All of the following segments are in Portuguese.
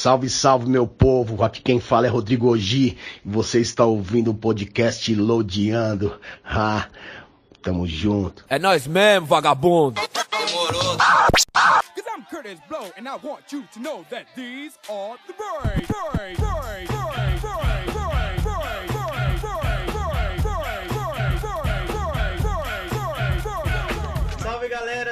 Salve, salve, meu povo. Aqui quem fala é Rodrigo Ogi. Você está ouvindo o podcast Lodeando. Ah, tamo junto. É nós mesmo, vagabundo. Demorou. Cause I'm Curtis Blow, and I want you to know that these are the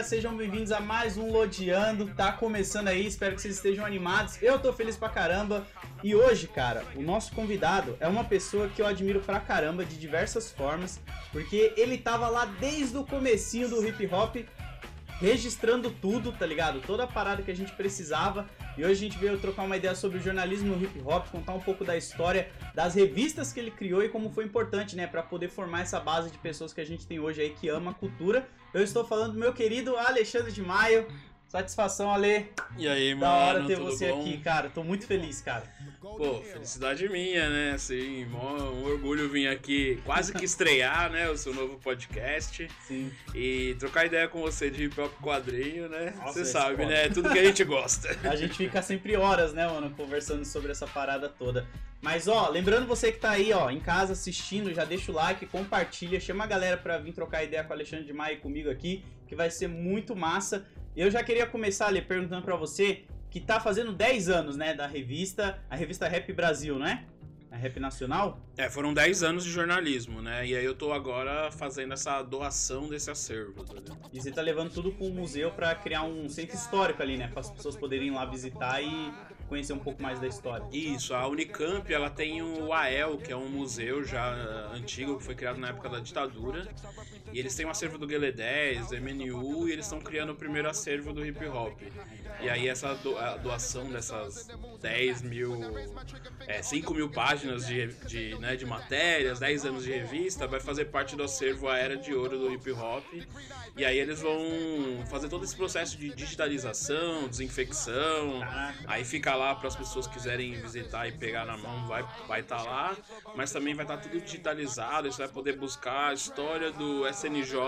sejam bem-vindos a mais um Lodeando. Tá começando aí, espero que vocês estejam animados. Eu tô feliz pra caramba. E hoje, cara, o nosso convidado é uma pessoa que eu admiro pra caramba de diversas formas, porque ele tava lá desde o comecinho do hip hop, registrando tudo, tá ligado? Toda a parada que a gente precisava. E hoje a gente veio trocar uma ideia sobre o jornalismo no hip hop, contar um pouco da história das revistas que ele criou e como foi importante, né, Pra poder formar essa base de pessoas que a gente tem hoje aí que ama a cultura. Eu estou falando do meu querido Alexandre de Maio. Satisfação, Ale. E aí, Da mano, hora ter você bom? aqui, cara. Tô muito feliz, cara. Pô, felicidade minha, né? Assim, mó, um orgulho vir aqui quase que estrear, né? O seu novo podcast Sim. e trocar ideia com você de hip hop quadrinho, né? Nossa, Você sabe, foda. né? Tudo que a gente gosta. A gente fica sempre horas, né, mano, conversando sobre essa parada toda. Mas, ó, lembrando você que tá aí, ó, em casa assistindo, já deixa o like, compartilha, chama a galera pra vir trocar ideia com o Alexandre de Maia e comigo aqui, que vai ser muito massa. Eu já queria começar ali perguntando pra você, que tá fazendo 10 anos, né, da revista, a revista Rap Brasil, né? A Rap Nacional? É, foram 10 anos de jornalismo, né? E aí eu tô agora fazendo essa doação desse acervo, tá ligado? E você tá levando tudo pro museu pra criar um centro histórico ali, né? Para as pessoas poderem ir lá visitar e conhecer um pouco mais da história. Isso, a Unicamp ela tem o AEL, que é um museu já eh, antigo, que foi criado na época da ditadura. E eles têm um acervo do Guelé 10, do MNU, e eles estão criando o primeiro acervo do hip hop. E aí essa do- doação dessas 10 mil, é, 5 mil páginas de, de, né, de matérias, 10 anos de revista, vai fazer parte do acervo A Era de Ouro do hip hop. E aí eles vão fazer todo esse processo de digitalização, desinfecção. Aí fica lá para as pessoas quiserem visitar e pegar na mão, vai vai estar lá, mas também vai estar tudo digitalizado, você vai poder buscar a história do SNJ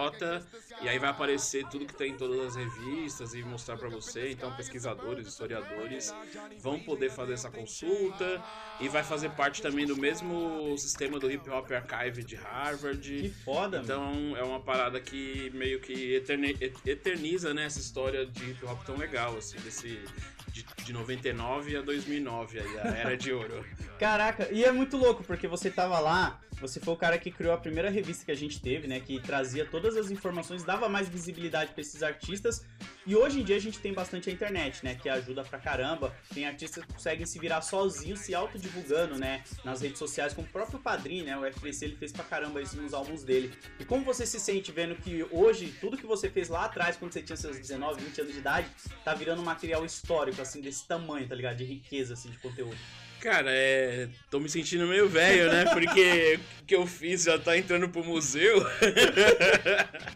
e aí vai aparecer tudo que tem em todas as revistas e mostrar para você. Então pesquisadores, historiadores vão poder fazer essa consulta e vai fazer parte também do mesmo sistema do Hip Hop Archive de Harvard. Que foda, mano. Então é uma parada que meio que eterne- eterniza né, essa história de hip hop tão legal, assim, desse. De, de 99 a 2009, aí, a era de ouro. Caraca, e é muito louco, porque você tava lá, você foi o cara que criou a primeira revista que a gente teve, né? Que trazia todas as informações, dava mais visibilidade pra esses artistas. E hoje em dia a gente tem bastante a internet, né? Que ajuda pra caramba. Tem artistas que conseguem se virar sozinhos, se autodivulgando, né? Nas redes sociais, como o próprio Padrinho, né? O FBC ele fez pra caramba isso nos álbuns dele. E como você se sente vendo que hoje, tudo que você fez lá atrás, quando você tinha seus 19, 20 anos de idade, tá virando um material histórico, assim, desse tamanho, tá ligado? De riqueza, assim, de conteúdo. Cara, é. Tô me sentindo meio velho, né? Porque o que eu fiz já tá entrando pro museu.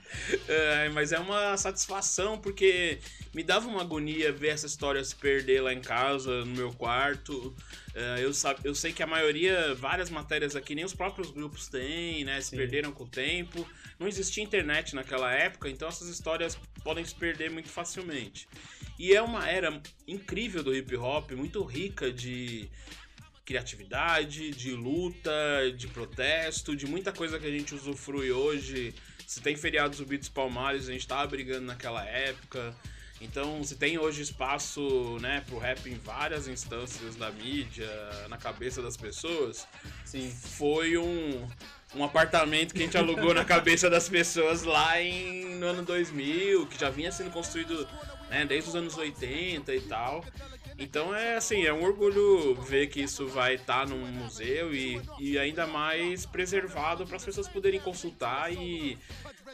É, mas é uma satisfação, porque me dava uma agonia ver essa história se perder lá em casa, no meu quarto. É, eu, eu sei que a maioria, várias matérias aqui, nem os próprios grupos têm, né? Se Sim. perderam com o tempo. Não existia internet naquela época, então essas histórias podem se perder muito facilmente. E é uma era incrível do hip hop, muito rica de criatividade, de luta, de protesto, de muita coisa que a gente usufrui hoje. Se tem feriados do Beats Palmares, a gente tava brigando naquela época. Então, se tem hoje espaço, né, pro rap em várias instâncias da mídia, na cabeça das pessoas, Sim. foi um, um apartamento que a gente alugou na cabeça das pessoas lá em, no ano 2000, que já vinha sendo construído né, desde os anos 80 e tal. Então é assim, é um orgulho ver que isso vai estar num museu e, e ainda mais preservado para as pessoas poderem consultar e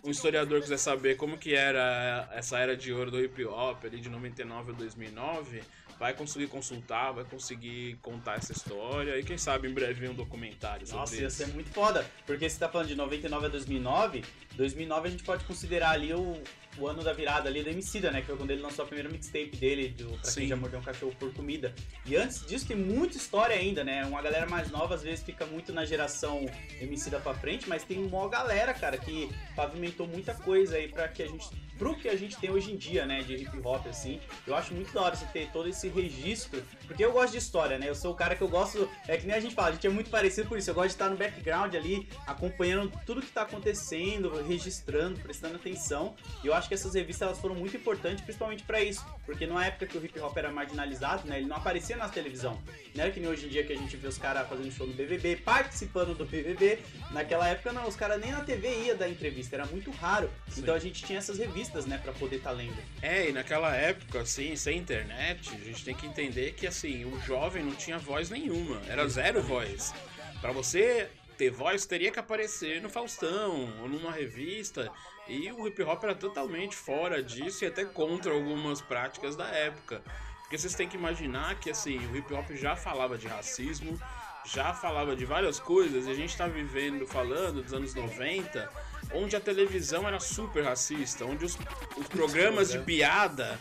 um historiador quiser saber como que era essa era de ouro do hip hop ali de 99 a 2009, vai conseguir consultar, vai conseguir contar essa história e quem sabe em breve um documentário sobre Nossa, ia isso. ser muito foda. Porque você tá falando de 99 a 2009, 2009 a gente pode considerar ali o, o ano da virada ali do Emicida, né? Que foi quando ele lançou a primeira mixtape dele, do Pra Quem Sim. Já Mordeu um Cachorro por Comida. E antes disso tem muita história ainda, né? Uma galera mais nova às vezes fica muito na geração Emicida pra frente, mas tem uma galera, cara, que pavimentou muita coisa aí pra que a gente pro que a gente tem hoje em dia, né, de hip hop, assim. Eu acho muito da hora você ter todo esse registro, porque eu gosto de história, né? Eu sou o cara que eu gosto, é que nem a gente fala, a gente é muito parecido por isso. Eu gosto de estar no background ali, acompanhando tudo que tá acontecendo, registrando, prestando atenção. E eu acho que essas revistas elas foram muito importantes, principalmente para isso, porque numa época que o hip hop era marginalizado, né, ele não aparecia na televisão. Não era que nem hoje em dia que a gente vê os caras fazendo show no BBB, participando do BBB. Naquela época não, os caras nem na TV ia dar entrevista, era muito raro. Então a gente tinha essas revistas, né, para poder estar tá lendo. É, e naquela época, assim, sem internet, a gente tem que entender que, assim, o jovem não tinha voz nenhuma, era zero voz. Para você ter voz, teria que aparecer no Faustão ou numa revista. E o hip hop era totalmente fora disso e até contra algumas práticas da época. Porque vocês têm que imaginar que assim, o hip hop já falava de racismo, já falava de várias coisas, e a gente tá vivendo, falando dos anos 90, onde a televisão era super racista, onde os, os programas de piada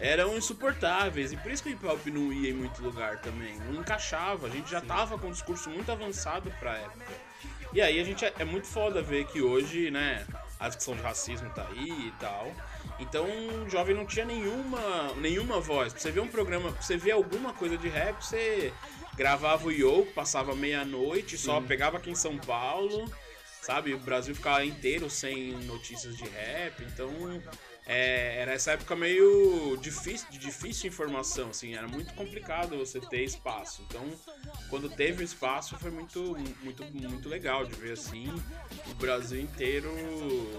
eram insuportáveis. E por isso que o hip hop não ia em muito lugar também. Não encaixava. A gente já tava com um discurso muito avançado pra época. E aí a gente é, é muito foda ver que hoje, né, a discussão de racismo tá aí e tal. Então o jovem não tinha nenhuma, nenhuma voz. Pra você ver um programa, pra você ver alguma coisa de rap, você gravava o Yoko, passava meia-noite, só pegava aqui em São Paulo, sabe? O Brasil ficava inteiro sem notícias de rap, então é, era essa época meio difícil, de difícil informação, assim, era muito complicado você ter espaço. Então, quando teve espaço, foi muito, muito, muito legal de ver assim. O Brasil inteiro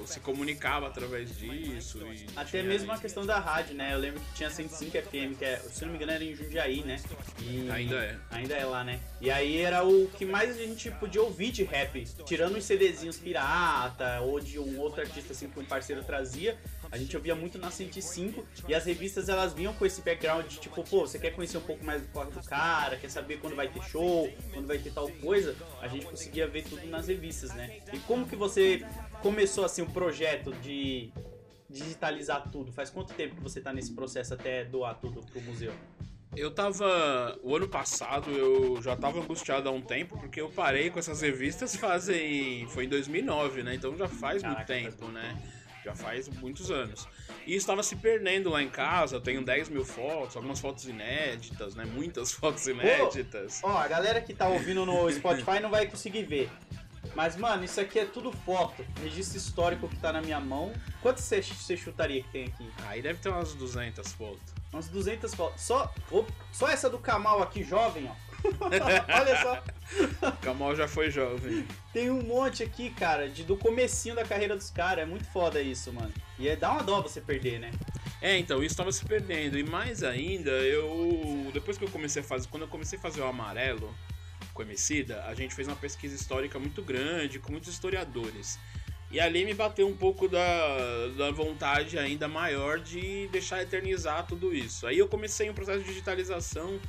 se comunicava através disso. Até mesmo a questão da rádio, né? Eu lembro que tinha 105 FM, que é, se não me engano era em Jundiaí, né? E ainda é. Ainda é lá, né? E aí era o que mais a gente podia ouvir de rap, tirando os CDzinhos pirata ou de um outro artista assim que um parceiro trazia a gente ouvia muito na 105 e as revistas elas vinham com esse background de tipo, pô, você quer conhecer um pouco mais do corre do cara, quer saber quando vai ter show, quando vai ter tal coisa, a gente conseguia ver tudo nas revistas, né? E como que você começou assim o projeto de digitalizar tudo? Faz quanto tempo que você tá nesse processo até doar tudo pro museu? Eu tava. O ano passado eu já tava angustiado há um tempo, porque eu parei com essas revistas fazem. Foi em 2009, né? Então já faz Caraca, muito tempo, faz né? Já faz muitos anos. E estava se perdendo lá em casa, eu tenho 10 mil fotos, algumas fotos inéditas, né? Muitas fotos inéditas. Ó, oh, a galera que tá ouvindo no Spotify não vai conseguir ver. Mas, mano, isso aqui é tudo foto. Registro histórico que tá na minha mão. Quanto você, você chutaria que tem aqui? Aí deve ter umas 200 fotos. Umas 200 fotos. Só, só essa do Kamal aqui, jovem, ó. Olha só. Kamal já foi jovem. Tem um monte aqui, cara, de, do comecinho da carreira dos caras. É muito foda isso, mano. E é, dá uma dó você perder, né? É, então, isso tava se perdendo. E mais ainda, eu. Depois que eu comecei a fazer. Quando eu comecei a fazer o amarelo com Emicida, a gente fez uma pesquisa histórica muito grande, com muitos historiadores. E ali me bateu um pouco da, da vontade ainda maior de deixar eternizar tudo isso. Aí eu comecei um processo de digitalização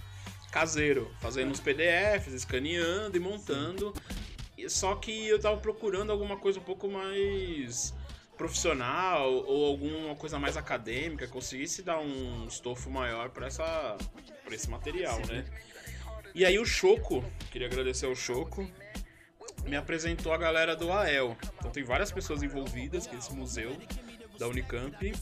caseiro, fazendo os PDFs, escaneando e montando. Só que eu tava procurando alguma coisa um pouco mais profissional ou alguma coisa mais acadêmica, conseguisse dar um estofo maior para essa pra esse material, né? E aí o Choco, queria agradecer ao Choco, me apresentou a galera do AEL. Então tem várias pessoas envolvidas nesse museu da Unicamp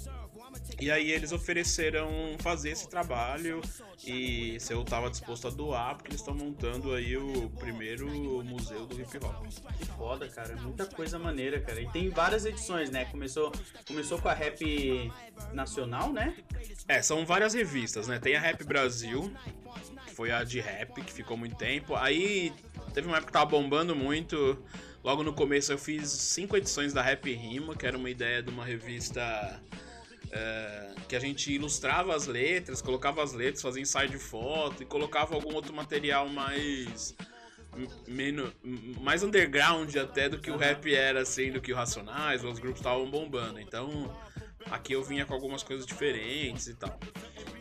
e aí eles ofereceram fazer esse trabalho e se eu tava disposto a doar, porque eles estão montando aí o primeiro museu do hip hop. Que foda, cara. Muita coisa maneira, cara. E tem várias edições, né? Começou, começou com a Rap Nacional, né? É, são várias revistas, né? Tem a Rap Brasil, que foi a de rap, que ficou muito tempo. Aí teve uma época que tava bombando muito. Logo no começo eu fiz cinco edições da Rap Rima, que era uma ideia de uma revista é, que a gente ilustrava as letras, colocava as letras, fazia ensaio de foto e colocava algum outro material mais menos mais underground até do que o rap era assim, do que o Racionais, os grupos estavam bombando. Então, aqui eu vinha com algumas coisas diferentes e tal.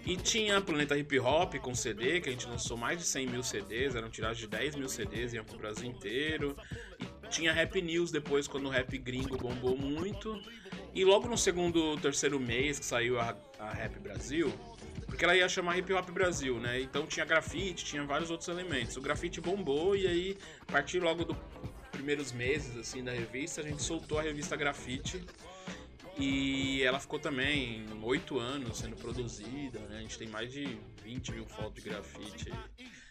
E tinha Planeta Hip Hop com CD, que a gente lançou mais de 100 mil CDs, eram tiragens de 10 mil CDs, iam pro Brasil inteiro. E tinha Rap News depois, quando o rap gringo bombou muito. E logo no segundo, terceiro mês que saiu a, a Rap Brasil, porque ela ia chamar Hip Hop Brasil, né? Então tinha grafite, tinha vários outros elementos. O grafite bombou e aí, a partir logo dos primeiros meses assim da revista, a gente soltou a revista Grafite. E ela ficou também oito anos sendo produzida, né? A gente tem mais de 20 mil fotos de grafite.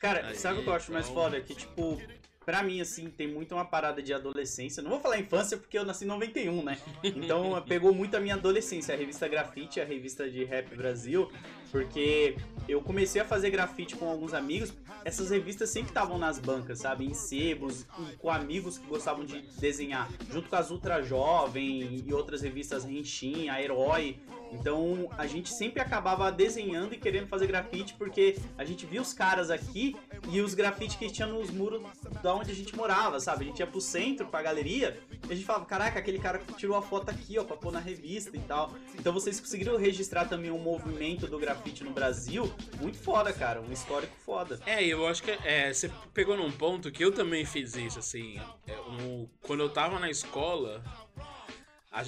Cara, Aí, sabe o que eu acho mais então- foda? Que, tipo, pra mim, assim, tem muito uma parada de adolescência. Não vou falar infância porque eu nasci em 91, né? Então pegou muito a minha adolescência, a revista Grafite, a revista de rap Brasil, porque eu comecei a fazer grafite com alguns amigos. Essas revistas sempre estavam nas bancas, sabe? Em sebos, com amigos que gostavam de desenhar, junto com as Ultra Jovem e outras revistas Renshin, a Herói. Então a gente sempre acabava desenhando e querendo fazer grafite porque a gente via os caras aqui e os grafites que tinha nos muros da onde a gente morava, sabe? A gente ia pro centro, pra galeria, e a gente falava, caraca, aquele cara tirou a foto aqui, ó, pra pôr na revista e tal. Então vocês conseguiram registrar também um movimento do grafite no Brasil muito foda, cara, um histórico foda. É, eu acho que é, você pegou num ponto que eu também fiz isso, assim. é, um- quando eu tava na escola,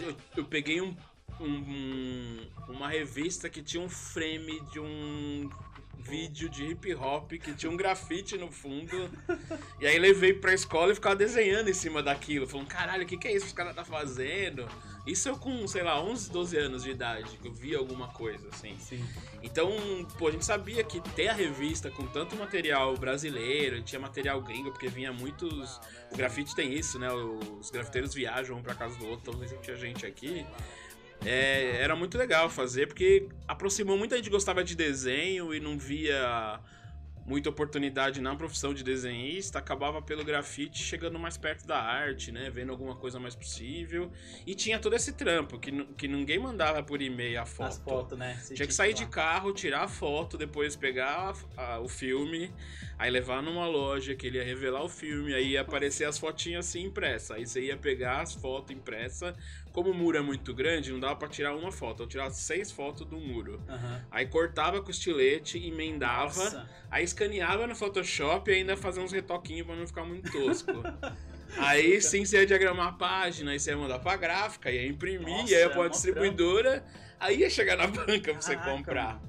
eu, eu peguei um, um- uma revista que tinha um frame de um vídeo de hip hop que tinha um grafite no fundo. e aí levei pra escola e ficava desenhando em cima daquilo. Falando, caralho, o que, que é isso que os caras tá fazendo? Isso eu com, sei lá, 11, 12 anos de idade, que eu vi alguma coisa, assim. Sim. Então, pô, a gente sabia que ter a revista com tanto material brasileiro, tinha material gringo, porque vinha muitos. O grafite tem isso, né? Os grafiteiros viajam um pra casa do outro, então sempre tinha gente aqui. É, era muito legal fazer, porque aproximou muita gente que gostava de desenho e não via muita oportunidade na profissão de desenhista, acabava pelo grafite chegando mais perto da arte, né? Vendo alguma coisa mais possível. E tinha todo esse trampo, que, que ninguém mandava por e-mail a foto. As fotos, né? Você Tinha que sair de carro, tirar a foto, depois pegar a- a- o filme, aí levar numa loja que ele ia revelar o filme, aí ia aparecer as fotinhas assim impressas. Aí você ia pegar as fotos impressas. Como o muro é muito grande, não dava pra tirar uma foto. Eu tirava seis fotos do muro. Aham. Aí cortava com estilete, emendava, Nossa. aí escaneava no Photoshop e ainda fazia uns retoquinhos pra não ficar muito tosco. aí sim você ia diagramar a página, aí você ia mandar pra gráfica, ia imprimir, Nossa, ia é pra mó distribuidora, aí ia chegar na banca pra você Caraca, comprar.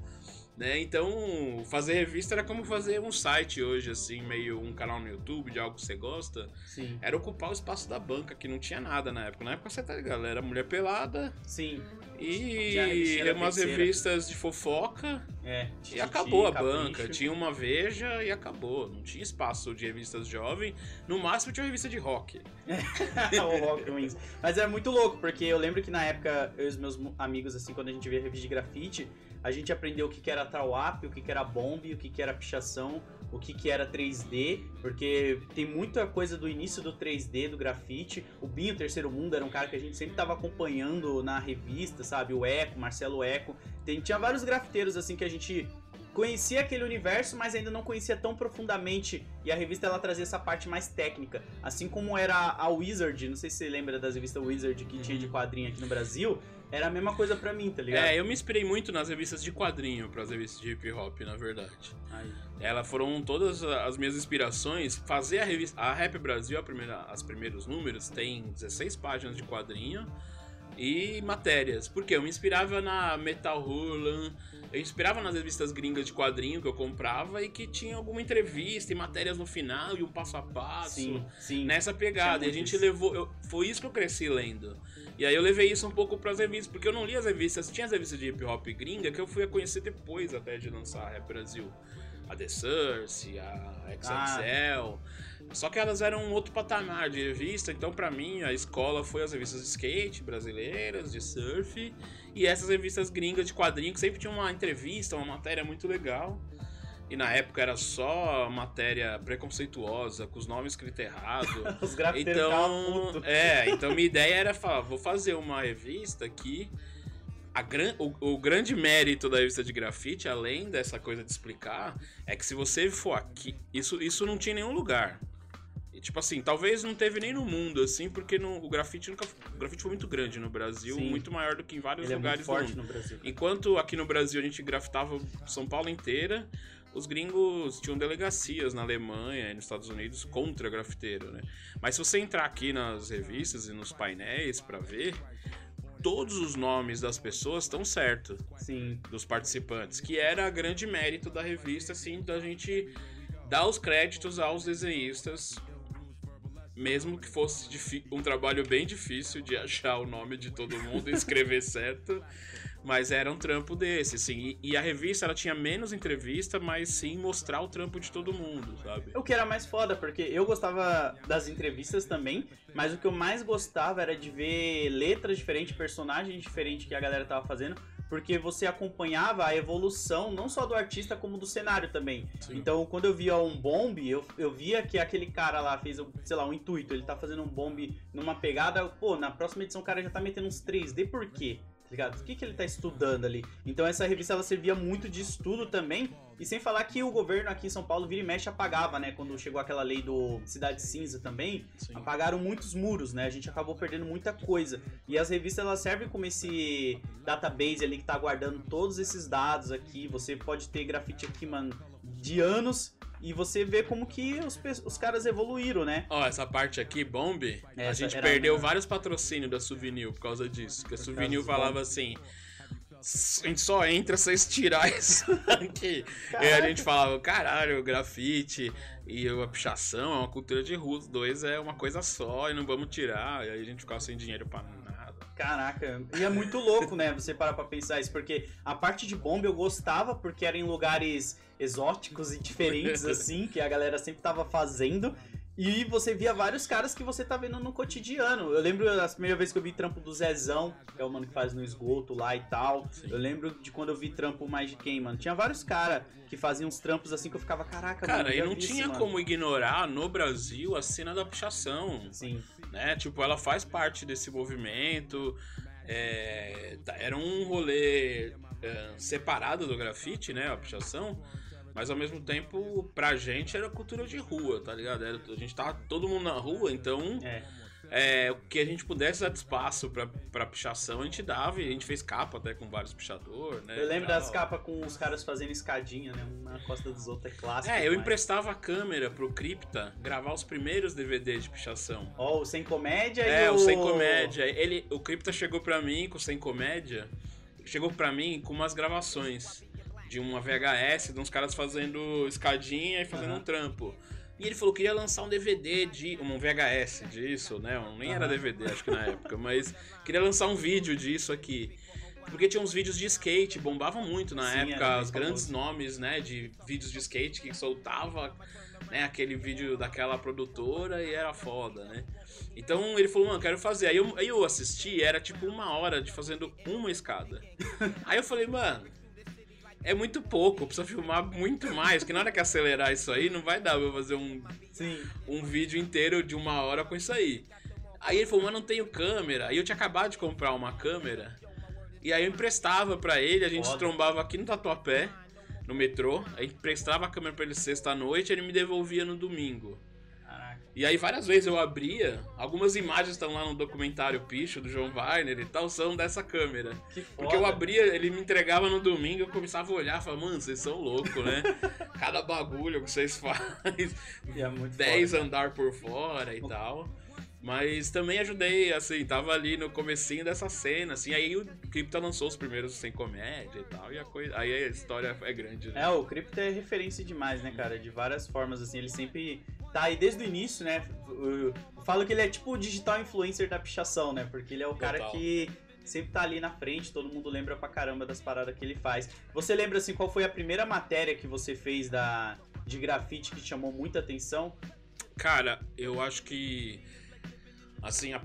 Né? Então, fazer revista era como fazer um site hoje, assim, meio um canal no YouTube de algo que você gosta. Sim. Era ocupar o espaço da banca, que não tinha nada na época. Na época você tá ligado, era mulher pelada Sim. e Tinha a revistinha da umas terceira. revistas de fofoca. É. E Tititi, acabou a Capricho. banca. Tinha uma Veja e acabou. Não tinha espaço de revistas jovem. No máximo tinha uma revista de rock. o Rock Wings. Mas é muito louco, porque eu lembro que na época, eu e os meus amigos, assim, quando a gente via revista de grafite, a gente aprendeu o que, que era trawap, o que, que era bomb, o que, que era pichação, o que, que era 3D, porque tem muita coisa do início do 3D, do grafite. O Binho Terceiro Mundo era um cara que a gente sempre tava acompanhando na revista, sabe? O Eco, Marcelo Eco. Tem, tinha vários grafiteiros, assim, que a gente conhecia aquele universo, mas ainda não conhecia tão profundamente. E a revista ela trazia essa parte mais técnica. Assim como era a Wizard, não sei se você lembra das revistas Wizard que tinha de quadrinho aqui no Brasil, era a mesma coisa pra mim, tá ligado? É, eu me inspirei muito nas revistas de quadrinho para as revistas de hip hop, na verdade. Aí. Elas foram todas as minhas inspirações. Fazer a revista. A Rap Brasil, a primeira, as primeiros números, tem 16 páginas de quadrinho e matérias. Porque eu me inspirava na Metal Hurlan, eu inspirava nas revistas gringas de quadrinho que eu comprava e que tinha alguma entrevista e matérias no final e um passo a passo. Sim, sim. Nessa pegada. E a gente muito levou. eu- foi isso que eu cresci lendo. E aí eu levei isso um pouco pras revistas, porque eu não li as revistas. Tinha as revistas de hip hop gringa que eu fui a conhecer depois até de lançar a Rap Brasil. A The Source, a XXL. Só que elas eram um outro patamar de revista, então pra mim a escola foi as revistas de skate brasileiras, de surf, e essas revistas gringas de quadrinho que sempre tinha uma entrevista, uma matéria muito legal. E na época era só matéria preconceituosa, com os nomes escritos errado. Os grafiteiros Então, putos. é, então minha ideia era falar, vou fazer uma revista que a gran, o, o grande mérito da revista de grafite, além dessa coisa de explicar, é que se você for aqui, isso, isso não tinha em nenhum lugar. E, tipo assim, talvez não teve nem no mundo, assim, porque no, o grafite nunca, o grafite foi muito grande no Brasil, Sim. muito maior do que em vários Ele é muito lugares do forte mundo. no Brasil. Enquanto aqui no Brasil a gente grafitava São Paulo inteira, os gringos tinham delegacias na Alemanha e nos Estados Unidos contra grafiteiro, né? Mas se você entrar aqui nas revistas e nos painéis pra ver, todos os nomes das pessoas estão certos, Sim. dos participantes, que era grande mérito da revista, assim, da gente dar os créditos aos desenhistas mesmo que fosse um trabalho bem difícil de achar o nome de todo mundo e escrever certo, mas era um trampo desse, assim. E, e a revista ela tinha menos entrevista, mas sim mostrar o trampo de todo mundo, sabe? O que era mais foda, porque eu gostava das entrevistas também, mas o que eu mais gostava era de ver letras diferentes, personagens diferentes que a galera tava fazendo, porque você acompanhava a evolução não só do artista, como do cenário também. Sim. Então, quando eu via um bombe, eu, eu via que aquele cara lá fez, sei lá, um intuito, ele tá fazendo um bombe numa pegada, pô, na próxima edição o cara já tá metendo uns 3D, por quê? Ligado? O que, que ele tá estudando ali? Então essa revista ela servia muito de estudo também. E sem falar que o governo aqui em São Paulo vira e mexe apagava, né? Quando chegou aquela lei do Cidade Cinza também, Sim. apagaram muitos muros, né? A gente acabou perdendo muita coisa. E as revistas elas servem como esse database ali que tá guardando todos esses dados aqui. Você pode ter grafite aqui, mano, de anos. E você vê como que os, os caras evoluíram, né? Ó, essa parte aqui, Bomb, a Essa gente era perdeu a- vários patrocínios da Souvenir por causa disso. Que a Souvenir falava assim. A gente só entra se vocês tirar isso aqui. E a gente falava, caralho, o grafite e a pichação é uma cultura de rua, os dois é uma coisa só e não vamos tirar. E aí a gente ficava sem dinheiro pra nada. Caraca, e é muito louco, né? Você parar pra pensar isso, porque a parte de bomba eu gostava porque era em lugares exóticos e diferentes, assim, que a galera sempre tava fazendo. E você via vários caras que você tá vendo no cotidiano. Eu lembro a primeira vez que eu vi trampo do Zezão, que é o mano que faz no esgoto lá e tal. Sim. Eu lembro de quando eu vi trampo mais de quem, mano. Tinha vários caras que faziam uns trampos assim que eu ficava, caraca, mano. Cara, e não isso, tinha mano. como ignorar no Brasil a cena da pichação. Sim. né? Tipo, ela faz parte desse movimento. é, tá- era um rolê é, separado do grafite, né? A pichação. Mas ao mesmo tempo, pra gente era cultura de rua, tá ligado? Era- a gente tava todo mundo na rua, então É. é, o que a gente pudesse dar de espaço pra, pra pichação, a gente dava. E a gente fez capa até com vários pichadores, né? Eu lembro das capas com os caras fazendo escadinha, né? Um na costa dos outros é clássico. É, eu demais. emprestava a câmera pro Crypta gravar os primeiros DVDs de pichação. Ó, o Sem Comédia É, e o Sem Comédia. Ele, o Crypta chegou pra mim com o Sem Comédia. Chegou pra mim com umas gravações de uma VHS, de uns caras fazendo escadinha e fazendo Aham. um trampo. E ele falou que ia lançar um DVD de. Um VHS disso, né? Nem era. DVD, acho que na época, mas queria lançar um vídeo disso aqui. Porque tinha uns vídeos de skate, bombavam muito na Sim, época, os grandes famoso. nomes, né, de vídeos de skate que soltava, né, aquele vídeo daquela produtora e era foda, né? Então ele falou, mano, quero fazer. Aí eu, aí eu assisti, era tipo uma hora de fazendo uma escada. aí eu falei, mano, é muito pouco, precisa filmar muito mais, que na hora que acelerar isso aí, não vai dar pra eu fazer um, Sim. um vídeo inteiro de uma hora com isso aí. Aí ele falou, mas não tenho câmera. Aí eu tinha acabado de comprar uma câmera. E aí eu emprestava pra ele, a gente se Foda. trombava aqui no Tatuapé, no metrô. Aí emprestava a câmera pra ele sexta-noite e ele me devolvia no domingo. E aí várias vezes eu abria, algumas imagens estão lá no documentário Picho, do João Weiner e tal, são dessa câmera. Que foda. Porque eu abria, ele me entregava no domingo, eu começava a olhar e falava, mano, vocês são loucos, né? Cada bagulho que vocês fazem, E é muito 10 foda. andar por fora e tal. Mas também ajudei, assim, tava ali no comecinho dessa cena, assim, aí o Crypto lançou os primeiros sem comédia e tal, e a coisa, aí a história é grande, né? É, o Crypto é referência demais, né, cara? De várias formas, assim, ele sempre tá aí desde o início, né? Eu falo que ele é tipo o digital influencer da pichação, né? Porque ele é o cara Total. que sempre tá ali na frente, todo mundo lembra pra caramba das paradas que ele faz. Você lembra, assim, qual foi a primeira matéria que você fez da, de grafite que chamou muita atenção? Cara, eu acho que assim, a,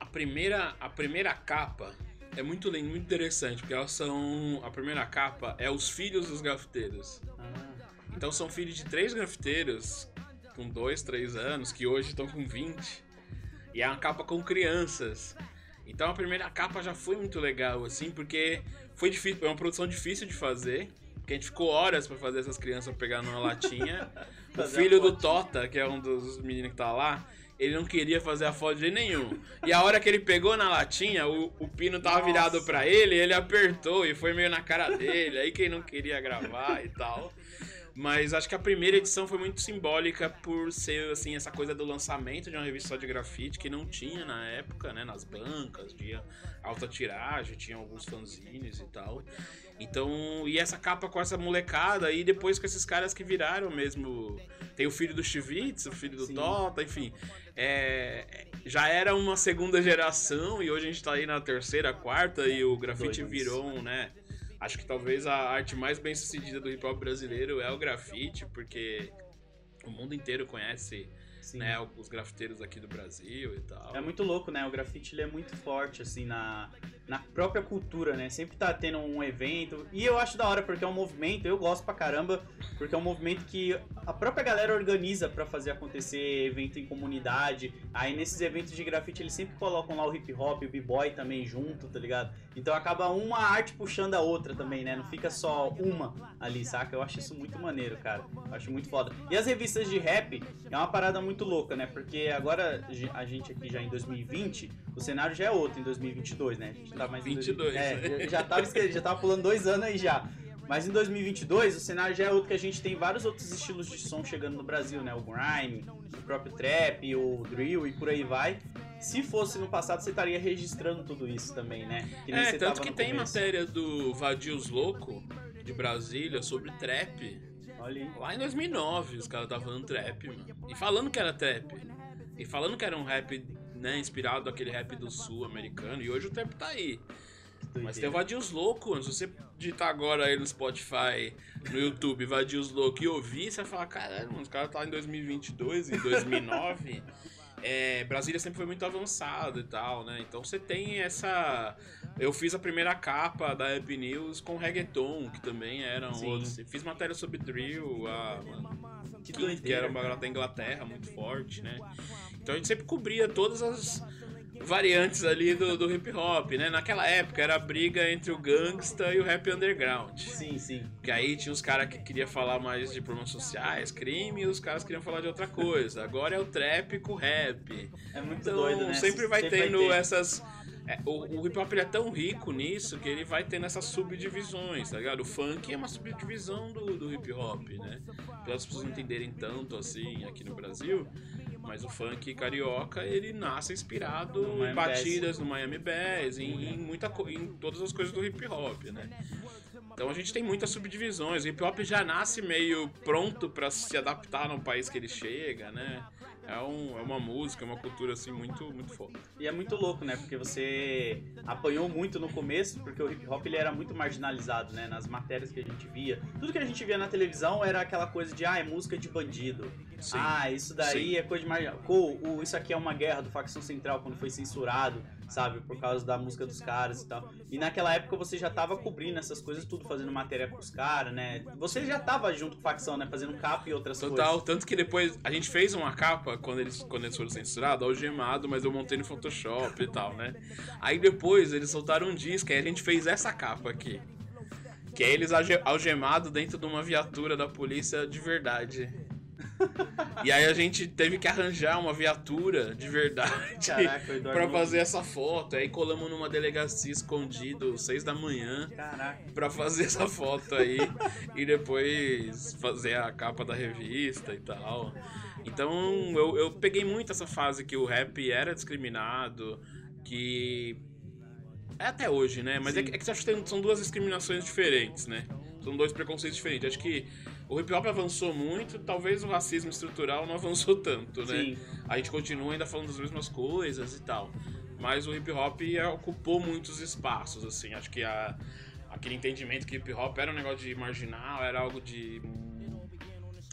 a primeira a primeira capa é muito lindo, muito interessante, porque elas são a primeira capa é os filhos dos grafiteiros. Ah, Então são filhos de três grafiteiros com dois, três anos, que hoje estão com 20. E é uma capa com crianças. Então a primeira capa já foi muito legal, assim, porque foi difícil, é uma produção difícil de fazer. Porque a gente ficou horas pra fazer essas crianças pegar numa latinha. o filho do. Tota, que é um dos meninos que tá lá, ele não queria fazer a foto de nenhum. E a hora que ele pegou na latinha, o, o pino tava Nossa. virado pra ele, ele apertou e foi meio na cara dele. Aí quem não queria gravar e tal. Mas acho que a primeira edição foi muito simbólica por ser assim essa coisa do lançamento de uma revista só de grafite que não tinha na época, né, nas bancas, tinha alta tiragem, tinha alguns fanzines e tal. Então, e essa capa com essa molecada, e depois com esses caras que viraram mesmo. Tem o filho do Chivitz, o filho do Sim. Tota, enfim. É, já era uma segunda geração, e hoje a gente tá aí na terceira, quarta, e o grafite virou um, né? Acho que talvez a arte mais bem sucedida do hip hop brasileiro é o grafite, porque o mundo inteiro conhece né, os grafiteiros aqui do Brasil e tal. É muito louco, né? O grafite ele é muito forte, assim, na, na própria cultura, né? Sempre tá tendo um evento. E eu acho da hora, porque é um movimento, eu gosto pra caramba, porque é um movimento que a própria galera organiza pra fazer acontecer evento em comunidade. Aí nesses eventos de grafite eles sempre colocam lá o hip hop, o b-boy também junto, tá ligado? Então acaba uma arte puxando a outra também, né? Não fica só uma ali, saca? Eu acho isso muito maneiro, cara. Eu acho muito foda. E as revistas de rap é uma parada muito louca, né? Porque agora a gente aqui já em 2020, o cenário já é outro em 2022, né? A gente tá mais em 22. 2000. É, já tava, já tava pulando dois anos aí já. Mas em 2022 o cenário já é outro que a gente tem vários outros estilos de som chegando no Brasil, né? O grime, o próprio trap, o drill e por aí vai. Se fosse no passado, você estaria registrando tudo isso também, né? Que É, tanto que tem começo. matéria do Vadios Louco, de Brasília, sobre trap. Olha aí. Lá em 2009, os caras estavam falando trap, mano. E falando que era trap. E falando que era um rap, né, inspirado naquele rap do sul americano. E hoje o trap tá aí. Mas tem o Vadios Louco, se você digitar agora aí no Spotify, no YouTube, Vadios Louco e ouvir, você vai falar, caralho, os caras tá em 2022, em 2009. É, Brasília sempre foi muito avançado e tal, né? Então você tem essa. Eu fiz a primeira capa da App News com reggaeton, que também eram Sim. outros. Fiz matéria sobre drill, a, Que que, que era uma galera da Inglaterra muito forte, né? Então a gente sempre cobria todas as variantes ali do, do hip hop, né? Naquela época era a briga entre o gangsta e o rap underground. Sim, sim. Que aí tinha os caras que queriam falar mais de problemas sociais, crime, e os caras queriam falar de outra coisa. Agora é o trap com o rap. É muito Então doido, né? sempre vai tendo ter. essas. é, o, o hip hop é tão rico nisso que ele vai tendo essas subdivisões, tá ligado? O funk é uma subdivisão do, do hip hop, né? Para as pessoas não entenderem tanto assim aqui no Brasil. Mas o funk carioca, ele nasce inspirado No em batidas no Miami Bass, em, em muita, em todas as coisas do hip hop, né? Então a gente tem muitas subdivisões. O hip hop já nasce meio pronto pra se adaptar no país que ele chega, né? É, um, é uma música, é uma cultura assim muito, muito foda. E é muito louco, né? Porque você apanhou muito no começo, porque o hip hop ele era muito marginalizado, né? Nas matérias que a gente via. Tudo que a gente via na televisão era aquela coisa de, ah, é música de bandido. Sim. Ah, isso daí Sim. é coisa de. Pô, o- isso aqui é uma guerra do Facção Central quando foi censurado, sabe? Por causa da música dos caras e tal. E naquela época você já tava cobrindo essas coisas tudo, fazendo matéria pros caras, né? Você já tava junto com Facção, né? Fazendo capa e outras Total, coisas. tanto que depois a gente fez uma capa quando eles, quando eles foram censurados, algemado, mas eu montei no Photoshop e tal, né? Aí depois eles soltaram um disco, aí a gente fez essa capa aqui. Que é eles alge- algemados dentro de uma viatura da polícia de verdade. E aí a gente teve que arranjar uma viatura de verdade não- fazer essa foto. Aí colamos numa delegacia escondido, seis da manhã, pra fazer essa foto aí e depois fazer a capa da revista e tal. Então eu, eu peguei muito essa fase que o rap era discriminado, que. É até hoje, né? Mas é que, é que acho que são duas discriminações diferentes, né? São dois preconceitos diferentes. Acho que o hip hop avançou muito, talvez o racismo estrutural não avançou tanto, né? Sim. A gente continua ainda falando das mesmas coisas e tal. Mas o hip hop é, ocupou muitos espaços, assim. Acho que a, aquele entendimento que hip hop era um negócio de marginal, era algo de,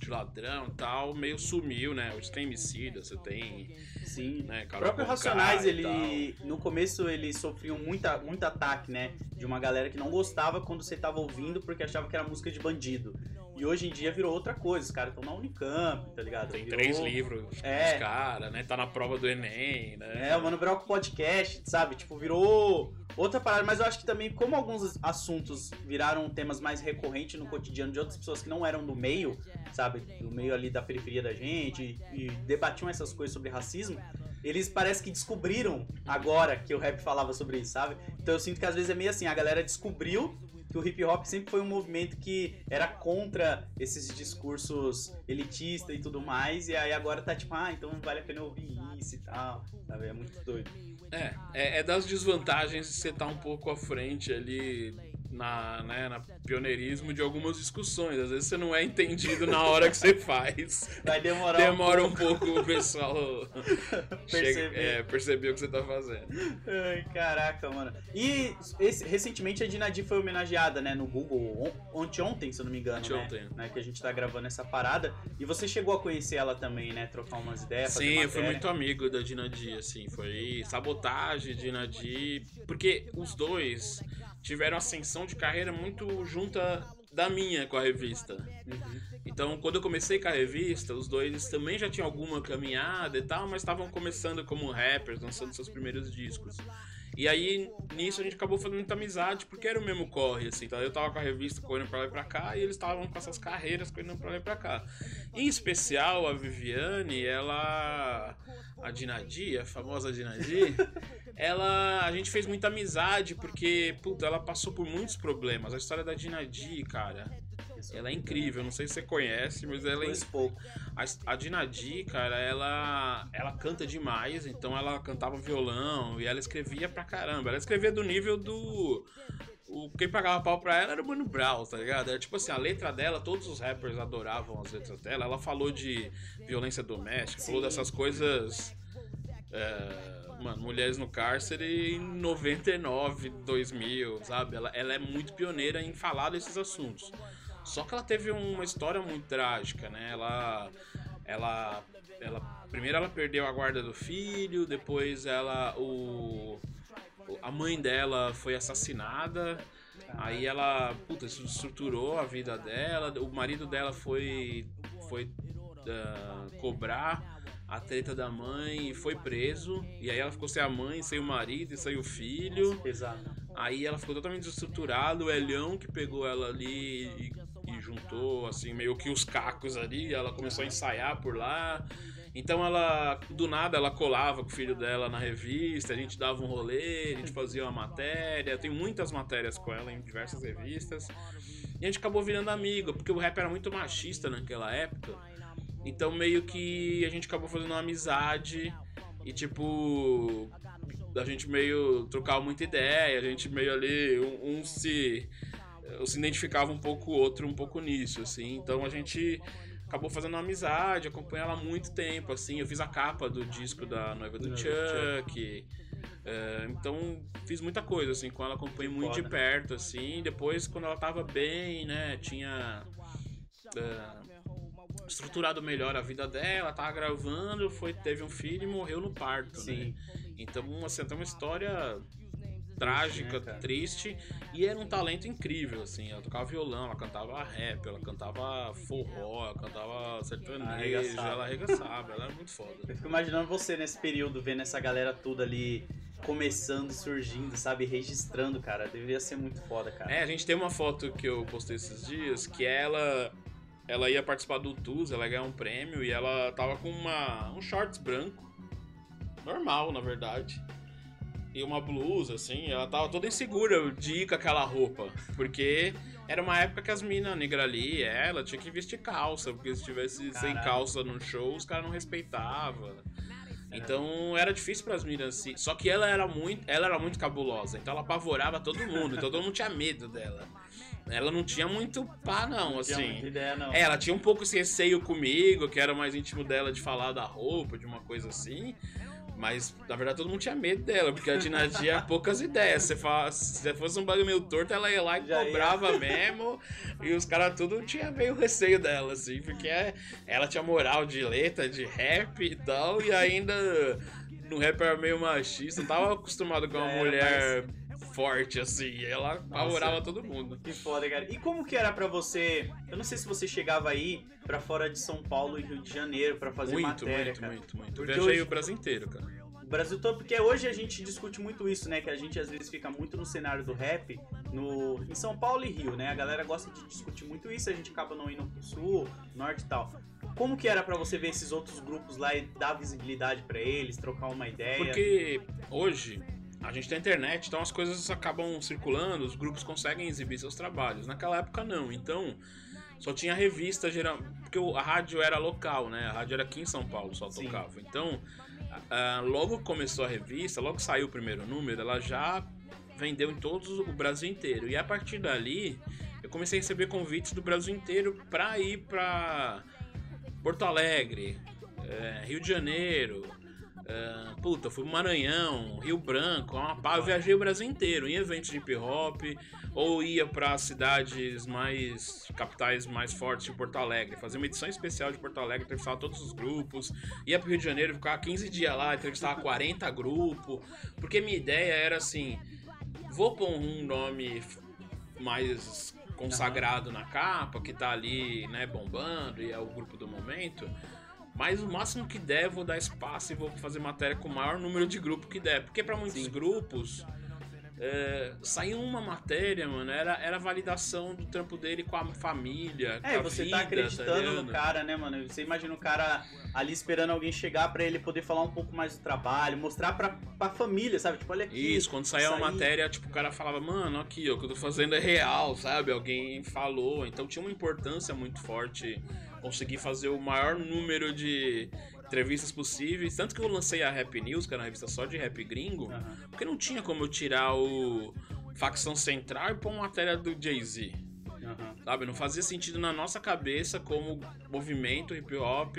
de ladrão e tal, meio sumiu, né? Hoje tem homicida, você tem. Sim. Né, O próprio Racionais, ele. No começo eles sofriam muita, muito ataque, né? De uma galera que não gostava quando você tava ouvindo porque achava que era música de bandido. E hoje em dia virou outra coisa. Os caras estão na Unicamp, tá ligado? Tem Virou- três livros É. dos caras, né? Tá na prova do Enem, né? É, o Mano Brown com podcast, sabe? Tipo, virou outra parada. Mas eu acho que também, como alguns assuntos viraram temas mais recorrentes no cotidiano de outras pessoas que não eram do meio, sabe? Do meio ali da periferia da gente, e, e debatiam essas coisas sobre racismo, eles parece que descobriram agora que o rap falava sobre isso, sabe? Então eu sinto que às vezes é meio assim, a galera descobriu que o hip hop sempre foi um movimento que era contra esses discursos elitistas e tudo mais, e aí agora tá tipo, ah, então vale a pena ouvir isso e tal, sabe? É muito doido. É, é, é das desvantagens de você estar um pouco à frente ali na, né, na pioneirismo de algumas discussões. Às vezes você não é entendido na hora que você faz. Vai demorar Demora um um pouco o pessoal Perceber. é, perceber o que você tá fazendo. Ai, caraca, mano. E esse- recentemente a Dinadi foi homenageada, né, no Google, on, ontem, se eu não me engano, Anteontem. né? né? Que a gente tá gravando essa parada. E você chegou a conhecer ela também, né? Trocar umas ideias, Sim, eu fui muito amigo da Dinadi, assim, foi sabotagem, Dinadi, porque os dois tiveram ascensão de carreira muito junta da minha com a revista. Uhum. Então, quando eu comecei com a revista, os dois também já tinham alguma caminhada e tal, mas estavam começando como rappers, lançando seus primeiros discos. E aí, nisso, a gente acabou fazendo muita amizade, porque era o mesmo corre, assim. Então, eu tava com a revista correndo pra lá e pra cá, e eles estavam com essas carreiras correndo pra lá e pra cá. Em especial, a Viviane, ela... A Dinadi, a famosa Dinadi, ela... A gente fez muita amizade, porque, puta, ela passou por muitos problemas. A história da Dinadi, cara... Ela é incrível, não sei se você conhece, mas ela é Conheço pouco. a, a Dinadi, cara, ela, ela canta demais, então ela cantava violão e ela escrevia pra caramba. Ela escrevia do nível do. O, quem pagava pau pra ela era o Mano Brown, tá ligado? Era tipo assim, a letra dela, todos os rappers adoravam as letras dela. Ela falou de violência doméstica, falou Sim. dessas coisas. é, mano, mulheres no cárcere em 99, 2000, sabe? Ela, ela é muito pioneira em falar desses assuntos. Só que ela teve uma história muito trágica, né? Ela, ela, ela, primeiro ela perdeu a guarda do filho, depois ela, o, a mãe dela foi assassinada. Aí ela, puta, estruturou a vida dela. O marido dela foi, foi ah, cobrar a treta da mãe e foi preso. E aí ela ficou sem a mãe, sem o marido e sem o filho. Pesado. Aí ela ficou totalmente desestruturada, o Elhão que pegou ela ali e juntou, assim, meio que os cacos ali, ela começou a ensaiar por lá. Então ela, do nada, ela colava com o filho dela na revista, a gente dava um rolê, a gente fazia uma matéria, tem muitas matérias com ela em diversas revistas. E a gente acabou virando amigo, porque o rap era muito machista naquela época. Então meio que a gente acabou fazendo uma amizade e tipo a gente meio trocava muita ideia, a gente meio ali um, um se um se identificava um pouco o outro um pouco nisso assim. Então a gente acabou fazendo uma amizade, acompanhei ela há muito tempo assim. Eu fiz a capa do disco da noiva do Chuck. é, então fiz muita coisa assim com ela, acompanhei muito de perto assim. Depois quando ela tava bem, né, tinha é, estruturado melhor a vida dela, tava gravando, foi, teve um filho e morreu no parto, né? Sim. Então, assim, tem uma história trágica, né, triste, e era um talento incrível, assim. Ela tocava violão, ela cantava rap, ela cantava forró, ela cantava sertanejo, Arregaçava. ela arregaçava, ela era muito foda. Eu fico imaginando você nesse período, vendo essa galera toda ali começando, surgindo, sabe? Registrando, cara. Deveria ser muito foda, cara. É, a gente tem uma foto que eu postei esses dias, que ela ela ia participar do TUS, ela ia ganhar um prêmio, e ela tava com uma, um shorts branco, normal, na verdade. E uma blusa, assim, ela tava toda insegura de ir com aquela roupa. Porque era uma época que as minas negra ali, ela tinha que vestir calça, porque se estivesse sem Caralho. calça no show, os caras não respeitavam. Então era difícil pras minas assim. Só que ela era muito, ela era muito cabulosa, então ela apavorava todo mundo, então todo mundo tinha medo dela. Ela não tinha muito pá, não, Não tinha assim. ideia, não. É, ela tinha um pouco esse receio comigo, que era mais íntimo dela de falar da roupa, de uma coisa assim. Mas, na verdade, todo mundo tinha medo dela, porque a Dinadi tinha poucas ideias. Você fala, se fosse um bagulho meio torto, ela ia lá e Já ia. cobrava mesmo. E os caras tudo tinha meio receio dela, assim, porque ela tinha moral de letra, de rap e tal, e ainda no rap era meio machista, tava acostumado com Já uma mulher forte, assim, e ela apavorava todo mundo. Que foda, cara. E como que era pra você? Eu não sei se você chegava aí pra fora de São Paulo e Rio de Janeiro pra fazer Muito, matéria, muito, cara. muito, muito. Porque viajei hoje- o Brasil inteiro, cara. O Brasil todo, porque hoje a gente discute muito isso, né? Que a gente às vezes fica muito no cenário do rap, no, em São Paulo e Rio, né? A galera gosta de discutir muito isso, a gente acaba não indo pro sul, norte e tal. Como que era pra você ver esses outros grupos lá e dar visibilidade pra eles, trocar uma ideia? Porque hoje a gente tem internet, então as coisas acabam circulando, os grupos conseguem exibir seus trabalhos. Naquela época não, então só tinha revista geral, porque a rádio era local, né? A rádio era aqui em São Paulo, só Sim. tocava. Então, ah, logo que começou a revista, logo que saiu o primeiro número, ela já vendeu em todos o Brasil inteiro. E a partir dali, eu comecei a receber convites do Brasil inteiro pra ir pra Porto Alegre, é, Rio de Janeiro, é, puta, fui pro Maranhão, Rio Branco, Amapá, eu viajei o Brasil inteiro em eventos de hip hop, ou ia pra cidades mais, capitais mais fortes de Porto Alegre, fazer uma edição especial de Porto Alegre, entrevistava todos os grupos, ia pro Rio de Janeiro, ficava 15 dias lá, entrevistava 40 grupos, porque minha ideia era assim, vou pôr um nome mais consagrado na capa, que tá ali, né, bombando, e é o grupo do momento. Mas o máximo que der, vou dar espaço e vou fazer matéria com o maior número de grupo que der. Porque para muitos Sim. grupos, é, sair uma matéria, mano, era, era validação do trampo dele com a família. É, a você vida, tá acreditando no ligado? cara, né, mano? Você imagina o cara ali esperando alguém chegar pra ele poder falar um pouco mais do trabalho, mostrar pra, pra família, sabe? Tipo, olha aqui. Isso, quando isso aí. matéria, tipo, o cara falava, mano, aqui, ó, o que eu tô fazendo é real, sabe? Alguém falou. Então tinha uma importância muito forte conseguir fazer o maior número de entrevistas possíveis. Tanto que eu lancei a Rap News, que era uma revista só de rap gringo, Aham. porque não tinha como eu tirar o Facção Central e pôr uma matéria do Jay-Z. Aham. Sabe, não fazia sentido na nossa cabeça como movimento hip hop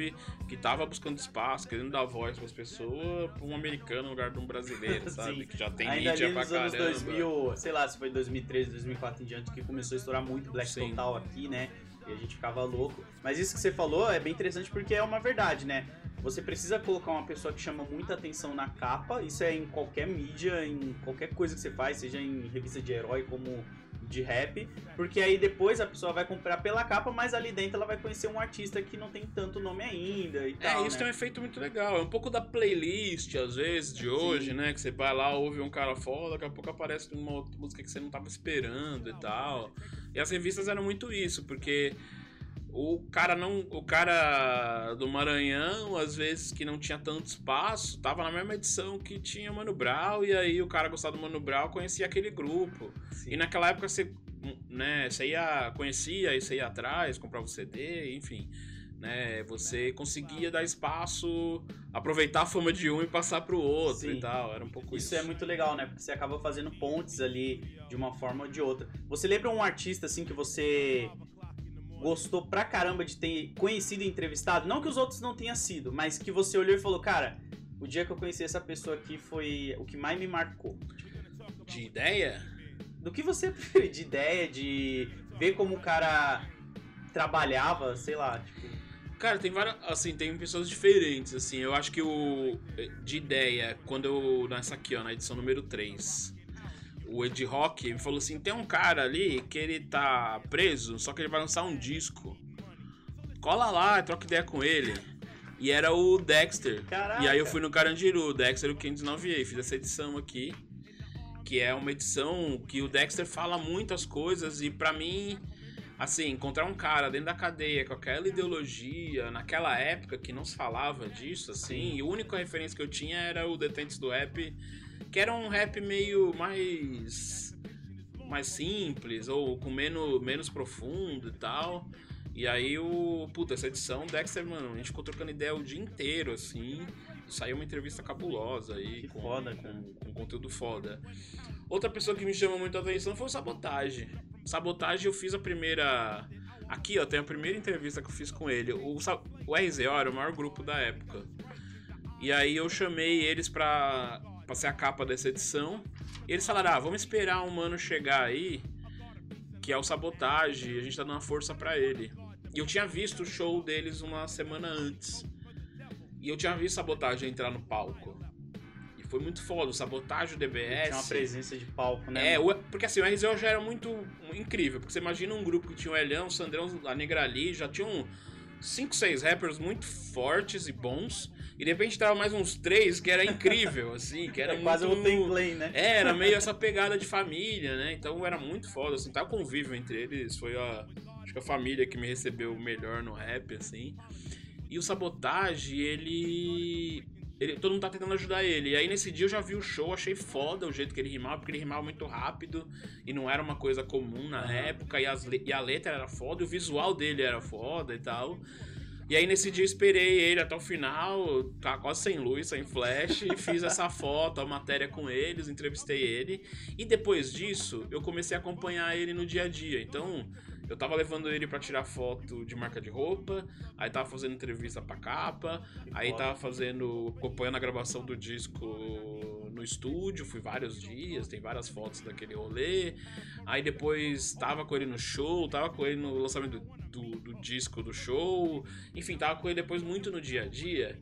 que tava buscando espaço, querendo dar voz pras pessoas, pra um americano no lugar de um brasileiro, sabe? Que já tem Ainda mídia ali pra nos anos caramba. 2000, sei lá, se foi 2013, 2004 em diante, que começou a estourar muito Black Sim. Total aqui, né? E a gente ficava louco. Mas isso que você falou é bem interessante porque é uma verdade, né? Você precisa colocar uma pessoa que chama muita atenção na capa, isso é em qualquer mídia, em qualquer coisa que você faz, seja em revista de herói como de rap, porque aí depois a pessoa vai comprar pela capa, mas ali dentro ela vai conhecer um artista que não tem tanto nome ainda e É, tal. isso né? tem um efeito muito legal. É um pouco da playlist, às vezes, de hoje, né? Que você vai lá, ouve um cara foda, daqui a pouco aparece uma outra música que você não tava esperando e tal. E as revistas eram muito isso, porque o cara não. O cara do Maranhão, às vezes, que não tinha tanto espaço, tava na mesma edição que tinha Mano Brown, e aí o cara gostava do Mano Brown conhecia aquele grupo. Sim. E naquela época você, né, você ia, conhecia, aí você ia atrás, comprava o CD, enfim. Né, você conseguia dar espaço, aproveitar a fama de um e passar pro outro Sim. e tal. Era um pouco isso. Isso é muito legal, né? Porque você acaba fazendo pontes ali de uma forma ou de outra. Você lembra um artista assim que você gostou pra caramba de ter conhecido e entrevistado? Não que os outros não tenham sido, mas que você olhou e falou, cara, o dia que eu conheci essa pessoa aqui foi o que mais me marcou. De ideia? Do que você prefere? De ideia, de ver como o cara trabalhava, sei lá, tipo. Cara, tem várias. Assim, tem pessoas diferentes, assim. Eu acho que o. De ideia, quando eu. Nessa aqui, ó, na edição número 3. O Ed Rock me falou assim: tem um cara ali que ele tá preso, só que ele vai lançar um disco. Cola lá, troca ideia com ele. E era o Dexter. Caraca. E aí eu fui no Carandiru, o Dexter o 509A, fiz essa edição aqui. Que é uma edição que o Dexter fala muitas coisas e pra mim, assim, encontrar um cara dentro da cadeia com aquela ideologia, naquela época que não se falava disso, assim, e a única referência que eu tinha era o Detentes do Rap, que era um rap meio mais mais simples ou com menos, menos profundo e tal. E aí o. Puta, essa edição, Dexter, mano, a gente ficou trocando ideia o dia inteiro, assim. Saiu uma entrevista cabulosa aí. Que com, foda, com, com conteúdo foda. Outra pessoa que me chamou muito a atenção foi o Sabotagem. Sabotagem eu fiz a primeira. Aqui, ó, tem a primeira entrevista que eu fiz com ele. O, o RZO era o maior grupo da época. E aí eu chamei eles pra, pra ser a capa dessa edição. E eles falaram: ah, vamos esperar um mano chegar aí, que é o Sabotagem, a gente tá dando uma força pra ele. E eu tinha visto o show deles uma semana antes. E eu tinha visto Sabotagem entrar no palco. E foi muito foda, o Sabotagem, o DBS. Tinha uma presença de palco, né? É, o- porque assim, o RZO já era muito incrível. Porque você imagina um grupo que tinha o Elhão, o Sandrão, a Negra ali, já tinham 5, 6 rappers muito fortes e bons. E de repente tava mais uns três que era incrível, assim, que era É quase muito... o Tem Play, né? É, era meio essa pegada de família, né? Então era muito foda, assim, tá convívio entre eles, foi a. Acho que a família que me recebeu melhor no rap, assim. E o Sabotage, ele. ele todo mundo tá tentando ajudar ele. E aí nesse dia eu já vi o show, achei foda o jeito que ele rimava, porque ele rimava muito rápido e não era uma coisa comum na época. E, as e a letra era foda, e o visual dele era foda e tal. E aí nesse dia eu esperei ele até o final, tava quase sem luz, sem flash, e fiz essa foto, a matéria com eles, entrevistei ele. E depois disso, eu comecei a acompanhar ele no dia a dia. Então, eu tava levando ele pra tirar foto de marca de roupa, aí tava fazendo entrevista pra capa, aí tava fazendo, acompanhando a gravação do disco no estúdio, fui vários dias, tem várias fotos daquele rolê. Aí depois tava com ele no show, tava com ele no lançamento do, do, do disco do show, enfim, tava com ele depois muito no dia a dia.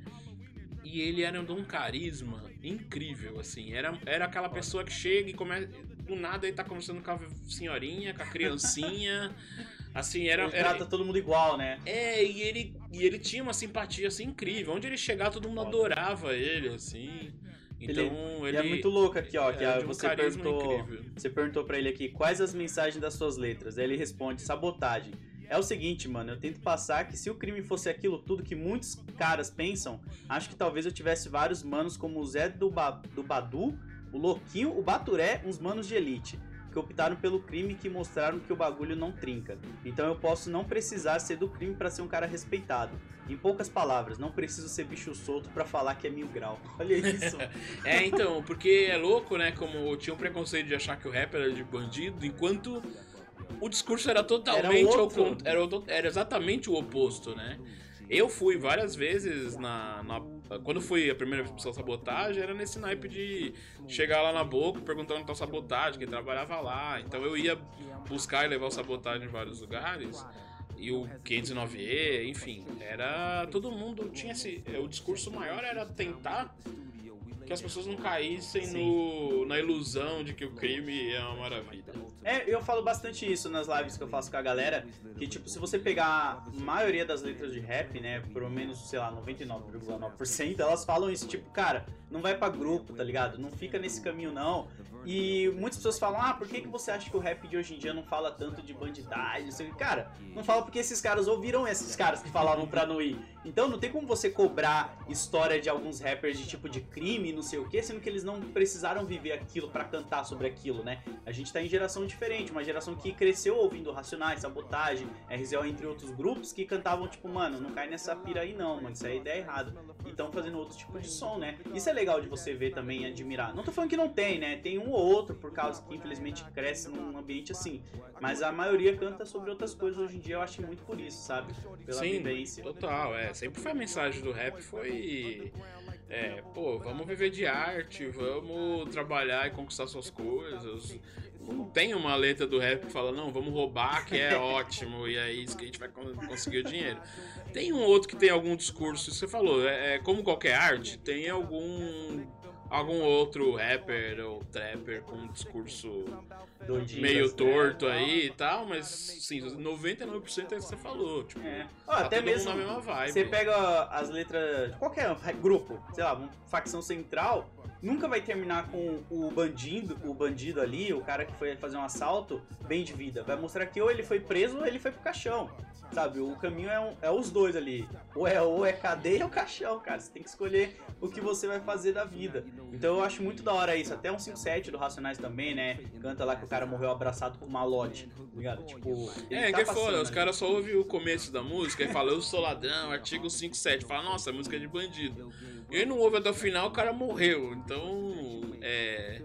E ele era de um carisma incrível, assim. Era, era aquela pessoa que chega e começa. Do nada ele tá conversando com a senhorinha, com a criancinha. Assim, era. Ele era trata todo mundo igual, né? é, e ele, e ele tinha uma simpatia assim incrível. Onde ele chegava, todo mundo adorava ele, assim. Então E ele. é muito louco aqui, ó, que era a- de um você perguntou, incrível. você perguntou pra ele aqui quais as mensagens das suas letras. Aí ele responde sabotagem. É o seguinte, mano, eu tento passar que se o crime fosse aquilo tudo que muitos caras pensam, acho que talvez eu tivesse vários manos como o Zé do, ba do Badu, o Louquinho, o Baturé, uns manos de elite, que optaram pelo crime e que mostraram que o bagulho não trinca. Então eu posso não precisar ser do crime pra ser um cara respeitado. Em poucas palavras, não preciso ser bicho solto pra falar que é mil grau. Olha isso. É, então, porque é louco, né? Como tinha um preconceito de achar que o rap era de bandido, enquanto o discurso era totalmente Era outro. era, era exatamente o oposto, né? Eu fui várias vezes na, na- Quando fui a primeira vez pra sabotagem, era nesse naipe de chegar lá na boca perguntando onde tá sabotagem, quem trabalhava lá. Então eu ia buscar e levar o sabotagem em vários lugares. E o 509E, enfim, era. Todo mundo tinha esse. O discurso maior era tentar que as pessoas não caíssem no, na ilusão de que o crime é uma maravilha. É, eu falo bastante isso nas lives que eu faço com a galera, que tipo, se você pegar a maioria das letras de rap, né, pelo menos, sei lá, 99,9%, elas falam isso, tipo, cara, não vai pra grupo, tá ligado? Não fica nesse caminho não. E muitas pessoas falam, ah, por que, que você acha que o rap de hoje em dia não fala tanto de bandidagem? Quê?" Cara, não fala porque esses caras ouviram esses caras que falavam pra não ir. Então não tem como você cobrar história de alguns rappers de tipo de crime, não sei o que, sendo que eles não precisaram viver aquilo pra cantar sobre aquilo, né? A gente tá em geração diferente, uma geração que cresceu ouvindo Racionais, Sabotagem, RZO, entre outros grupos que cantavam tipo, mano, não cai nessa pira aí não, mano, isso aí é ideia errada. E estão fazendo outro tipo de som, né? Isso é legal de você ver também e admirar. Não tô falando que não tem, né? Tem um ou outro, por causa que infelizmente cresce num ambiente assim. Mas a maioria canta sobre outras coisas hoje em dia, eu acho muito por isso, sabe? Pela Sim, vivência. total, é. Sempre foi a mensagem do rap, foi. É, pô, vamos viver de arte, vamos trabalhar e conquistar suas coisas. Não tem uma letra do rap que fala, não, vamos roubar, que é ótimo, e é isso que a gente vai con- conseguir o dinheiro. Tem um outro que tem algum discurso, você falou, é, é como qualquer arte, tem algum. Algum outro rapper ou trapper com um discurso meio né? torto aí e tal, mas sim, 99% é o que você falou. Tipo, É. Ó, tá até todo mundo mesmo na mesma vibe. você pega as letras de qualquer grupo, sei lá, uma facção central, nunca vai terminar com o bandido, o bandido ali, o cara que foi fazer um assalto, bem de vida. Vai mostrar que ou ele foi preso ou ele foi pro caixão. Sabe, o caminho é, um- é os dois ali. Ou é, ou é cadeia ou caixão, cara. Você tem que escolher o que você vai fazer da vida. Então eu acho muito da hora isso. Até um 57 do Racionais também, né? Canta lá que o cara morreu abraçado com malote. tá Ligado? Tipo. É, tá que é foda, os caras só ouvem o começo da música e falam, eu sou ladrão, artigo 57. Fala, nossa, a música é de bandido. E não ouve até o final, o cara morreu. Então, é.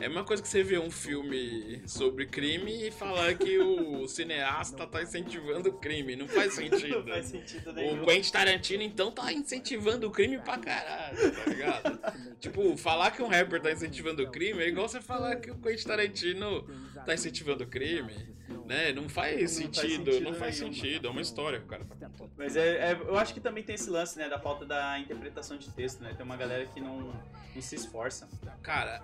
É uma coisa que você vê um filme sobre crime e falar que o cineasta tá incentivando o crime. Não faz sentido. Não faz sentido nenhum. O Quentin Tarantino, então, tá incentivando o crime pra caralho, tá ligado? tipo, falar que um rapper tá incentivando o crime é igual você falar que o Quentin Tarantino tá incentivando o crime, né? Não faz sentido, não faz sentido. É uma história que o cara tá contando. Mas é, é- eu acho que também tem esse lance, né, da falta da interpretação de texto, né? Tem uma galera que não, não se esforça. Cara,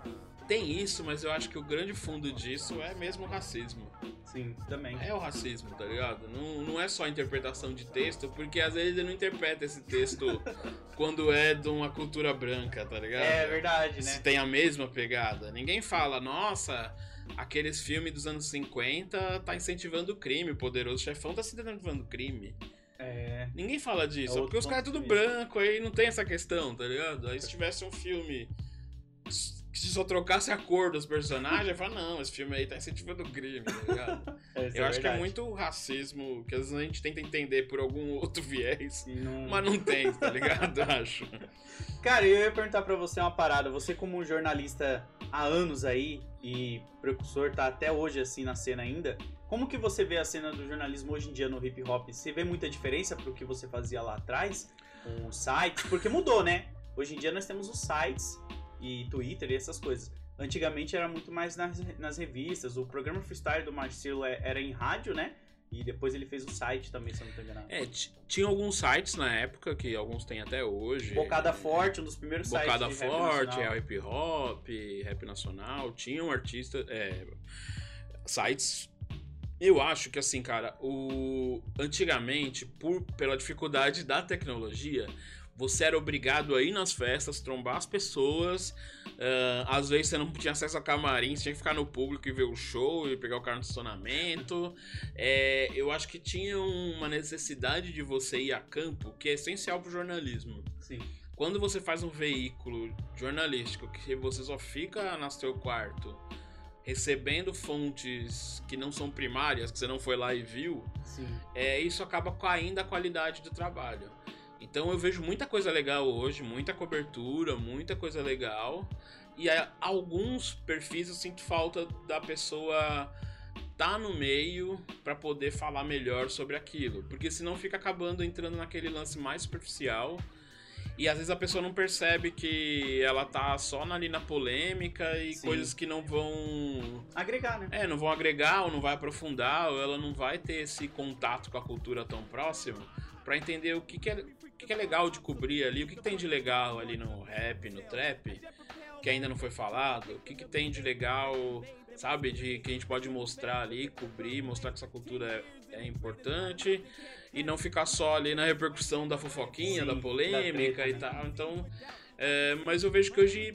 tem isso, mas eu acho que o grande fundo disso é mesmo o racismo. Sim, também. É o racismo, tá ligado? Não, não é só a interpretação de texto, porque às vezes ele não interpreta esse texto quando é de uma cultura branca, tá ligado? É verdade, se né? tem a mesma pegada. Ninguém fala, nossa, aqueles filmes dos anos 50 tá incentivando o crime, o poderoso chefão tá incentivando o crime. É. Ninguém fala disso, É porque os caras é tudo branco, aí não tem essa questão, tá ligado? Aí se tivesse um filme que se só trocasse a cor dos personagens, eu falo, não, esse filme aí tá incentivando o crime, tá ligado? Essa Eu acho que é verdade. muito racismo, que às vezes a gente tenta entender por algum outro viés, não- mas não tem, tá ligado? Eu acho. Cara, eu ia perguntar pra você uma parada. Você, como um jornalista há anos aí e precursor, tá até hoje assim na cena ainda. Como que você vê a cena do jornalismo hoje em dia no hip hop? Você vê muita diferença pro que você fazia lá atrás? Com os sites? Porque mudou, né? Hoje em dia nós temos os sites e Twitter e essas coisas. Antigamente era muito mais nas, nas revistas. O programa freestyle do Marcelo é- era em rádio, né? E depois ele fez o site também, se eu não tô enganado. É, tinha alguns sites na época, que alguns tem até hoje. Bocada Forte, um dos primeiros Bocada sites rap Forte, é o hip hop, rap nacional, tinha um artista, é, sites. Eu acho que assim, cara, o antigamente, por pela dificuldade da tecnologia, você era obrigado a ir nas festas, trombar as pessoas. ah, às vezes você não tinha acesso a camarim, você tinha que ficar no público e ver o show e pegar o carro no estacionamento. É, eu acho que tinha uma necessidade de você ir a campo que é essencial pro jornalismo. Sim. Quando você faz um veículo jornalístico que você só fica no seu quarto recebendo fontes que não são primárias, que você não foi lá e viu, Sim. é, isso acaba caindo a qualidade do trabalho. Então eu vejo muita coisa legal hoje, muita cobertura, muita coisa legal. E alguns perfis eu sinto falta da pessoa tá no meio para poder falar melhor sobre aquilo, porque senão fica acabando entrando naquele lance mais superficial. E às vezes a pessoa não percebe que ela tá só ali na polêmica e Sim. coisas que não vão Agregar, né? é, não vão agregar ou não vai aprofundar, ou ela não vai ter esse contato com a cultura tão próximo pra entender o que, que, é, o que, que é legal de cobrir ali, o que, que tem de legal ali no rap, no trap, que ainda não foi falado, o que, que tem de legal, sabe, de que a gente pode mostrar ali, cobrir, mostrar que essa cultura é, é importante e não ficar só ali na repercussão da fofoquinha, Sim, da da polêmica treta, e né? tal. Então, é, mas eu vejo que hoje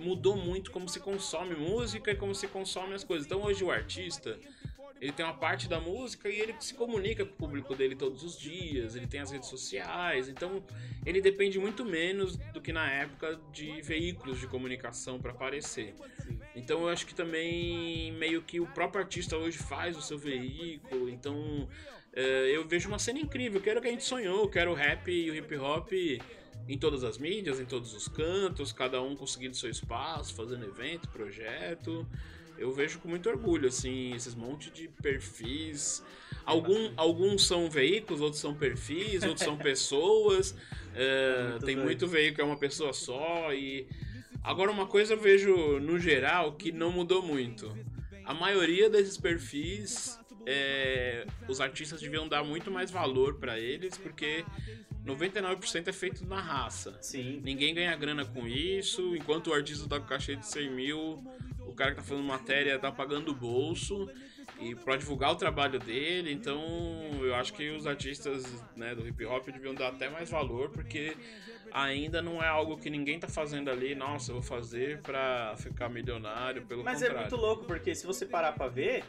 mudou muito como se consome música e como se consome as coisas. Então hoje o artista, ele tem uma parte da música e ele se comunica com o público dele todos os dias, ele tem as redes sociais, então ele depende muito menos do que na época de veículos de comunicação para aparecer. Então eu acho que também meio que o próprio artista hoje faz o seu veículo, então é, eu vejo uma cena incrível, quero o que a gente sonhou, quero o rap e o hip hop em todas as mídias, em todos os cantos, cada um conseguindo seu espaço, fazendo evento, projeto. Eu vejo com muito orgulho, assim, esses monte de perfis. Algum, alguns são veículos, outros são perfis, outros são pessoas. É, muito tem doido. muito veículo que é uma pessoa só. E agora uma coisa eu vejo no geral que não mudou muito. A maioria desses perfis, é, os artistas deviam dar muito mais valor pra eles, porque 99% é feito na raça. Sim. Ninguém ganha grana com isso, enquanto o artista tá com cachê de 100 mil, cara que tá fazendo matéria tá pagando o bolso e pra divulgar o trabalho dele, então eu acho que os artistas né, do hip hop deviam dar até mais valor, porque ainda não é algo que ninguém tá fazendo ali, nossa, eu vou fazer pra ficar milionário, pelo Mas é contrário. muito louco, porque se você parar pra ver,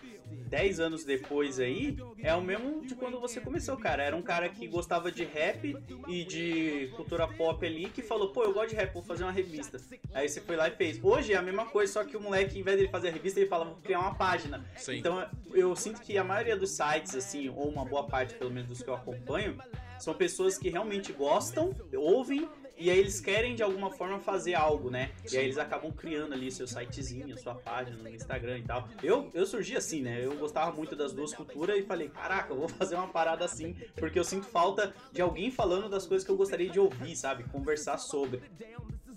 10 anos depois aí, é o mesmo de quando você começou, cara. Era um cara que gostava de rap e de cultura pop ali, que falou, pô, eu gosto de rap, vou fazer uma revista. Aí você foi lá e fez. Hoje é a mesma coisa, só que o moleque, em vez dele fazer a revista, ele fala, vou criar uma página. Sim. Então eu sinto que a maioria dos sites, assim, ou uma boa parte, pelo menos, dos que eu acompanho, são pessoas que realmente gostam, ouvem, e aí eles querem de alguma forma fazer algo, né? E aí eles acabam criando ali seu sitezinho, sua página no Instagram e tal. Eu, eu surgi assim, né? Eu gostava muito das duas culturas e falei, caraca, eu vou fazer uma parada assim, porque eu sinto falta de alguém falando das coisas que eu gostaria de ouvir, sabe? Conversar sobre.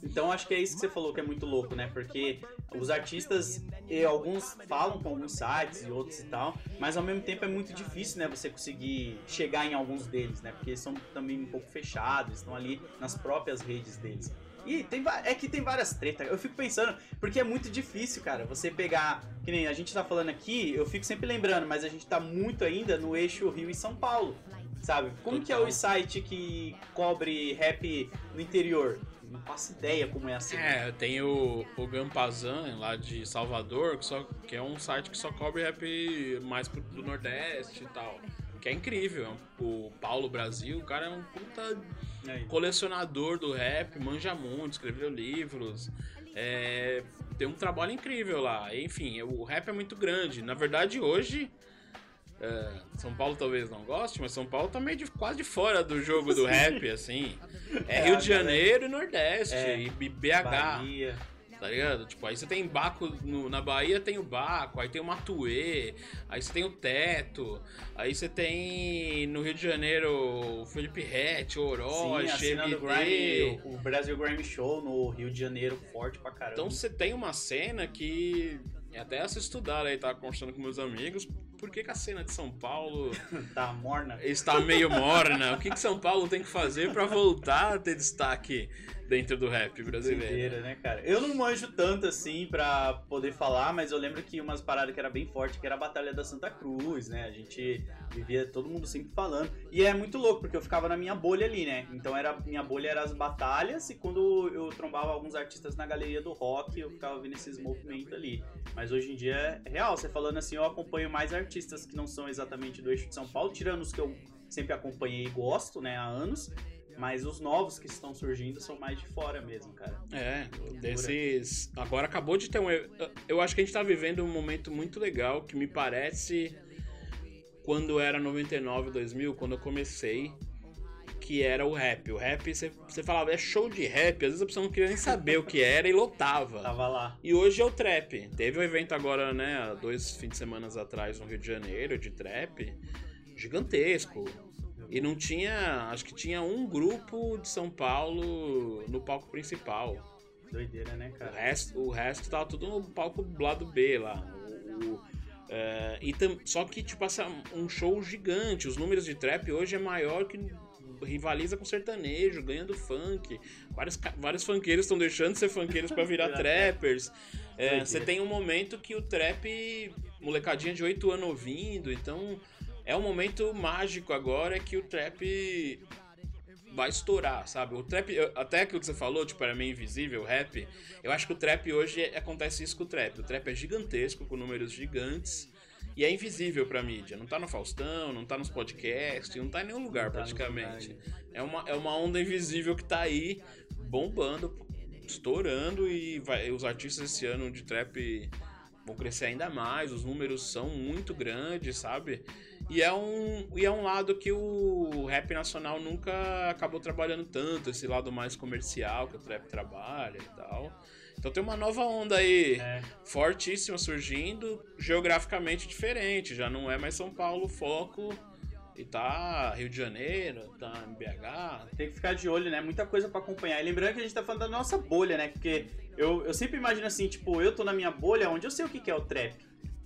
Então acho que é isso que você falou que é muito louco, né? Porque os artistas, e alguns falam com alguns sites e outros e tal, mas ao mesmo tempo é muito difícil, né? Você conseguir chegar em alguns deles, né? Porque eles são também um pouco fechados, estão ali nas próprias redes deles. E tem, é que tem várias tretas. Eu fico pensando, porque é muito difícil, cara, você pegar. Que nem a gente tá falando aqui, eu fico sempre lembrando, mas a gente tá muito ainda no eixo Rio e São Paulo. Sabe? Como que é o site que cobre rap no interior? Não faço ideia como é assim. É, tem o, o Gampazan lá de Salvador, que, só, que é um site que só cobre rap mais pro, do Nordeste e tal. Que é incrível. O Paulo Brasil, o cara é um puta Aí. colecionador do rap, manja muito, escreveu livros. é, tem um trabalho incrível lá. Enfim, o rap é muito grande. Na verdade, hoje. É, São Paulo talvez não goste, mas São Paulo tá meio de, quase de fora do jogo do rap, assim. É, É, Rio a de Janeiro e Nordeste, É. e BH, Bahia. tá ligado? Tipo, aí você tem Baco, no- na Bahia tem o Baco, aí tem o Matuê, aí você tem o Teto, aí você tem no Rio de Janeiro o Felipe Rett, o Orochi, Sim, a. Grime, o Brasil Grime Show no Rio de Janeiro, forte pra caramba. Então você tem uma cena que é até essa estudar aí, tava conversando com meus amigos, por que, que a cena de São Paulo tá morna. está meio morna? O que, que São Paulo tem que fazer pra voltar a ter destaque dentro do rap brasileiro? Doideira, né, cara? Eu não manjo tanto assim pra poder falar, mas eu lembro que umas paradas que era bem forte, que era a Batalha da Santa Cruz, né? A gente vivia todo mundo sempre falando. E é muito louco, porque eu ficava na minha bolha ali, né? Então era minha bolha era as batalhas, e quando eu trombava alguns artistas na galeria do rock, eu ficava vendo esses movimentos ali. Mas hoje em dia é real, você falando assim, eu acompanho mais artistas que não são exatamente do eixo de São Paulo, tirando os que eu sempre acompanhei e gosto, né, há anos. Mas os novos que estão surgindo são mais de fora mesmo, cara. É, desses. Agora acabou de ter um. Eu acho que a gente tá vivendo um momento muito legal que me parece quando era 99, 2000, quando eu comecei, que era o rap. O rap, você, você falava, é show de rap, às vezes a pessoa não queria nem saber o que era e lotava. Tava lá. E hoje é o trap. Teve um evento agora, né, dois fins de semana atrás no Rio de Janeiro, de trap, gigantesco. E não tinha, acho que tinha um grupo de São Paulo no palco principal. Doideira, né, O cara? resto, o resto tava tudo no palco do lado B lá. O- o- é, e tam- só que, tipo, essa, um show gigante. Os números de trap hoje é maior que rivaliza com sertanejo, ganha do funk. Vários, vários funkeiros estão deixando de ser funkeiros pra virar trappers. É. Você tem um momento que o trap, molecadinha de 8 anos ouvindo, então é um momento mágico agora que o trap vai estourar, sabe? O trap, até aquilo que você falou, tipo, era meio invisível, o rap. Eu acho que o trap hoje é- acontece isso com o trap. O trap é gigantesco, com números gigantes. E é invisível pra mídia. Não tá no Faustão, não tá nos podcasts, não tá em nenhum lugar tá praticamente. É uma, é uma onda invisível que tá aí, bombando, estourando. E vai, os artistas esse ano de trap vão crescer ainda mais. Os números são muito grandes, sabe? E é um, e é um lado que o rap nacional nunca acabou trabalhando tanto, esse lado mais comercial que o trap trabalha e tal. Então tem uma nova onda aí, É. fortíssima surgindo, geograficamente diferente, já não é mais São Paulo o foco, e tá Rio de Janeiro, tá em BH. Tem que ficar de olho, né? Muita coisa pra acompanhar. E lembrando que a gente tá falando da nossa bolha, né? Porque eu, eu sempre imagino assim, tipo, eu tô na minha bolha onde eu sei o que, que é o trap.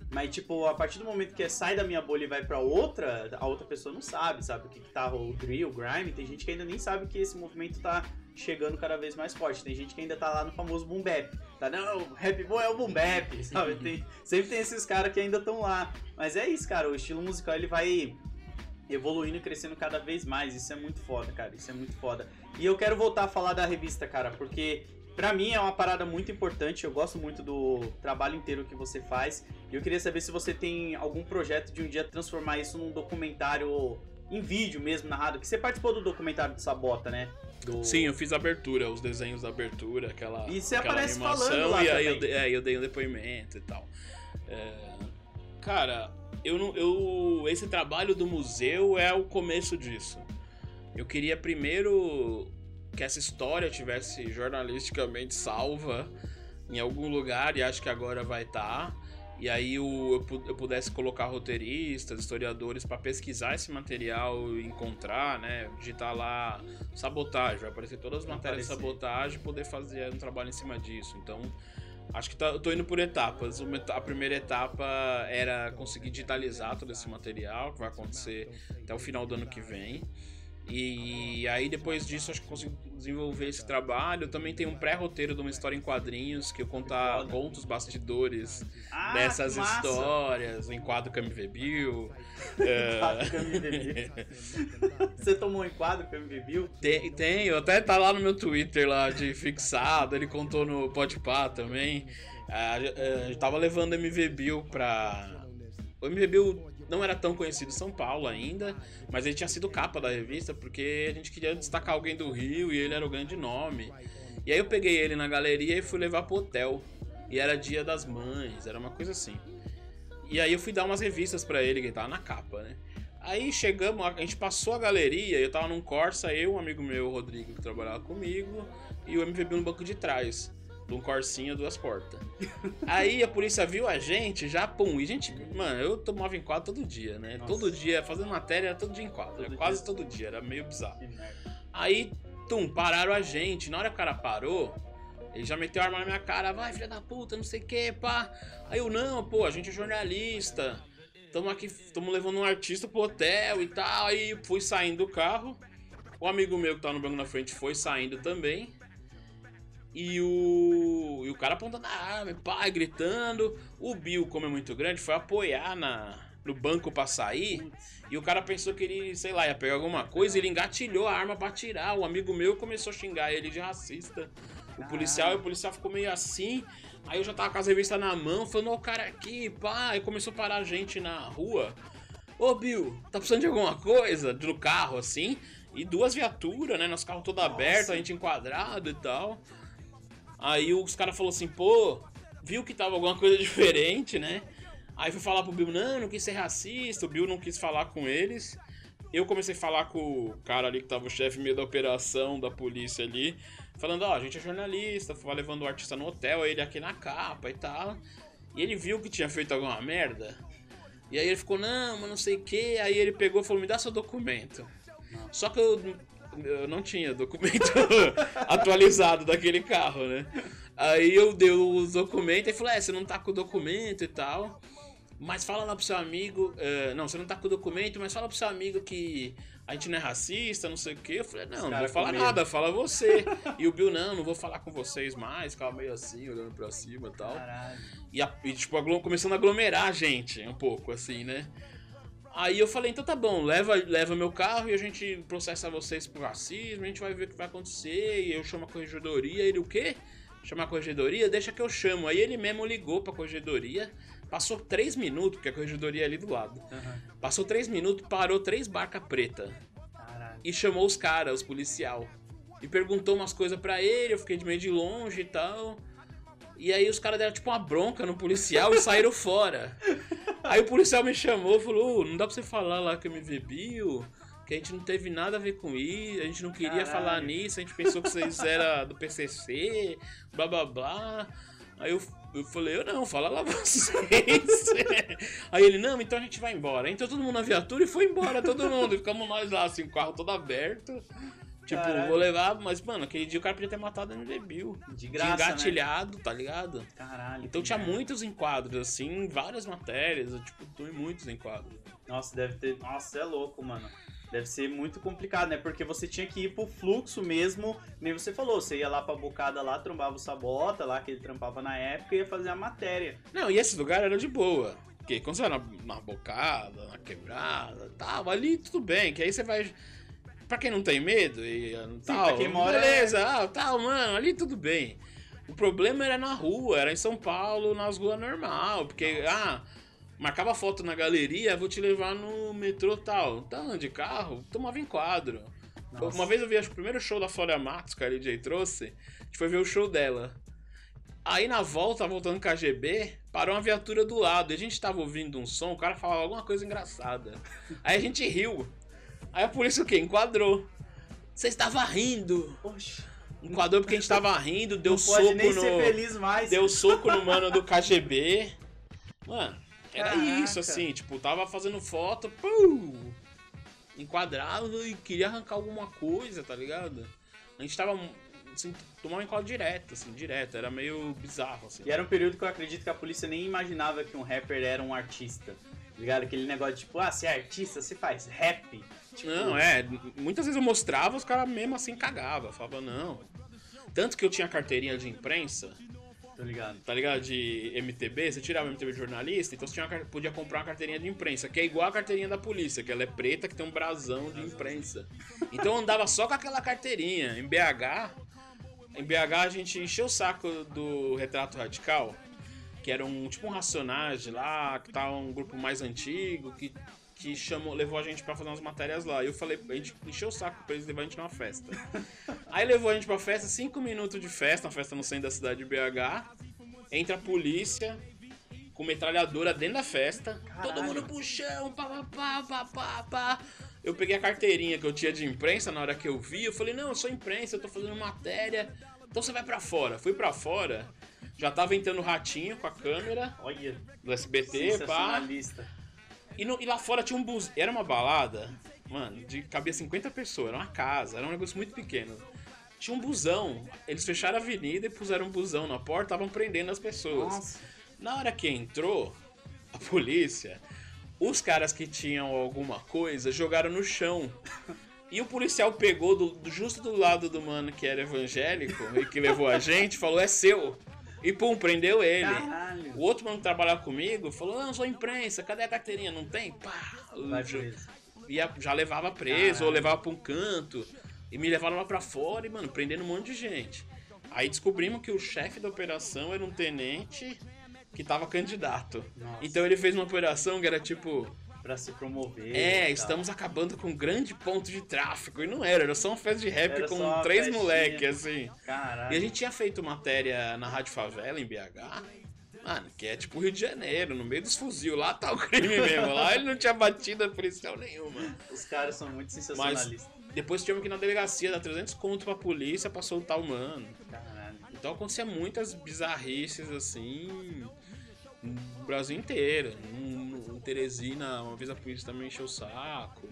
Mas, tipo, a partir do momento que sai da minha bolha e vai pra outra, a outra pessoa não sabe, sabe? O que, que tá o drill, o grime. Tem gente que ainda nem sabe que esse movimento tá chegando cada vez mais forte. Tem gente que ainda tá lá no famoso boom bap. Tá, não, o rap bom é o boom bap, sabe? Tem- sempre tem esses caras que ainda estão lá. Mas é isso, cara. O estilo musical, ele vai evoluindo e crescendo cada vez mais. Isso é muito foda, cara. Isso é muito foda. E eu quero voltar a falar da revista, cara, porque pra mim é uma parada muito importante. Eu gosto muito do trabalho inteiro que você faz. E eu queria saber se você tem algum projeto de um dia transformar isso num documentário em vídeo mesmo, narrado. Que você participou do documentário do Sabota, né? Do... Sim, eu fiz a abertura, os desenhos da abertura, aquela, E você aquela aparece animação, falando lá e aí eu, é, eu dei um depoimento e tal. É, cara, eu não, eu, esse trabalho do museu é o começo disso. Eu queria primeiro que essa história tivesse jornalisticamente salva em algum lugar e acho que agora vai estar. E aí o- eu, eu pudesse colocar roteiristas, historiadores para pesquisar esse material e encontrar, né? Digitar lá sabotagem, vai aparecer todas as Vai matérias de aparecer. sabotagem e poder fazer um trabalho em cima disso. Então, acho que tá, eu tô indo por etapas. Uma A primeira etapa era conseguir digitalizar todo esse material, que vai acontecer até o final do ano que vem. E aí depois disso acho que consigo desenvolver esse trabalho. Eu também tenho um pré-roteiro de uma história em quadrinhos que eu contar, foda. conto os bastidores Ah, dessas histórias, enquadro Bill. é, Enquadro Bill. Você tomou um enquadro Bill? Tem, tem, até tá lá no meu Twitter lá de fixado, ele contou no Podpah também. Ah, gente tava levando MV Bill pra. O MV Bill não era tão conhecido São Paulo ainda, mas ele tinha sido capa da revista porque a gente queria destacar alguém do Rio e ele era o grande nome. E aí eu peguei ele na galeria e fui levar pro hotel. E era dia das mães, era uma coisa assim. E aí eu fui dar umas revistas pra ele, que ele tava na capa, né? Aí chegamos, a gente passou a galeria, eu tava num Corsa, eu, um amigo meu, o Rodrigo, que trabalhava comigo, e o MVB no banco de trás, de um Corsinha duas portas. Aí a polícia viu a gente, já pum, e gente, mano, eu tomava em quadro todo dia, né? Nossa. Todo dia, fazendo matéria, todo dia em quadro, Todo quase dia. todo dia, era meio bizarro. Aí, tum, pararam a gente. Na hora que o cara parou, ele já meteu a arma na minha cara. Vai, filha da puta, não sei o que, pá. Aí eu, não, pô, a gente é jornalista. Tamo aqui, tamo levando um artista pro hotel e tal. Aí fui saindo do carro. O amigo meu que tá no banco na frente foi saindo também. E o, e o cara apontando a arma, pá, gritando. O Bill, como é muito grande, foi apoiar na, no banco pra sair. E o cara pensou que ele, sei lá, ia pegar alguma coisa. Ele engatilhou a arma pra atirar. O amigo meu começou a xingar ele de racista. O policial, e o policial ficou meio assim. Aí eu já tava com as revistas na mão, falando, ó, o cara aqui, pá. Aí começou a parar a gente na rua. Ô, Bill, tá precisando de alguma coisa? No carro, assim. E duas viaturas, né? Nosso carro todo aberto, a gente enquadrado e tal. Aí os caras falaram assim, pô, viu que tava alguma coisa diferente, né? Aí fui falar pro Bill, não, não quis ser racista, o Bill não quis falar com eles. Eu comecei a falar com o cara ali que tava o chefe meio da operação da polícia ali, falando, ó, a gente é jornalista, foi levando o artista no hotel, ele aqui na capa e tal. E ele viu que tinha feito alguma merda. E aí ele ficou, não, mas não sei o que. Aí ele pegou e falou, me dá seu documento. Só que eu, eu não tinha documento atualizado daquele carro, né? Aí eu dei os documentos e falei, é, você não tá com o documento e tal. Mas fala lá pro seu amigo. eh, não, você não tá com o documento, mas fala pro seu amigo que a gente não é racista, não sei o quê. Eu falei, não, não vou falar medo. nada, fala você. e o Bill, não, não vou falar com vocês mais, ficava meio assim, olhando pra cima e tal. Caralho. E, a- e, tipo, começando a aglomerar a gente, um pouco, assim, né? Aí eu falei, então tá bom, leva, leva meu carro e a gente processa vocês por racismo, a gente vai ver o que vai acontecer, e eu chamo a corregedoria, ele o quê? Chamar a corregedoria? Deixa que eu chamo. Aí ele mesmo ligou pra corregedoria, passou três minutos, porque a corregedoria é ali do lado. Aham. Passou três minutos, parou três barcas preta e chamou os caras, os policial. E perguntou umas coisas pra ele, eu fiquei de meio de longe e tal. E aí os caras deram tipo uma bronca no policial e saíram fora. Aí o policial me chamou e falou, "Ô, não dá pra você falar lá que eu me Bill, que a gente não teve nada a ver com isso, a gente não queria Caralho. falar nisso, a gente pensou que vocês eram do PCC, blá blá blá. Aí eu, eu falei, eu não, fala lá vocês. Aí ele, não, então a gente vai embora. Entrou todo mundo na viatura e foi embora, todo mundo. Ficamos nós lá, assim, o carro todo aberto. Tipo, Caralho. vou levar, mas, mano, aquele dia o cara podia ter matado no Bill. De graça, né? engatilhado, tá ligado? Caralho. Então tinha merda. muitos enquadros, assim, várias matérias, eu, tipo, tô em muitos enquadros. Nossa, deve ter. Nossa, é louco, mano. Deve ser muito complicado, né? Porque você tinha que ir pro fluxo mesmo. Nem você falou, você ia lá pra bocada lá, trombava o Sabota lá, que ele trampava na época, e ia fazer a matéria. Não, e esse lugar era de boa. Porque quando você vai na, na bocada, na quebrada, tal, ali tudo bem, que aí você vai. Pra quem não tem medo e tal, pra quem mora- beleza, ah, tal, mano, ali tudo bem. O problema era na rua, era em São Paulo, nas ruas normal, porque, ah, marcava foto na galeria, vou te levar no metrô tal. Tá andando de carro, tomava enquadro. Nossa. Uma vez eu vi acho, o primeiro show da Flória Matos que a DJ trouxe, a gente foi ver o show dela. Aí na volta, voltando com a GB, parou uma viatura do lado. E a gente tava ouvindo um som, o cara falava alguma coisa engraçada. Aí a gente riu. Aí a polícia o quê? Enquadrou. Você estava rindo. Poxa, Enquadrou porque a gente tava rindo, deu não pode soco nem no. ser feliz mais. Deu soco no mano do KGB. Mano, era Caraca. isso, assim, tipo, tava fazendo foto, pum, enquadrado e queria arrancar alguma coisa, tá ligado? A gente tava, assim, tomando um enquadro direto, assim, direto, era meio bizarro, assim. E era um período que eu acredito que a polícia nem imaginava que um rapper era um artista. Tá ligado? Aquele negócio de tipo, ah, você é artista, você faz rap. Tipo, Não, é, muitas vezes eu mostrava, os caras mesmo assim cagavam, falavam, não. Tanto que eu tinha carteirinha de imprensa, Tô ligado. tá ligado? De MTB, você tirava o MTB de jornalista, então você tinha uma podia comprar uma carteirinha de imprensa, que é igual a carteirinha da polícia, que ela é preta, que tem um brasão de imprensa. Então eu andava só com aquela carteirinha. Em BH, em BH a gente encheu o saco do Retrato Radical, que era um tipo um racionagem lá, que tá um grupo mais antigo, que que chamou, levou a gente pra fazer umas matérias lá. E eu falei, a gente encheu o saco pra eles levar a gente numa festa. Aí levou a gente pra festa, cinco minutos de festa, uma festa no centro da cidade de BH. Entra a polícia com metralhadora dentro da festa. Todo mundo pro chão, pá, pá, pá, pá, pá, pá. Eu peguei a carteirinha que eu tinha de imprensa na hora que eu vi. Eu falei, não, eu sou imprensa, eu tô fazendo matéria. Então você vai pra fora. Fui pra fora. Já tava entrando o ratinho com a câmera Olha, do SBT, pá. E, no- e lá fora tinha um bus. Era uma balada, mano, de cabia 50 pessoas. Era uma casa, era um negócio muito pequeno. Tinha um busão. Eles fecharam a avenida e puseram um busão na porta, estavam prendendo as pessoas. Nossa. Na hora que entrou a polícia, os caras que tinham alguma coisa jogaram no chão. E o policial pegou do- do- justo do lado do mano que era evangélico e que levou a gente, falou: é seu. E pum, prendeu ele. Caralho. O outro mano que trabalhava comigo falou: Não, sou imprensa, cadê a carteirinha? Não tem? Pá! Vai Já- preso. ia, já levava preso Caralho. ou levava pra um canto. E me levaram lá pra fora e, mano, prendendo um monte de gente. Aí descobrimos que o chefe da operação era um tenente que tava candidato. Nossa. Então ele fez uma operação que era tipo. Pra se promover. É, estamos acabando com um grande ponto de tráfico. E não era, era só uma festa de rap Era com três festinha. moleques, assim. Caralho. E a gente tinha feito matéria na Rádio Favela, em BH. Mano, que é tipo Rio de Janeiro, no meio dos fuzil. Lá tá o crime mesmo. Lá ele não tinha batida policial nenhuma. Os caras são muito Mas sensacionalistas. depois tivemos que ir na delegacia dar 300 conto pra polícia pra soltar o mano. Caralho. Então acontecia muitas bizarrices assim. No Brasil inteiro. Teresina, uma vez a polícia também encheu o saco.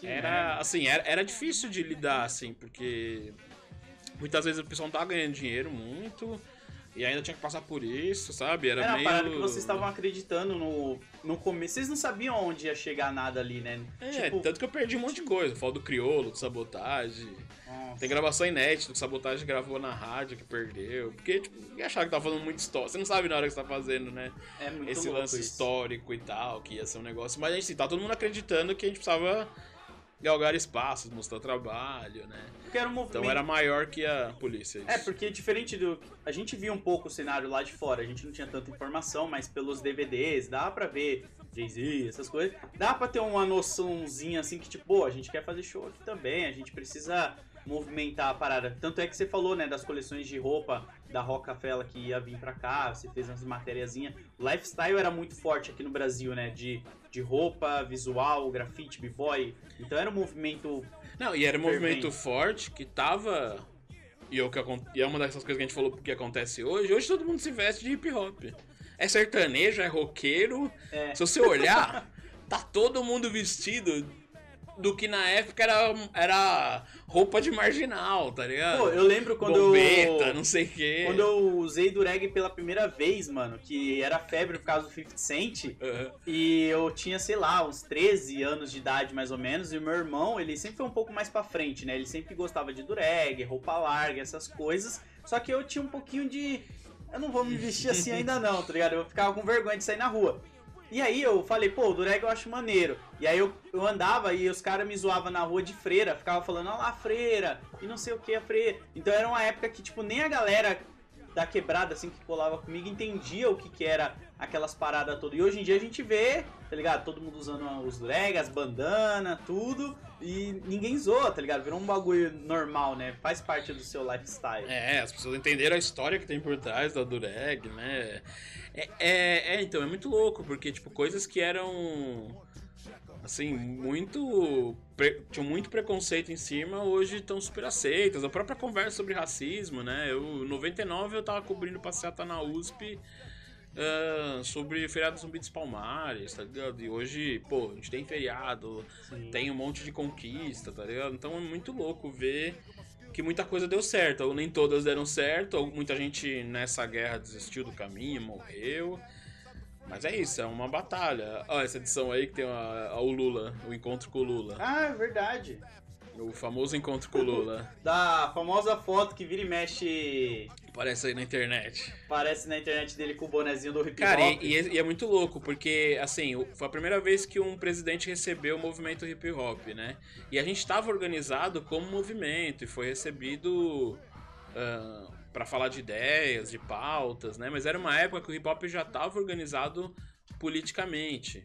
Que Era, assim, era, era difícil de lidar, assim, porque muitas vezes o pessoal não tava ganhando dinheiro muito. E ainda tinha que passar por isso, sabe? Era, Era uma meio. parada que vocês estavam acreditando no, no começo. Vocês não sabiam onde ia chegar nada ali, né? É, tipo, tanto que eu perdi um monte de coisa. Falo do criolo, do sabotagem. Nossa. Tem gravação inédita do Sabotagem gravou na rádio que perdeu. Porque, tipo, achava que tava falando muito história. Você não sabe na hora que você tá fazendo, né? É muito Esse lance isso. histórico e tal, que ia ser um negócio. Mas, assim, tá todo mundo acreditando que a gente precisava galgar espaços, mostrar trabalho, né? Era um. Então era maior que a polícia. Isso. É, porque diferente do. A gente via um pouco o cenário lá de fora, a gente não tinha tanta informação, mas pelos DVDs, dá pra ver Jay-Z, essas coisas. Dá pra ter uma noçãozinha assim que, tipo, pô, a gente quer fazer show aqui também, a gente precisa movimentar a parada. Tanto é que você falou, né, das coleções de roupa da Rockefeller que ia vir pra cá, você fez umas matériazinhas. O lifestyle era muito forte aqui no Brasil, né, de, de roupa, visual, grafite, b-boy. Então era um movimento Não, e era um movimento forte que tava. E, é o que e é uma dessas coisas que a gente falou que acontece hoje. Hoje todo mundo se veste de hip hop. É sertanejo, é roqueiro. É. Se você olhar, tá todo mundo vestido do que na época era, era roupa de marginal, tá ligado? Pô, eu lembro quando Bombeta, eu... não sei o quê. Quando eu usei dureg pela primeira vez, mano, que era febre por causa do 50 Cent, Aham. e eu tinha, sei lá, uns 13 anos de idade mais ou menos, e o meu irmão, ele sempre foi um pouco mais pra frente, né? Ele sempre gostava de dureg, roupa larga, essas coisas, só que eu tinha um pouquinho de... Eu não vou me vestir assim ainda não, tá ligado? Eu ficava com vergonha de sair na rua. E aí eu falei, pô, o dureg eu acho maneiro. E aí eu, eu andava e os caras me zoavam na rua de freira, ficava falando, olha lá, freira, e não sei o que, a freira. Então era uma época que, tipo, nem a galera da quebrada, assim, que colava comigo, entendia o que que era aquelas paradas todas. E hoje em dia a gente vê, tá ligado? Todo mundo usando os dureg, as bandanas, tudo, e ninguém zoa, tá ligado? Virou um bagulho normal, né? Faz parte do seu lifestyle. É, as pessoas entenderam a história que tem por trás da Dureg, né? É, é, é, então, é muito louco, porque, tipo, coisas que eram, assim, muito... pre- tinham muito preconceito em cima, hoje estão super aceitas. A própria conversa sobre racismo, né? Eu, em 99, eu tava cobrindo passeata na USP... ah, sobre feriado Zumbi dos Palmares, tá ligado? E hoje, pô, a gente tem feriado, Sim. tem um monte de conquista, tá ligado? Então é muito louco ver que muita coisa deu certo, ou nem todas deram certo, ou muita gente nessa guerra desistiu do caminho, morreu. Mas é isso, é uma batalha. Ó, essa edição aí que tem a, a- o Lula, o encontro com o Lula. Ah, é verdade. O famoso encontro com o Lula. Da famosa foto que vira e mexe, Aparece aí na internet. aparece na internet dele com o bonezinho do hip hop. Cara, e, e é, e é muito louco, porque, assim, foi a primeira vez que um presidente recebeu o movimento hip hop, né? E a gente estava organizado como movimento e foi recebido ah, pra falar de ideias, de pautas, né? Mas era uma época que o hip hop já estava organizado politicamente.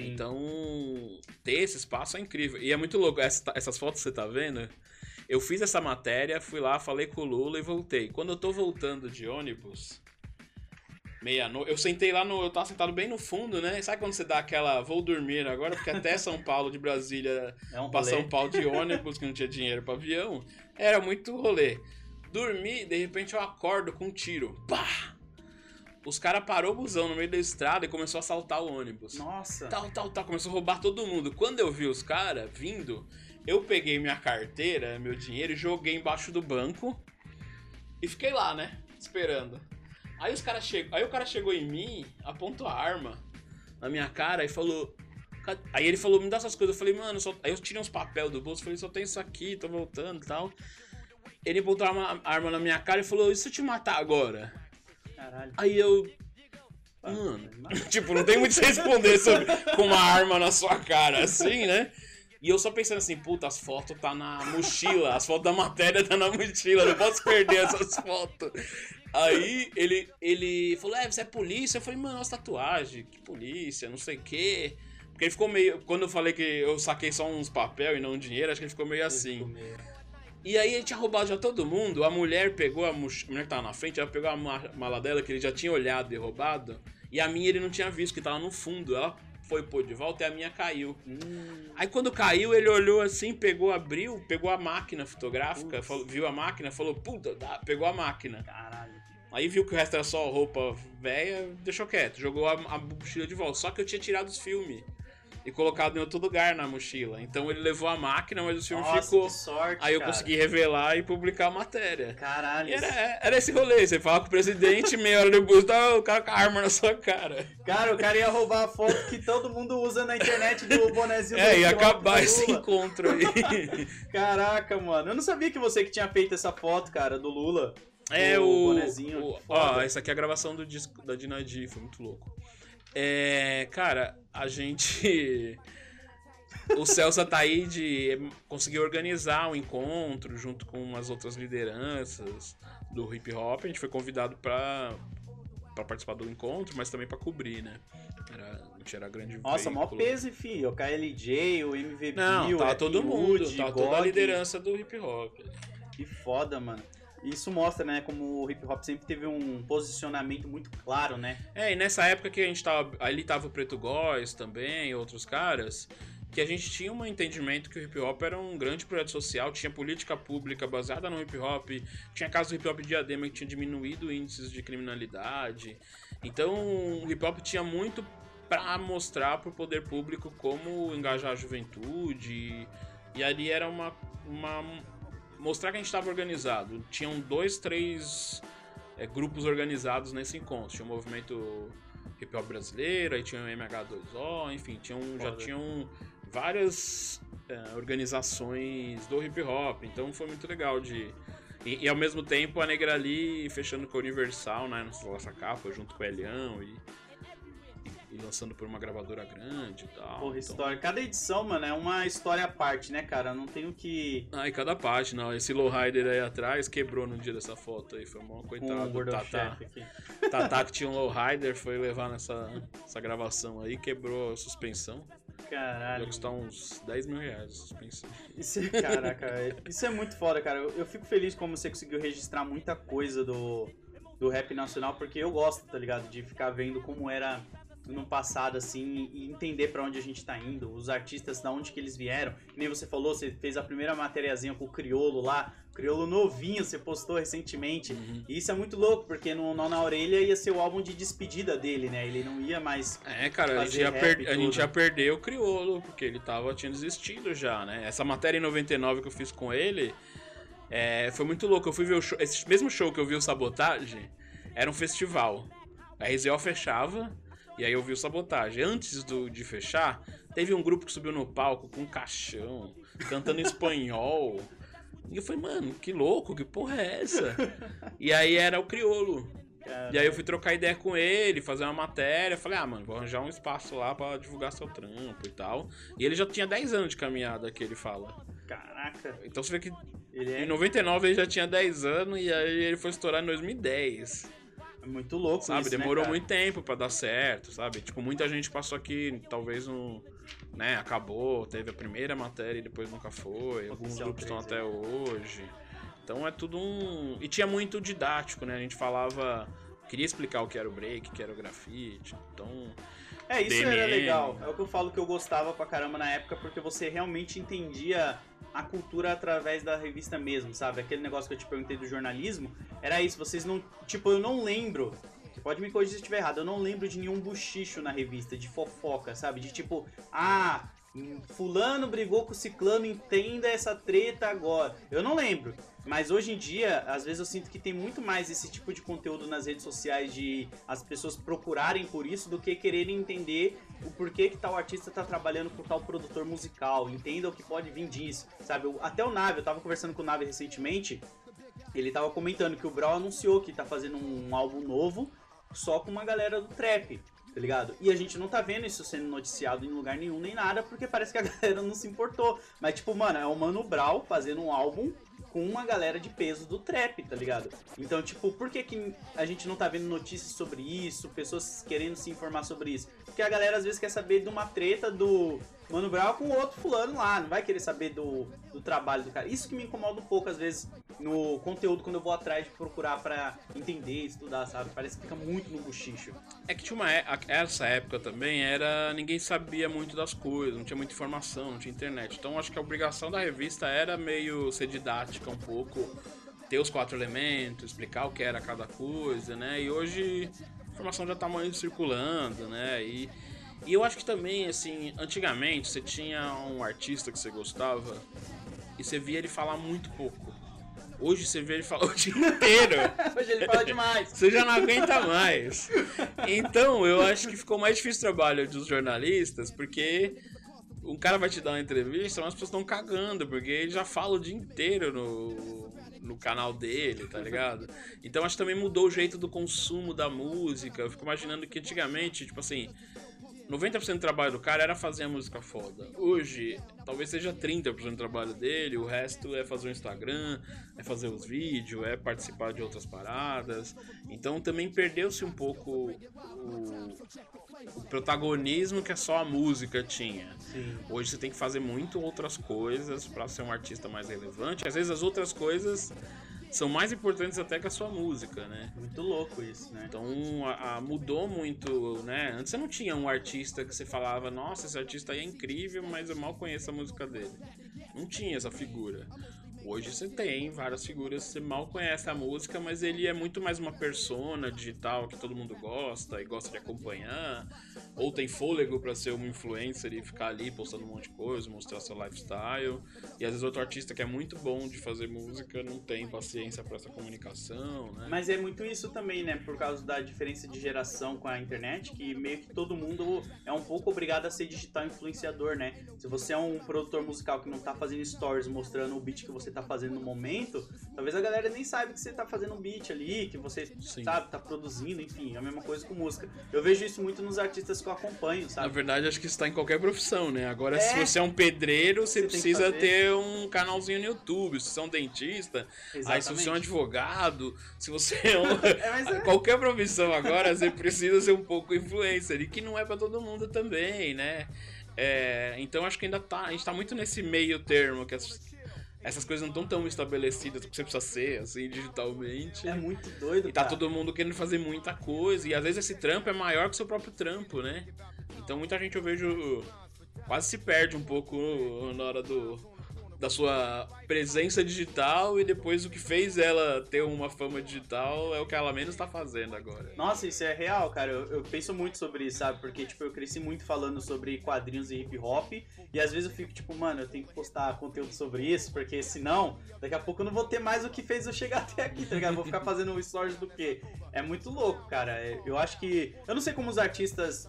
Sim. Então, ter esse espaço é incrível. E é muito louco. Essa- essas fotos que você tá vendo, eu fiz essa matéria, fui lá, falei com o Lula e voltei. Quando eu tô voltando de ônibus, meia-noite, eu sentei lá no. Eu tava sentado bem no fundo, né? Sabe quando você dá aquela. Vou dormir agora, porque até São Paulo de Brasília É um pra. São Paulo de ônibus, que não tinha dinheiro pra avião, era muito rolê. Dormi, de repente eu acordo com um tiro. Pá! Os caras parou o busão no meio da estrada e começou a assaltar o ônibus. Nossa. Tal, tal, tal. Começou a roubar todo mundo. Quando eu vi os caras vindo, eu peguei minha carteira, meu dinheiro, e joguei embaixo do banco. E fiquei lá, né? Esperando. Aí os caras chegou. Aí o cara chegou em mim, apontou a arma na minha cara e falou. Aí ele falou, me dá essas coisas. Eu falei, mano, só... aí eu tirei uns papel do bolso, falei, só tem isso aqui, tô voltando e tal. Ele apontou a arma, a arma na minha cara e falou, e se eu te matar agora? Caralho. Aí eu. Mano, tipo, não tem muito o que responder sobre, com uma arma na sua cara, assim, né? E eu só pensando assim, puta, as fotos tá na mochila, as fotos da matéria tá na mochila, não posso perder essas fotos. Aí ele, ele falou, é, você é polícia? Eu falei, mano, as tatuagem, que polícia, não sei o quê. Porque ele ficou meio. Quando eu falei que eu saquei só uns papel e não dinheiro, acho que ele ficou meio assim. E aí ele tinha roubado já todo mundo. A mulher pegou a, moch... a mulher que tava na frente, ela pegou a ma- mala dela que ele já tinha olhado e roubado. E a minha ele não tinha visto, que tava no fundo. Ela foi pôr de volta e a minha caiu. Aí quando caiu, ele olhou assim, pegou, abriu, pegou a máquina fotográfica, falou- viu a máquina, falou, puta, dá, pegou a máquina. Caralho. Aí viu que o resto era só roupa velha, deixou quieto, jogou a, a mochila de volta. Só que eu tinha tirado os filmes e colocado em outro lugar na mochila. Então ele levou a máquina, mas o filme Nossa, ficou. que sorte, Aí eu cara. consegui revelar e publicar a matéria. Caralho. E era, era esse rolê, você fala com o presidente, meia hora depois tá o cara com a arma na sua cara. Cara, o cara ia roubar a foto que todo mundo usa na internet do bonezinho É, do ia acabar esse encontro aí. Caraca, mano. Eu não sabia que você que tinha feito essa foto, cara, do Lula. É O o. bonezinho, o- ó, essa aqui é a gravação do disco da Dinadi, foi muito louco. É. Cara, a gente. O Celso Ataíde conseguiu organizar um encontro junto com umas outras lideranças do hip hop. A gente foi convidado pra, pra participar do encontro, mas também pra cobrir, né? Era, a gente era grande Nossa, veículo. peso, fi. O KLJ, o MVB, Não, o tá Rap todo mundo, tá toda a liderança do hip hop. Que foda, mano. Isso mostra, né, como o hip hop sempre teve um posicionamento muito claro, né? É, e nessa época que a gente tava. Ali tava o Preto Góes também, outros caras. Que a gente tinha um entendimento que o hip hop era um grande projeto social, tinha política pública baseada no hip hop, tinha casos do hip hop diadema que tinha diminuído índices de criminalidade. Então o hip hop tinha muito pra mostrar pro poder público como engajar a juventude. E ali era uma. uma mostrar que a gente estava organizado. Tinham dois, três é, grupos organizados nesse encontro. Tinha o movimento hip hop brasileiro, aí tinha o MH2O, enfim, tinham, já tinham várias é, organizações do hip hop. Então foi muito legal de. E, e, ao mesmo tempo a Negra ali fechando com a Universal, né, nossa capa, junto com o Elião e, e, lançando por uma gravadora grande e tal. Porra, Então- história. Cada edição, mano, é uma história à parte, né, cara? Não tenho que. Ah, e cada página, esse lowrider aí atrás quebrou no dia dessa foto aí, foi mó coitado Gordon Tatá. Tatá que tinha um lowrider, foi levar nessa essa gravação aí, quebrou a suspensão. Vai Caralho. custar uns 10 mil reais a suspensão. Isso, é- caraca, é- isso é muito foda, cara. Eu, eu fico feliz como você conseguiu registrar muita coisa do, do rap nacional, porque eu gosto, tá ligado? De ficar vendo como era no passado, assim, e entender pra onde a gente tá indo, os artistas, da onde que eles vieram. Que nem você falou, você fez a primeira matériazinha com o Criolo lá, Criolo novinho, você postou recentemente. Uhum. E isso é muito louco, porque no Nó na Orelha ia ser o álbum de despedida dele, né? Ele não ia mais. É, cara, a gente, ia per- a gente ia perder o Criolo, porque ele tava, tinha desistido já, né? Essa matéria em 99 que eu fiz com ele é, foi muito louco. Eu fui ver o show, esse mesmo show que eu vi o Sabotagem, era um festival. A RZO fechava, e aí eu vi o Sabotagem. Antes do, de fechar, teve um grupo que subiu no palco com um caixão, cantando espanhol. E eu falei, mano, que louco, que porra é essa? E aí era o Criolo. E aí eu fui trocar ideia com ele, fazer uma matéria. Falei, ah, mano, vou arranjar um espaço lá pra divulgar seu trampo e tal. E ele já tinha 10 anos de caminhada que ele fala. Caraca, Então você vê que ele é em 99 ele já tinha 10 anos e aí ele foi estourar em 2010. Muito louco Sabe, isso, né, demorou cara? muito tempo pra dar certo, sabe? Tipo, muita gente passou aqui, talvez um, né, acabou, teve a primeira matéria e depois nunca foi. Alguns Oficial grupos estão 3, até hoje. Então é tudo um. E tinha muito didático, né? A gente falava. Queria explicar o que era o break, o que era o grafite. Então. É, isso era legal. É o que eu falo que eu gostava pra caramba na época, porque você realmente entendia a cultura através da revista mesmo, sabe? Aquele negócio que eu te perguntei do jornalismo, era isso, vocês não. Tipo, eu não lembro. Pode me corrigir se estiver errado, eu não lembro de nenhum buchicho na revista, de fofoca, sabe? De tipo, ah, fulano brigou com ciclano, entenda essa treta agora. Eu não lembro. Mas hoje em dia, às vezes eu sinto que tem muito mais esse tipo de conteúdo nas redes sociais de as pessoas procurarem por isso do que quererem entender o porquê que tal artista tá trabalhando com tal produtor musical, entenda o que pode vir disso, sabe? Até o Nave, eu tava conversando com o Nave recentemente, ele tava comentando que o Brau anunciou que tá fazendo um álbum novo só com uma galera do trap, tá ligado? E a gente não tá vendo isso sendo noticiado em lugar nenhum nem nada, porque parece que a galera não se importou. Mas, tipo, mano, é o Mano Brau fazendo um álbum com uma galera de peso do trap, tá ligado? Então, tipo, por que, que a gente não tá vendo notícias sobre isso, pessoas querendo se informar sobre isso? Porque a galera às vezes quer saber de uma treta do Mano Brown com outro fulano lá, não vai querer saber do, do trabalho do cara. Isso que me incomoda um pouco, às vezes, no conteúdo, quando eu vou atrás de procurar pra entender, estudar, sabe? Parece que fica muito no buchicho. É que tinha uma. é- Essa época também era. Ninguém sabia muito das coisas, não tinha muita informação, não tinha internet. Então acho que a obrigação da revista era meio ser didática um pouco, ter os quatro elementos, explicar o que era cada coisa, né? E hoje a informação já tá mais circulando, né? E, e eu acho que também, assim, antigamente você tinha um artista que você gostava e você via ele falar muito pouco. Hoje você vê ele falar o dia inteiro. Hoje ele fala demais. Você já não aguenta mais. Então, eu acho que ficou mais difícil o trabalho dos jornalistas, porque um cara vai te dar uma entrevista, mas as pessoas estão cagando, porque ele já fala o dia inteiro no, no canal dele, tá ligado? Então, acho que também mudou o jeito do consumo da música. Eu fico imaginando que antigamente, tipo assim. 90% do trabalho do cara era fazer a música foda. Hoje, talvez seja 30% do trabalho dele, o resto é fazer o Instagram, é fazer os vídeos, é participar de outras paradas. Então também perdeu-se um pouco o, o protagonismo que só a música tinha. Sim. Hoje você tem que fazer muito outras coisas pra ser um artista mais relevante. Às vezes as outras coisas são mais importantes até que a sua música, né? Muito louco isso, né? Então a- a- mudou muito, né? Antes você não tinha um artista que você falava, nossa, esse artista aí é incrível, mas eu mal conheço a música dele. Não tinha essa figura. Hoje você tem várias figuras, você mal conhece a música, mas ele é muito mais uma persona digital que todo mundo gosta e gosta de acompanhar. Ou tem fôlego pra ser um influencer e ficar ali postando um monte de coisa, mostrar seu lifestyle. E às vezes outro artista que é muito bom de fazer música não tem paciência pra essa comunicação, né? Mas é muito isso também, né? Por causa da diferença de geração com a internet, que meio que todo mundo é um pouco obrigado a ser digital influenciador, né? Se você é um produtor musical que não tá fazendo stories mostrando o beat que você tá fazendo no momento, talvez a galera nem saiba que você tá fazendo um beat ali, que você, Sim. sabe, tá produzindo, enfim, é a mesma coisa com música. Eu vejo isso muito nos artistas que eu acompanho, Na sabe? verdade, acho que isso tá em qualquer profissão, né? Agora, se É. você é um pedreiro, você, Você precisa ter um canalzinho no YouTube. Se você é um dentista, aí se você é um Exatamente. advogado, se você é um... É, é. Qualquer profissão agora, você precisa ser um pouco influencer. E que não é pra todo mundo também, né? É, então, acho que ainda tá... A gente tá muito nesse meio termo, que as- essas coisas não estão tão estabelecidas que você precisa ser, assim, digitalmente. É muito doido, E tá cara. todo mundo querendo fazer muita coisa. E às vezes esse trampo é maior que o seu próprio trampo, né? Então muita gente eu vejo quase se perde um pouco na hora do da sua presença digital e depois o que fez ela ter uma fama digital é o que ela menos tá fazendo agora. Nossa, isso é real, cara. Eu, eu penso muito sobre isso, sabe? Porque, tipo, eu cresci muito falando sobre quadrinhos e hip hop. E às vezes eu fico, tipo, mano, eu tenho que postar conteúdo sobre isso, porque senão, daqui a pouco eu não vou ter mais o que fez eu chegar até aqui, tá ligado? Vou ficar fazendo stories do quê? É muito louco, cara. É- Eu acho que. Eu não sei como os artistas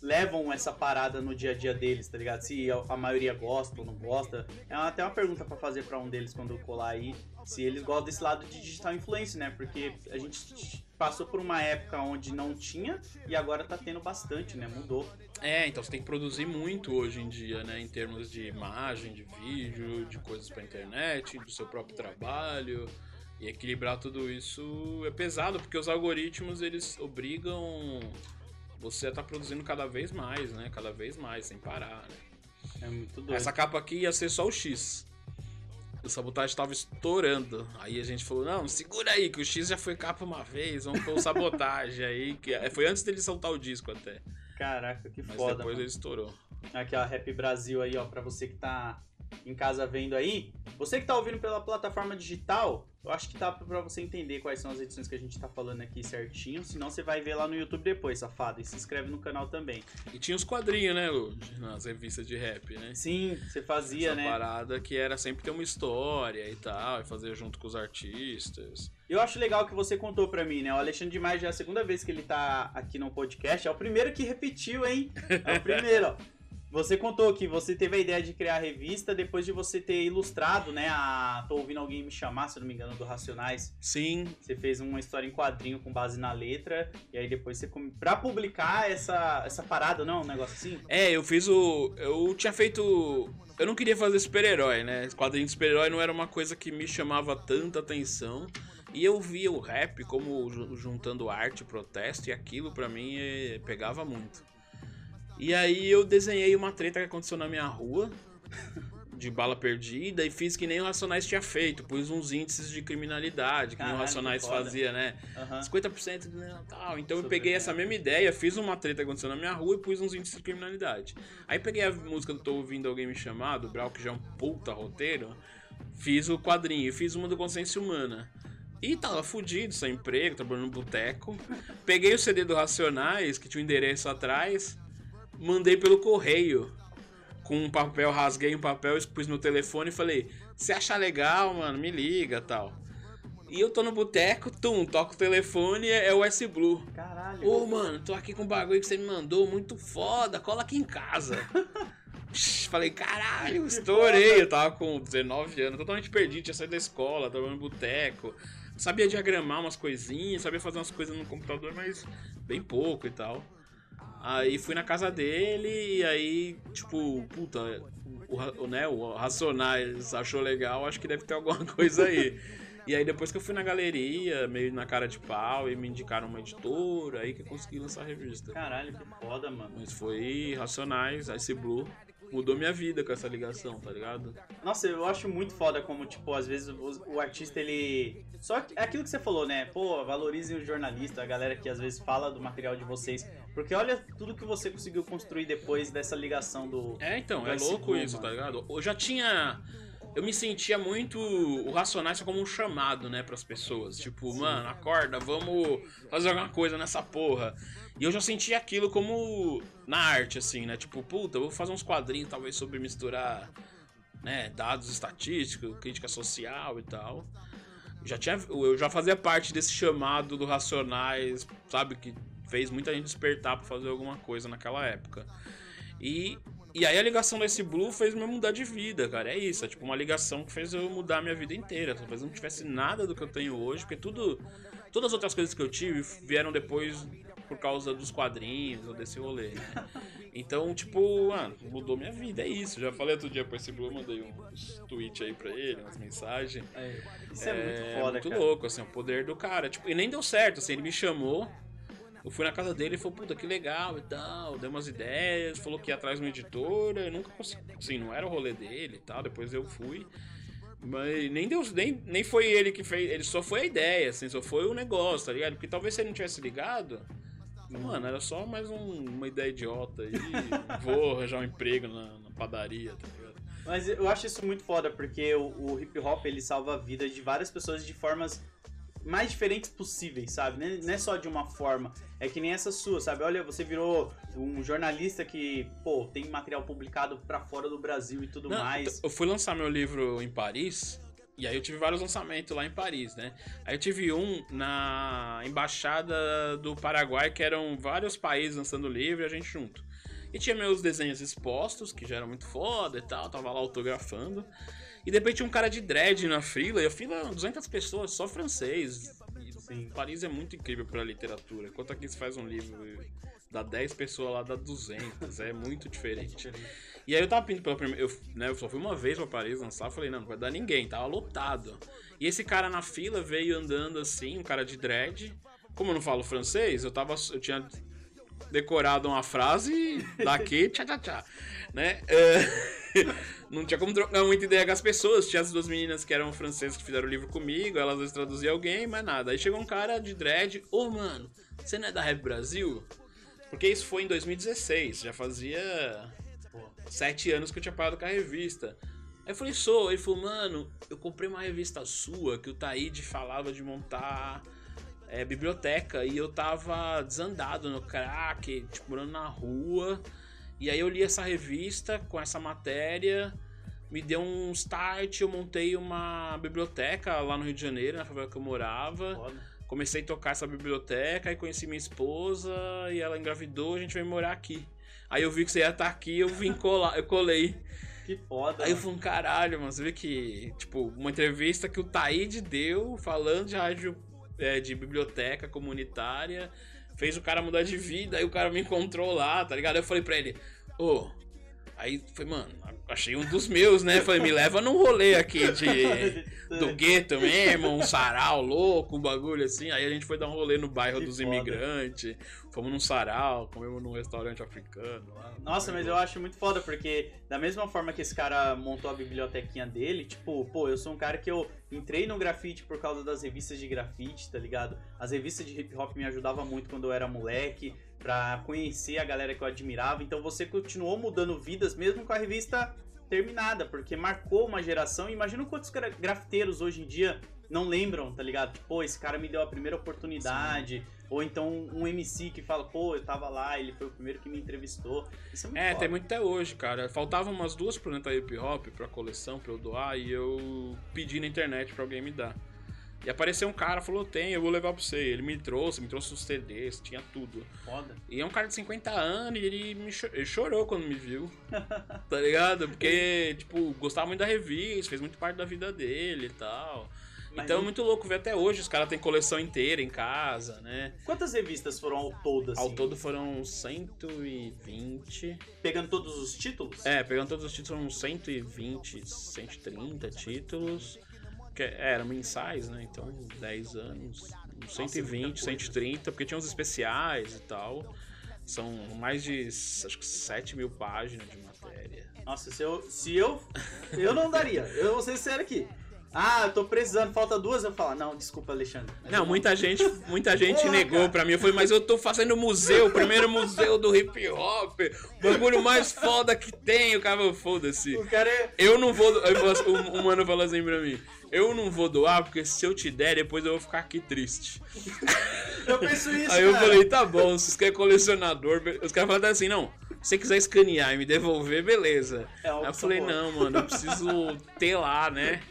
levam essa parada no dia a dia deles, tá ligado? Se a maioria gosta ou não gosta. É até uma pergunta pra fazer pra um deles quando eu colar aí, se eles gostam desse lado de digital influência, né? Porque a gente passou por uma época onde não tinha e agora tá tendo bastante, né? Mudou. É, então você tem que produzir muito hoje em dia, né? Em termos de imagem, de vídeo, de coisas pra internet, do seu próprio trabalho. E equilibrar tudo isso é pesado, porque os algoritmos eles obrigam você estar produzindo cada vez mais, né? Cada vez mais, sem parar, né? É muito doido. Essa capa aqui ia ser só o X. O sabotagem tava estourando. Aí a gente falou: não, segura aí, que o X já foi capa uma vez, vamos pôr o sabotagem aí. Que... é, Foi antes dele soltar o disco até. Caraca, que Mas foda. depois mano. ele estourou. Aqui, ó, Rap Brasil aí, ó, pra você que tá em casa vendo aí. Você que tá ouvindo pela plataforma digital, eu acho que tá pra você entender quais são as edições que a gente tá falando aqui certinho. Senão você vai ver lá no YouTube depois, safado. E se inscreve no canal também. E tinha os quadrinhos, né, Lu? Nas revistas de rap, né? Sim, você fazia, Essa né? parada que era sempre ter uma história e tal, e fazer junto com os artistas. Eu acho legal que você contou pra mim, né? O Alexandre de Maio já é a segunda vez que ele tá aqui no podcast. É o primeiro que repetiu, hein? É o primeiro, ó. Você contou que você teve a ideia de criar a revista depois de você ter ilustrado, né? A Tô ouvindo alguém me chamar, se não me engano, do Racionais. Sim, Você fez uma história em quadrinho com base na letra. E aí depois você. Pra publicar essa, essa parada, não? Um negócio assim? É, eu fiz o. Eu tinha feito. Eu não queria fazer super-herói, né? Quadrinho de super-herói não era uma coisa que me chamava tanta atenção. E eu via o rap como ju- juntando arte, protesto, e aquilo pra mim eh, pegava muito. E aí eu desenhei uma treta que aconteceu na minha rua, de bala perdida, e fiz que nem o Racionais tinha feito. Pus uns índices de criminalidade, que nem o Caralho, Racionais fazia, né? Aham. 50% né, tal. Então eu peguei bem. essa mesma ideia, fiz uma treta que aconteceu na minha rua e pus uns índices de criminalidade. Aí peguei a música do Tô Ouvindo Alguém Me Chamar, do Brau, que já é um puta roteiro, fiz o quadrinho, fiz uma do Consciência Humana. E tava fudido, sem emprego, trabalhando no boteco. Peguei o CD do Racionais, que tinha o endereço atrás, mandei pelo correio. Com um papel, rasguei um papel, pus no telefone e falei: Se achar legal, mano, me liga tal. E eu tô no boteco, tum, toco o telefone, é o S Blue. Caralho. Ô, mano, tô aqui com um bagulho que você me mandou, muito foda, cola aqui em casa. Falei, caralho, estourei. Eu tava com 19 anos, totalmente perdido, tinha saído da escola, tava no boteco. Sabia diagramar umas coisinhas, sabia fazer umas coisas no computador, mas bem pouco e tal. Aí fui na casa dele e aí, tipo, puta, o, o, né, o Racionais achou legal, acho que deve ter alguma coisa aí. E aí depois que eu fui na galeria, meio na cara de pau, e me indicaram uma editora, aí que eu consegui lançar a revista. Caralho, que foda, mano. Mas foi Racionais, Ice Blue, mudou minha vida com essa ligação, tá ligado? Nossa, eu acho muito foda como, tipo, às vezes o, o artista, ele... Só é aquilo que você falou, né? Pô, valorizem o jornalista, a galera que às vezes fala do material de vocês. Porque olha tudo que você conseguiu construir depois dessa ligação do... É, então, do é louco isso, mano. tá ligado? Eu já tinha. Eu me sentia muito o Racionais como um chamado, né, pras pessoas. Tipo, mano, acorda, vamos fazer alguma coisa nessa porra. E eu já sentia aquilo como na arte, assim, né? Tipo, puta, eu vou fazer uns quadrinhos talvez sobre misturar, né, dados estatísticos, crítica social e tal. Já tinha, eu já fazia parte desse chamado do Racionais, sabe, que fez muita gente despertar pra fazer alguma coisa naquela época. E, e aí a ligação desse Blue fez me mudar de vida, cara. É isso, é tipo uma ligação que fez eu mudar a minha vida inteira. Talvez não tivesse nada do que eu tenho hoje, porque tudo. Todas as outras coisas que eu tive vieram depois por causa dos quadrinhos ou desse rolê, né? Então, tipo, mano, mudou minha vida, é isso. Já falei outro dia pra esse Blue, mandei uns tweets aí pra ele, umas mensagens. Isso é, muito foda, muito cara. louco, assim, o poder do cara. Tipo, e nem deu certo, assim, ele me chamou. Eu fui na casa dele e falou, puta, que legal e tal. Deu umas ideias, falou que ia atrás de uma editora. Eu nunca consegui. Assim, não era o rolê dele e tal. Depois eu fui. Mas nem deu. Nem, nem foi ele que fez. Ele só foi a ideia, assim, só foi o negócio, tá ligado? Porque talvez se ele não tivesse ligado. Mano, era só mais um- uma ideia idiota aí. Vou arranjar um emprego na, na padaria, tá ligado? Mas eu acho isso muito foda, porque o, o hip hop ele salva a vida de várias pessoas de formas mais diferentes possíveis, sabe? Não é- Não é só de uma forma. É que nem essa sua, sabe? Olha, você virou um jornalista que, pô, tem material publicado pra fora do Brasil e tudo Não, mais. Eu fui lançar meu livro em Paris. E aí eu tive vários lançamentos lá em Paris, né? Aí eu tive um na embaixada do Paraguai, que eram vários países lançando livro e a gente junto. E tinha meus desenhos expostos, que já eram muito foda e tal, tava lá autografando. E depois tinha um cara de dread na fila, e a fila, 200 pessoas, só francês. E Sim. Paris é muito incrível pra literatura. Enquanto aqui você faz um livro Dá 10 pessoas lá, dá 200. É muito diferente. E aí eu tava pedindo pela primeira. Eu, né, eu só fui uma vez pra Paris dançar. Falei, não, não vai dar ninguém. Tava lotado. E esse cara na fila veio andando assim, um cara de dread. Como eu não falo francês, eu tava. Eu tinha decorado uma frase daqui, tchá tchá tchá. Né? É, não tinha como trocar muita ideia com as pessoas. Tinha as duas meninas que eram francesas que fizeram o livro comigo, elas duas traduziam alguém, mas nada. Aí chegou um cara de dread, ô mano, você não é da Rap Brasil? Porque isso foi em 2016, já fazia sete anos que eu tinha parado com a revista. Aí eu falei, sou. Ele falou, mano, eu comprei uma revista sua que o Taíde falava de montar é, biblioteca e eu tava desandado no crack, tipo, morando na rua. E aí eu li essa revista com essa matéria, me deu um start, eu montei uma biblioteca lá no Rio de Janeiro, na favela que eu morava. Foda. Comecei a tocar essa biblioteca e conheci minha esposa e ela engravidou, a gente veio morar aqui. Aí eu vi que você ia estar aqui, eu vim colar, eu colei. Que foda. Aí eu falei, caralho, mano, você vê que, tipo, uma entrevista que o Taíde deu falando de rádio, é, de biblioteca comunitária, fez o cara mudar de vida, aí o cara me encontrou lá, tá ligado? Aí eu falei pra ele, ô. Aí foi, mano, achei um dos meus, né? Falei, me leva num rolê aqui de, do gueto mesmo, um sarau louco, um bagulho assim. Aí a gente foi dar um rolê no bairro Que dos foda. imigrantes, fomos num sarau, comemos num restaurante africano lá. Nossa, mas eu acho muito foda, porque da mesma forma que esse cara montou a bibliotequinha dele, tipo, pô, eu sou um cara que eu entrei no grafite por causa das revistas de grafite, tá ligado? As revistas de hip hop me ajudavam muito quando eu era moleque, pra conhecer a galera que eu admirava. Então você continuou mudando vidas mesmo com a revista terminada, porque marcou uma geração. Imagina quantos gra- grafiteiros hoje em dia não lembram, tá ligado? Tipo, pô, esse cara me deu a primeira oportunidade. Ou então um MC que fala, pô, eu tava lá, ele foi o primeiro que me entrevistou. Isso é muito É, tem muito até hoje, cara. Faltavam umas duas Planeta Hip Hop pra coleção, pra eu doar, e eu pedi na internet pra alguém me dar. E apareceu um cara, falou, tem, eu vou levar pra você. Ele me trouxe, me trouxe os CDs, tinha tudo. foda. E é um cara de 50 anos e ele, me cho- ele chorou quando me viu. tá ligado? Porque, tipo, gostava muito da revista, fez muito parte da vida dele e tal. Mas então é muito louco ver até hoje, os caras têm coleção inteira em casa, né? Quantas revistas foram ao todo, assim? Ao todo foram 120. Pegando todos os títulos? É, pegando todos os títulos, foram uns 120, 130 títulos. Eram mensais, né? Então, 10 anos. Uns Nossa, 120, muita coisa. 130, porque tinha uns especiais e tal. São mais de, acho que 7 mil páginas de matéria. Nossa, se eu. Se eu. Eu não daria. Eu vou ser sincero aqui. Ah, eu tô precisando, falta duas, eu falo, não, desculpa, Alexandre. Não, muita gente, muita gente Porra, negou cara. pra mim. Eu falei, mas eu tô fazendo museu, o primeiro museu do hip hop, o bagulho mais foda que tem. O cara foda-se. O cara é. Eu não vou. O, o mano falou assim pra mim: Eu não vou doar, porque se eu te der, depois eu vou ficar aqui triste. Eu penso isso. Aí eu cara. falei: Tá bom, se você quer colecionador. Os caras falaram assim: Não, se você quiser escanear e me devolver, beleza. É, Aí eu falei: boa. Não, mano, eu preciso ter lá, né?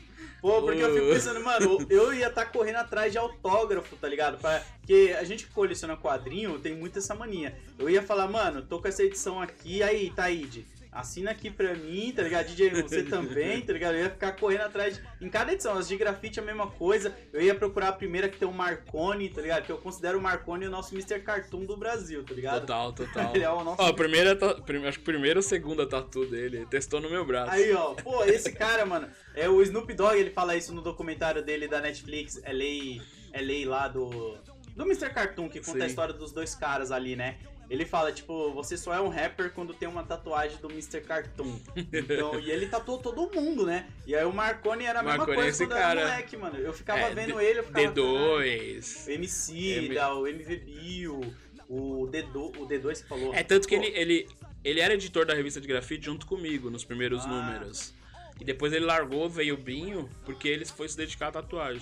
Pô, porque eu fico pensando, mano, eu ia estar correndo atrás de autógrafo, tá ligado? Pra- Porque a gente que coleciona quadrinho tem muito essa mania. Eu ia falar, mano, tô com essa edição aqui, aí, Taíde, assina aqui pra mim, tá ligado? DJ, você também, tá ligado? Eu ia ficar correndo atrás de... Em cada edição, as de grafite é a mesma coisa. Eu ia procurar a primeira que tem o Marconi, tá ligado? Que eu considero o Marconi o nosso Mr. Cartoon do Brasil, tá ligado? Total, total. Ele é o nosso Ó, a primeira, ta- acho que a primeira ou segunda tatu dele, ele testou no meu braço. Aí, ó, pô, esse cara, mano, é o Snoop Dogg, ele fala isso no documentário dele da Netflix, é lei, é lei lá do do Mr. Cartoon que conta a Sim. história dos dois caras ali, né? Ele fala, tipo, você só é um rapper quando tem uma tatuagem do Mr. Cartoon. Então, e ele tatuou todo mundo, né? E aí o Marconi era a mesma Marconi é coisa quando era cara. moleque, mano. Eu ficava É, vendo D- ele, eu ficava... D2. "Caralho, MC, M- da, o MV Bill, o D2, o D2 que falou. É, tanto que ele, ele, ele era editor da revista de grafite junto comigo, nos primeiros Ah. números. E depois ele largou, veio o Binho, porque ele foi se dedicar à tatuagem.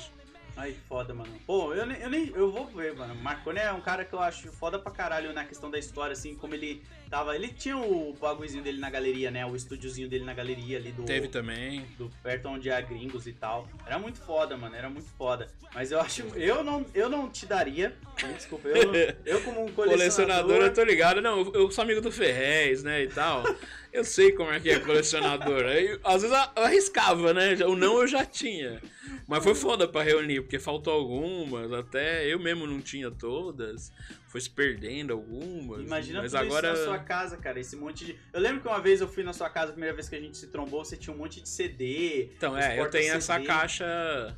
Ai, foda, mano. Pô, eu nem, eu nem. Eu vou ver, mano. Marconi é um cara que eu acho foda pra caralho na questão da história, assim, como ele tava. Ele tinha o bagulhozinho dele na galeria, né? O estúdiozinho dele na galeria ali do. Teve também. Do perto onde há gringos e tal. Era muito foda, mano. Era muito foda. Mas eu acho. Eu não, eu não te daria. Desculpa, eu, eu como um colecionador. Colecionador, eu tô ligado. Não, eu sou amigo do Ferrez, né, e tal. Eu sei como é que é colecionador. Aí, às vezes eu arriscava, né? O não eu já tinha. Mas foi foda pra reunir, porque faltou algumas, até eu mesmo não tinha todas. Foi se perdendo algumas. Imagina mas tudo agora. isso na sua casa, cara. Esse monte de. Eu lembro que uma vez eu fui na sua casa, a primeira vez que a gente se trombou, você tinha um monte de CD. Então, é, eu tenho porta-CD. essa caixa.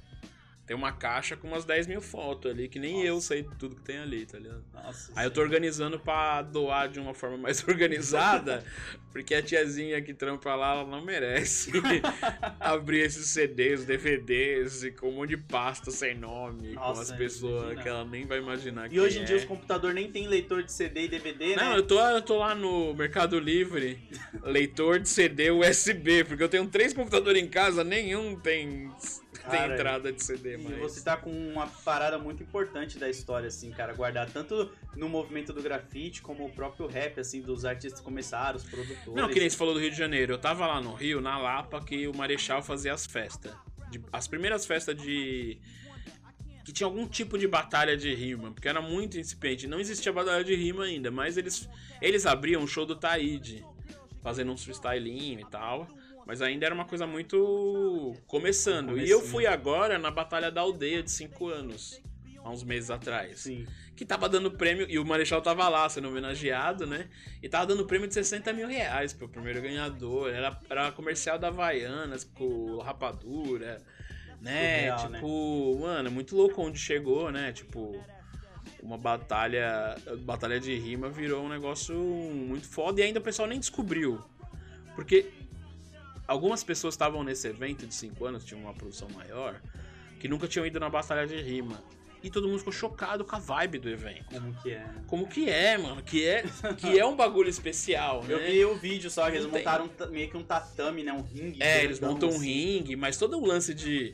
Tem uma caixa com umas 10 mil fotos ali, que nem eu sei tudo que tem ali, tá ligado? Nossa, Aí eu tô organizando pra doar de uma forma mais organizada, porque a tiazinha que trampa lá, ela não merece abrir esses CDs, DVDs, e com um monte de pasta sem nome, com Nossa, as pessoas que ela nem vai imaginar E hoje em dia é. os computadores nem tem leitor de CD e DVD, Não, né? eu tô, eu tô lá no Mercado Livre, leitor de CD USB, porque eu tenho três computadores em casa, nenhum tem, tem Cara, entrada de CD, E mas... você tá com uma parada muito importante da história, assim, cara, guardar tanto no movimento do grafite como o próprio rap, assim, dos artistas começaram, os produtores. Não, que nem você falou do Rio de Janeiro. Eu tava lá no Rio, na Lapa, que o Marechal fazia as festas. As primeiras festas de. Que tinha algum tipo de batalha de rima, porque era muito incipiente. Não existia batalha de rima ainda, mas eles, eles abriam o show do Taíde, fazendo um freestylinho e tal. Mas ainda era uma coisa muito começando. E eu fui agora na Batalha da Aldeia de 5 anos, há uns meses atrás Sim. que tava dando prêmio, e o Marechal tava lá sendo homenageado, né? E tava dando prêmio de 60 mil reais pro primeiro ganhador. Era, era comercial da Havaianas com Rapadura, né? Surreal, tipo, mano, muito louco onde chegou, né? Tipo, uma batalha, batalha de rima virou um negócio muito foda e ainda o pessoal nem descobriu. Porque algumas pessoas estavam nesse evento de 5 anos, tinha uma produção maior, que nunca tinham ido na batalha de rima. E todo mundo ficou chocado com a vibe do evento. Como que é? Como que é, mano? Que é, que é um bagulho especial, né? Eu vi o vídeo só, que eles tem. montaram um ta- meio que um tatame, né? Um ringue. É, eles montam um assim. ringue, mas todo o lance de.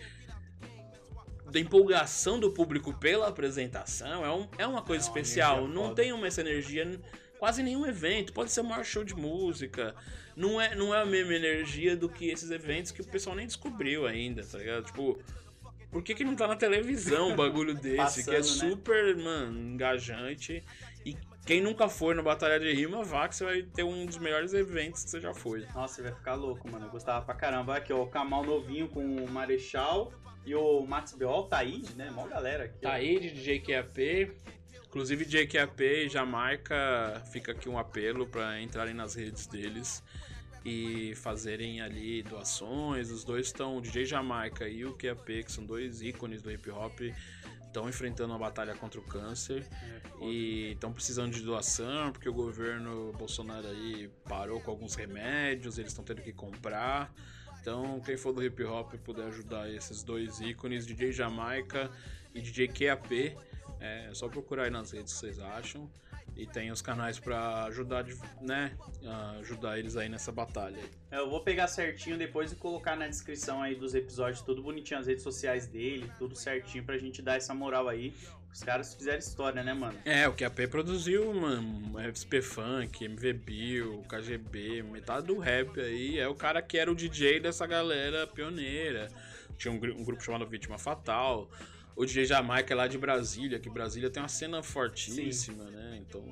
da empolgação do público pela apresentação é, um, é uma coisa É especial. Não foda. tem uma essa energia quase nenhum evento. Pode ser o maior show de música. Não é, não é a mesma energia do que esses eventos que o pessoal nem descobriu ainda, tá ligado? Tipo. Por que, que não tá na televisão um bagulho desse? que é Passando, né? super, mano, engajante. E quem nunca foi na Batalha de Rima, vá que você vai ter um dos melhores eventos que você já foi. Nossa, você vai ficar louco, mano. Eu gostava pra caramba. Aqui, ó, o Kamal novinho com o Marechal e o Max B.O., o Taíde, né? Mó galera aqui. ó. Tá aí de JQAP. Inclusive JQAP e Jamaica, fica aqui um apelo para entrarem nas redes deles e fazerem ali doações. Os dois estão, o DJ Jamaica e o QAP, que são dois ícones do hip hop, estão enfrentando uma batalha contra o câncer É, e estão precisando de doação porque o governo Bolsonaro aí parou com alguns remédios, eles estão tendo que comprar. Então, quem for do hip hop puder ajudar esses dois ícones, DJ Jamaica e DJ QAP, é só procurar aí nas redes que vocês acham. E tem os canais pra ajudar, né, ajudar eles aí nessa batalha. É, Eu vou pegar certinho depois e colocar na descrição aí dos episódios, tudo bonitinho, as redes sociais dele, tudo certinho pra gente dar essa moral aí. Os caras fizeram história, né, mano? É, o QAP produziu, mano, FSP Funk, MV Bill, KGB, metade do rap aí. É o cara que era o DJ dessa galera pioneira. Tinha um, um grupo chamado Vítima Fatal. O DJ Jamaica é lá de Brasília, que Brasília tem uma cena fortíssima, né? Então.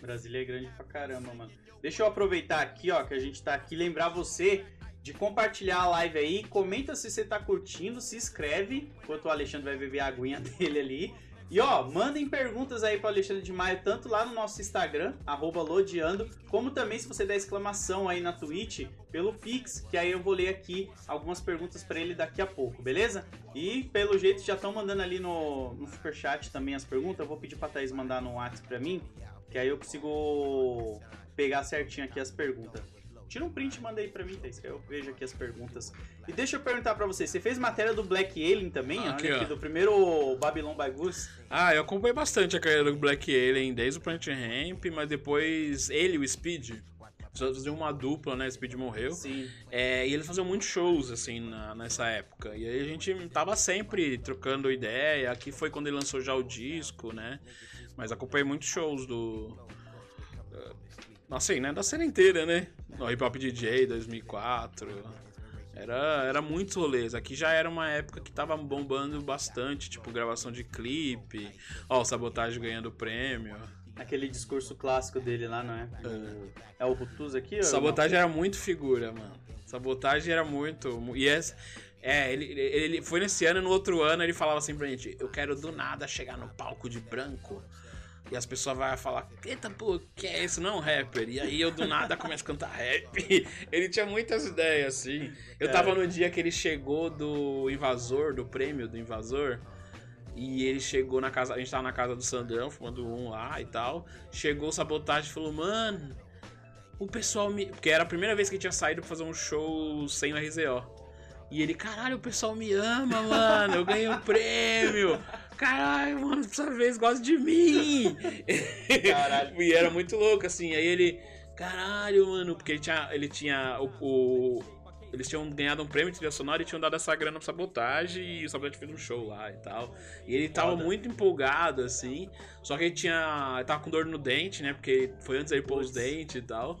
Brasília é grande pra caramba, mano. Deixa eu aproveitar aqui, ó, que a gente tá aqui, lembrar você de compartilhar a live aí, comenta se você tá curtindo, se inscreve, enquanto o Alexandre vai beber a aguinha dele ali. E ó, mandem perguntas aí pro Alexandre de Maio, tanto lá no nosso Instagram, arroba Lodeando, como também se você der exclamação aí na Twitch, pelo Pix, que aí eu vou ler aqui algumas perguntas pra ele daqui a pouco, beleza? E pelo jeito já estão mandando ali no, no Superchat também as perguntas, eu vou pedir pra Thaís mandar no WhatsApp pra mim, que aí eu consigo pegar certinho aqui as perguntas. Tira um print e manda aí pra mim, Thaís, que eu vejo aqui as perguntas. E deixa eu perguntar pra você, você fez matéria do Black Alien também? Ah, aqui, aqui, do primeiro Babylon by Goose. Ah, eu acompanhei bastante a carreira do Black Alien desde o Planet Ramp, mas depois ele e o Speed. Eles faziam uma dupla, né? Speed morreu. Sim. É, e eles faziam muitos shows, assim, na- nessa época. E aí a gente tava sempre trocando ideia. Aqui foi quando ele lançou já o disco, né? Mas acompanhei muitos shows do. Assim, né? Da cena inteira, né? No Hip Hop DJ 2004. Era, era muitos rolês. Aqui já era uma época que tava bombando bastante, tipo gravação de clipe. Ó, o Sabotagem ganhando prêmio. Aquele discurso clássico dele lá, não é? O- é o Rutuz aqui? ou Sabotagem era muito figura, mano. Sabotagem era muito. mu- E essa, É, ele, ele, ele foi nesse ano e no outro ano ele falava assim pra gente: Eu quero do nada chegar no palco de branco. E as pessoas vão falar, eita, pô, que é isso? Não, rapper. E aí eu do nada começo a cantar rap. Ele tinha muitas ideias, assim. Eu tava no dia que ele chegou do Invasor, do prêmio do Invasor. E ele chegou na casa, a gente tava na casa do Sandrão, fumando um lá e tal. Chegou o sabotagem e falou, mano, o pessoal me. Porque era a primeira vez que ele tinha saído pra fazer um show sem o RZO. E ele, caralho, o pessoal me ama, mano. Eu ganhei um prêmio. Caralho, mano, dessa vez gosta de mim. Caralho. e era muito louco, assim. Aí ele, caralho, mano, porque ele tinha. Ele tinha o. o- eles tinham ganhado um prêmio de trilha sonora e tinham dado essa grana pro sabotagem e o sabotagem fez um show lá e tal. E ele tava Foda. muito empolgado, assim. Só que ele tinha. Ele tava com dor no dente, né? Porque foi antes ele pôr os dentes e tal.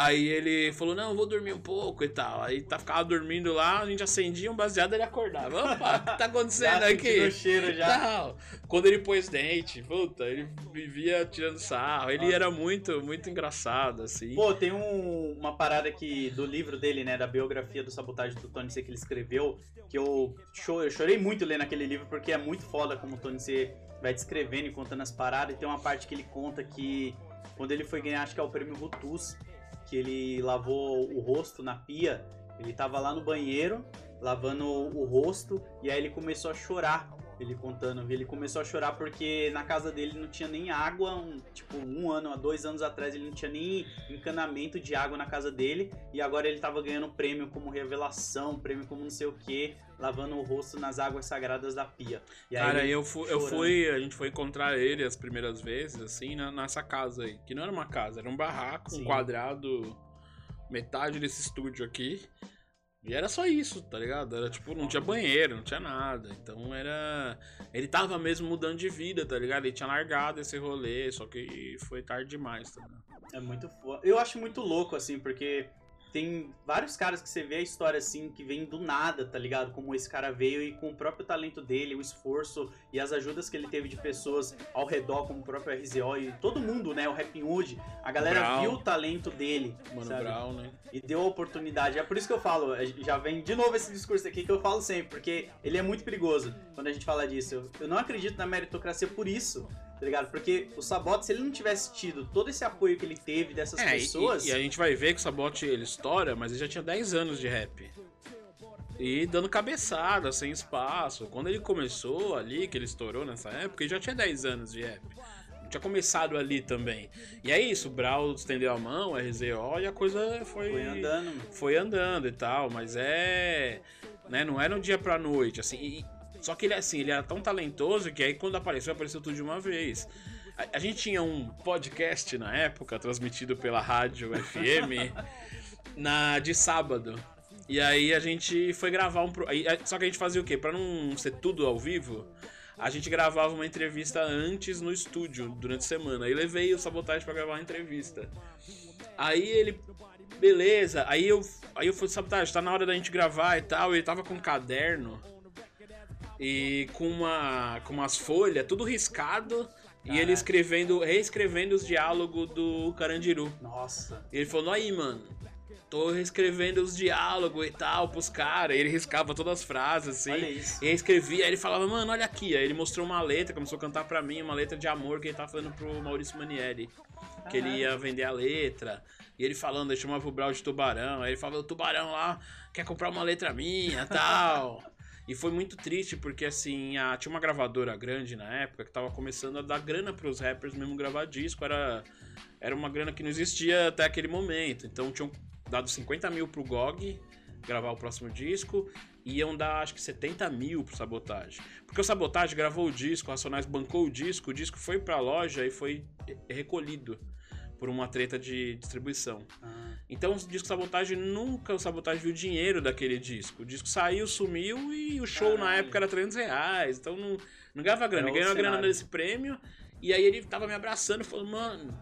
Aí ele falou, não, eu vou dormir um pouco e tal. Aí tá, ficava dormindo lá, a gente acendia um baseado e ele acordava. Opa, o que tá acontecendo Já sentindo o aqui? cheiro já. Tal. Quando ele pôs dente, puta, ele vivia tirando sarro. Ele Nossa. era muito, muito engraçado, assim. Pô, tem um- uma parada aqui do livro dele, né? Da biografia do sabotagem do Tony C que ele escreveu. Que eu, cho- eu chorei muito lendo aquele livro, porque é muito foda como o Tony C vai descrevendo e contando as paradas. E tem uma parte que ele conta que quando ele foi ganhar, acho que é o prêmio Rutus, que ele lavou o rosto na pia. Ele tava lá no banheiro, lavando o rosto, e aí ele começou a chorar. Ele contando, ele começou a chorar porque na casa dele não tinha nem água, um, tipo, um ano, dois anos atrás ele não tinha nem encanamento de água na casa dele, e agora ele tava ganhando prêmio como revelação, prêmio como não sei o que, lavando o rosto nas águas sagradas da pia. E Cara, eu fui, eu fui, a gente foi encontrar ele as primeiras vezes, assim, na- nessa casa aí. Que não era uma casa, era um barraco, Sim. um quadrado, metade desse estúdio aqui. E era só isso, tá ligado? Era tipo, não tinha banheiro, não tinha nada. Então era. Ele tava mesmo mudando de vida, tá ligado? Ele tinha largado esse rolê, só que foi tarde demais, tá ligado? É muito foda. Eu acho muito louco, assim, porque tem vários caras que você vê a história assim, que vem do nada, tá ligado? Como esse cara veio e com o próprio talento dele, o esforço e as ajudas que ele teve de pessoas ao redor, como o próprio RZO e todo mundo, né? O Rapping Hood, a galera Brown. viu o talento dele, Mano sabe? Brown, né? E deu a oportunidade. É por isso que eu falo, já vem de novo esse discurso aqui que eu falo sempre, porque ele é muito perigoso quando a gente fala disso. Eu, eu não acredito na meritocracia por isso. Tá ligado? Porque o Sabot, se ele não tivesse tido todo esse apoio que ele teve dessas É, e- pessoas. E, a gente vai ver que o Sabote ele estoura, mas ele já tinha 10 anos de rap. E dando cabeçada, sem espaço. Quando ele começou ali, que ele estourou nessa época, ele já tinha 10 anos de rap. Tinha começado ali também. E é isso, o Brau estendeu a mão, o RZO, e a coisa foi, Foi andando. foi andando e tal, mas é. Né, não é no dia pra noite, assim. e- só que ele assim, ele era tão talentoso que aí quando apareceu, apareceu tudo de uma vez. A, a gente tinha um podcast na época, transmitido pela rádio FM, na, de sábado. E aí a gente foi gravar um. Só que a gente fazia o quê? Pra não ser tudo ao vivo, a gente gravava uma entrevista antes no estúdio, durante a semana. Aí levei o Sabotagem pra gravar uma entrevista. Aí ele. Beleza, aí eu, aí eu falei, Sabotagem, tá na hora da gente gravar e tal. Ele tava com um caderno e com, uma, com umas folhas, tudo riscado. E ele escrevendo, reescrevendo os diálogos do Carandiru. Nossa. E ele falou, aí, mano, tô reescrevendo os diálogos e tal pros caras. E ele riscava todas as frases, assim. Olha isso. E aí escrevia, aí ele falava, mano, olha aqui. Aí ele mostrou uma letra, começou a cantar pra mim, uma letra de amor que ele tava fazendo pro Maurício Manieri. Que ele ia vender a letra. E ele falando, ele chamava o Brau de tubarão. Aí ele falava, o tubarão lá quer comprar uma letra minha tal. E foi muito triste, porque assim, a- tinha uma gravadora grande na época que tava começando a dar grana pros rappers mesmo gravar disco. Era, era uma grana que não existia até aquele momento. Então tinham dado 50 mil pro GOG gravar o próximo disco. E iam dar acho que 70 mil pro Sabotagem. Porque o Sabotagem gravou o disco, o Racionais bancou o disco, o disco foi pra loja e foi recolhido por uma treta de distribuição. Ah, Então o disco Sabotagem nunca o Sabotagem viu dinheiro daquele disco. O disco saiu, sumiu e o show na Caralho. época era 300 reais. Então não, não ganhava grana. Ele ganhou a grana nesse prêmio. E aí ele tava me abraçando e falou, mano.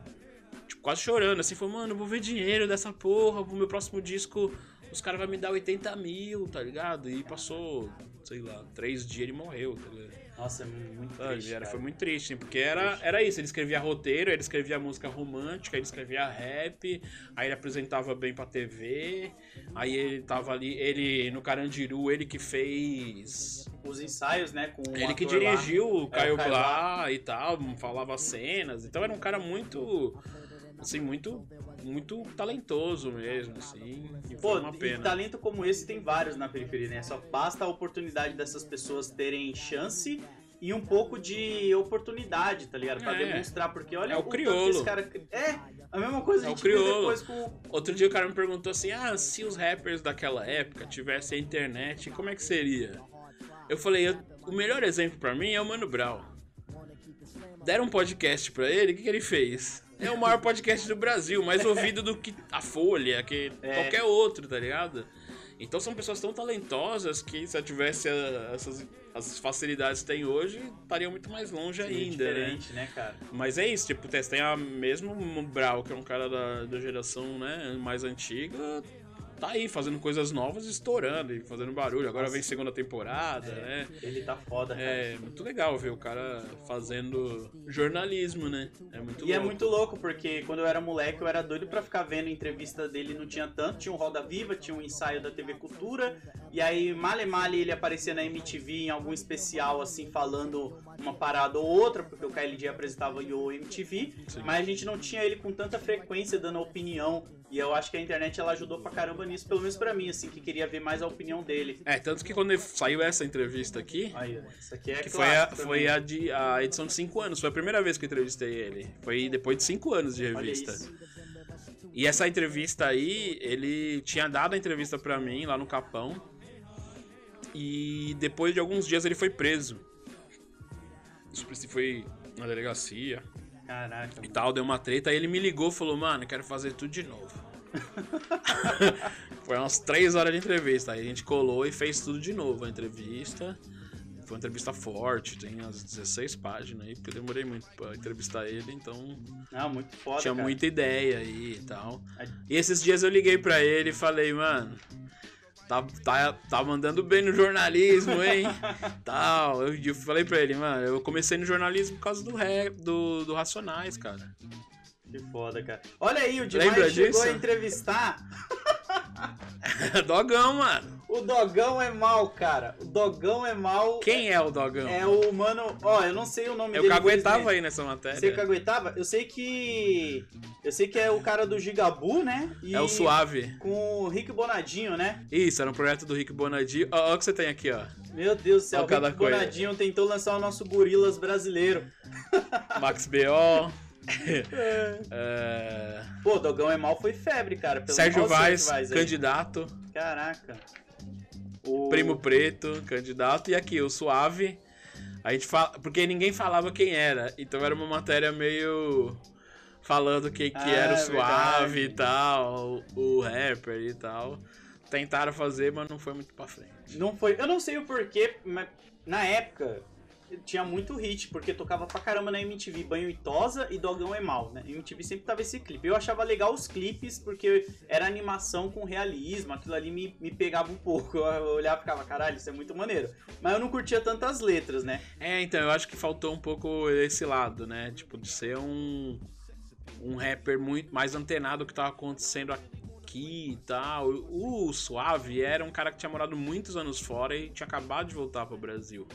Tipo, quase chorando, assim, falou, mano, vou ver dinheiro dessa porra. Pro meu próximo disco, os caras vão me dar 80 mil, tá ligado? E passou, sei lá, três dias ele morreu, tá ligado? Nossa, é muito triste, Era, cara. foi muito triste, porque era, era isso, ele escrevia roteiro, ele escrevia música romântica, ele escrevia rap, aí ele apresentava bem pra TV, aí ele tava ali, ele no Carandiru, ele que fez. Os ensaios, né, com ele que lá. dirigiu o É, o Caio Caio Blá e tal, falava cenas, então era um cara muito. Assim, muito. Muito talentoso mesmo, assim. E Pô, uma e pena. talento como esse tem vários na periferia, né? Só basta a oportunidade dessas pessoas terem chance e um pouco de oportunidade, tá ligado? Pra É. demonstrar, porque olha É o tanto que criolo. esse cara... É, a mesma coisa É a o gente viu criolo. depois com... Outro dia o cara me perguntou assim: ah, se os rappers daquela época tivessem a internet, como é que seria? Eu falei: eu- o melhor exemplo pra mim é o Mano Brown. Deram um podcast pra ele, o que, que ele fez? É o maior podcast do Brasil, mais ouvido do que a Folha, que É. qualquer outro, tá ligado? Então são pessoas tão talentosas que se eu tivesse a- essas as facilidades que tem hoje, estariam muito mais longe ainda, né? diferente, né, cara? Mas é isso, tipo, tem a mesmo Brau, que é um cara da, da geração, né, mais antiga, tá aí fazendo coisas novas, estourando e fazendo barulho. Agora vem segunda temporada, né? Ele tá foda, cara. É muito legal ver o cara fazendo jornalismo, né? É muito E é louco. muito louco, porque quando eu era moleque, eu era doido pra ficar vendo entrevista dele, não tinha tanto, tinha um Roda Viva, tinha um ensaio da TV Cultura, e aí, male male, ele aparecia na MTV em algum especial, assim, falando uma parada ou outra, porque o KLJ apresentava o MTV, Sim. mas a gente não tinha ele com tanta frequência dando opinião, e eu acho que a internet, ela ajudou pra caramba nisso, pelo menos pra mim, assim, que queria ver mais a opinião dele. É, tanto que quando saiu essa entrevista aqui, Aí, isso aqui é que foi, a, foi a, de, a edição de 5 anos, foi a primeira vez que eu entrevistei ele. Foi depois de 5 anos de revista. E essa entrevista aí, ele tinha dado a entrevista pra mim lá no Capão. E depois de alguns dias ele foi preso. O Suplicy foi na delegacia Caraca, e tal, deu uma treta. Aí ele me ligou e falou: Mano, quero fazer tudo de novo. foi umas 3 horas de entrevista. Aí a gente colou e fez tudo de novo a entrevista. Foi uma entrevista forte, tem umas 16 páginas aí, porque eu demorei muito pra entrevistar ele, então não, muito foda, tinha cara. muita ideia aí e tal. E esses dias eu liguei pra ele e falei, mano, tá, tá, tá mandando bem no jornalismo, hein? tal. Eu, eu falei pra ele, mano, eu comecei no jornalismo por causa do, rap, do, do Racionais, cara. Que foda, cara. Olha aí, o Lembra chegou disso? a entrevistar. Dogão, mano. O Dogão é mal, cara. O Dogão é mal. Quem é o Dogão? É o mano. Ó, eu não sei o nome Eu dele. caguetava infelizmente. aí nessa matéria. Você caguetava? Eu sei que. Eu sei que é o cara do Gigabu, né? E É o Suave. Com o Rick Bonadinho, né? Isso, era um projeto do Rick Bonadio. Ó, ó o que você tem aqui, ó. Meu Deus do céu, Ó o Rick coisa. Bonadinho tentou lançar o nosso Gorilas brasileiro. Max B.O. é... Pô, Dogão é mal foi febre, cara. Pelo Sérgio Vaz, Sérgio candidato. Caraca. O... Primo Preto, candidato, e aqui, o Suave. A gente fala. Porque ninguém falava quem era. Então era uma matéria meio. Falando quem que Ah, era o é Suave verdade. e tal, o, o rapper e tal. Tentaram fazer, mas não foi muito pra frente. Não foi. Eu não sei o porquê, mas na época tinha muito hit, porque tocava pra caramba na MTV Banho e Tosa e Dogão é Mal, né? MTV sempre tava esse clipe. Eu achava legal os clipes, porque era animação com realismo, aquilo ali me, me pegava um pouco. Eu olhava e ficava, caralho, isso é muito maneiro. Mas eu não curtia tantas letras, né? É, então, eu acho que faltou um pouco esse lado, né? Tipo, de ser um. Um rapper muito mais antenado do que tava acontecendo aqui e tal. O Suave era um cara que tinha morado muitos anos fora e tinha acabado de voltar pro Brasil.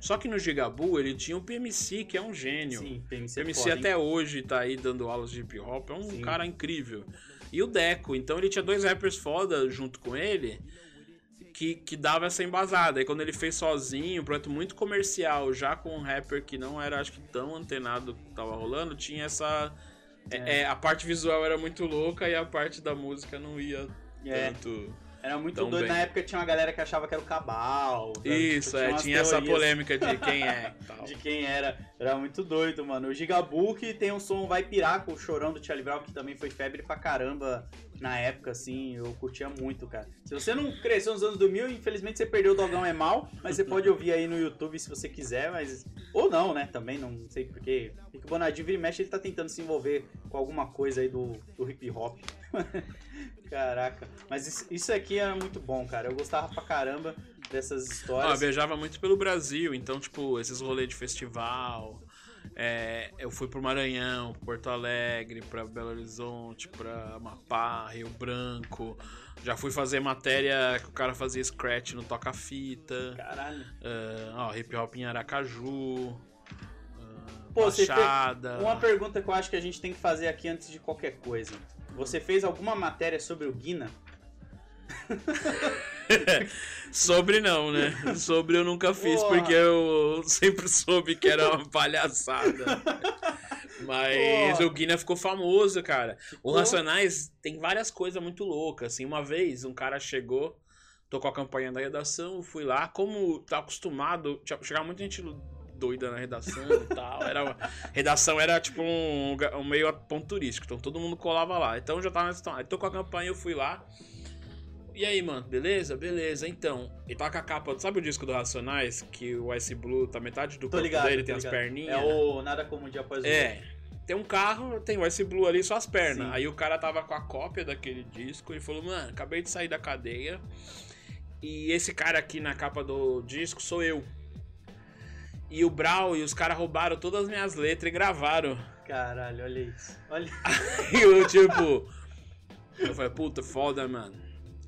Só que no Gigabu ele tinha o PMC, que é um gênio. Sim, PMC, o PMC hein? até hoje tá aí dando aulas de hip hop, é um Sim. cara incrível. E o Deco, então ele tinha dois rappers foda junto com ele. Que, que dava essa embasada. Aí quando ele fez sozinho, um projeto muito comercial, já com um rapper que não era, acho que, tão antenado do que tava rolando, tinha essa. é, é, a parte visual era muito louca e a parte da música não ia É. tanto. Era muito doido. bem. Na época tinha uma galera que achava que era o Cabal. sabe? Isso, é, umas tinha essa polêmica de quem é tal. de quem era. Era muito doido, mano. O Gigabu que tem um som Vai Pirar com o Chorão do Charlie Brown, que também foi febre pra caramba na época, assim. Eu curtia muito, cara. Se você não cresceu nos anos 2000, infelizmente você perdeu o Dogão é Mal, mas você pode ouvir aí no YouTube se você quiser, mas... Ou não, né? Também, não sei porquê. Rico Bonadinho, vira e mexe, ele tá tentando se envolver com alguma coisa aí do, do hip hop. Caraca. Mas isso, isso aqui era muito bom, cara. Eu gostava pra caramba. Dessas histórias. viajava muito pelo Brasil, então, tipo, esses rolês de festival. é, eu fui pro Maranhão, Porto Alegre, pra Belo Horizonte, pra Amapá, Rio Branco. Já fui fazer matéria que o cara fazia scratch no toca-fita. Caralho. é, ó, hip hop em Aracaju. Pô, fez Baixada. uma pergunta que eu acho que a gente tem que fazer aqui antes de qualquer coisa. Você fez alguma matéria sobre o Guina? Sobre não, né? Sobre eu nunca fiz, porque eu sempre soube que era uma palhaçada. Mas o Guina ficou famoso, cara. O? Racionais tem várias coisas muito loucas. Assim, uma vez um cara chegou, tocou a campanha da redação, fui lá, como tá acostumado, chegava muita gente doida na redação e tal. Era, redação era tipo um, um meio ponto turístico, então todo mundo colava lá. Então já tava nessa. Tocou a campanha, eu fui lá. E aí, mano, beleza? Beleza. Então, ele tá com a capa. Sabe o disco do Racionais? Que o Ice Blue tá metade do Tô corpo ligado. dele, tem as ligado. perninhas. É o Nada Como um Dia Após o É. Tem um carro, tem o Ice Blue ali, só as pernas. Sim. Aí o cara tava com a cópia daquele disco e falou, mano, acabei de sair da cadeia. E esse cara aqui na capa do disco sou eu. E o Brau e os caras roubaram todas as minhas letras e gravaram. Caralho, olha isso. Olha. E eu, tipo. Eu falei, puta, foda, mano.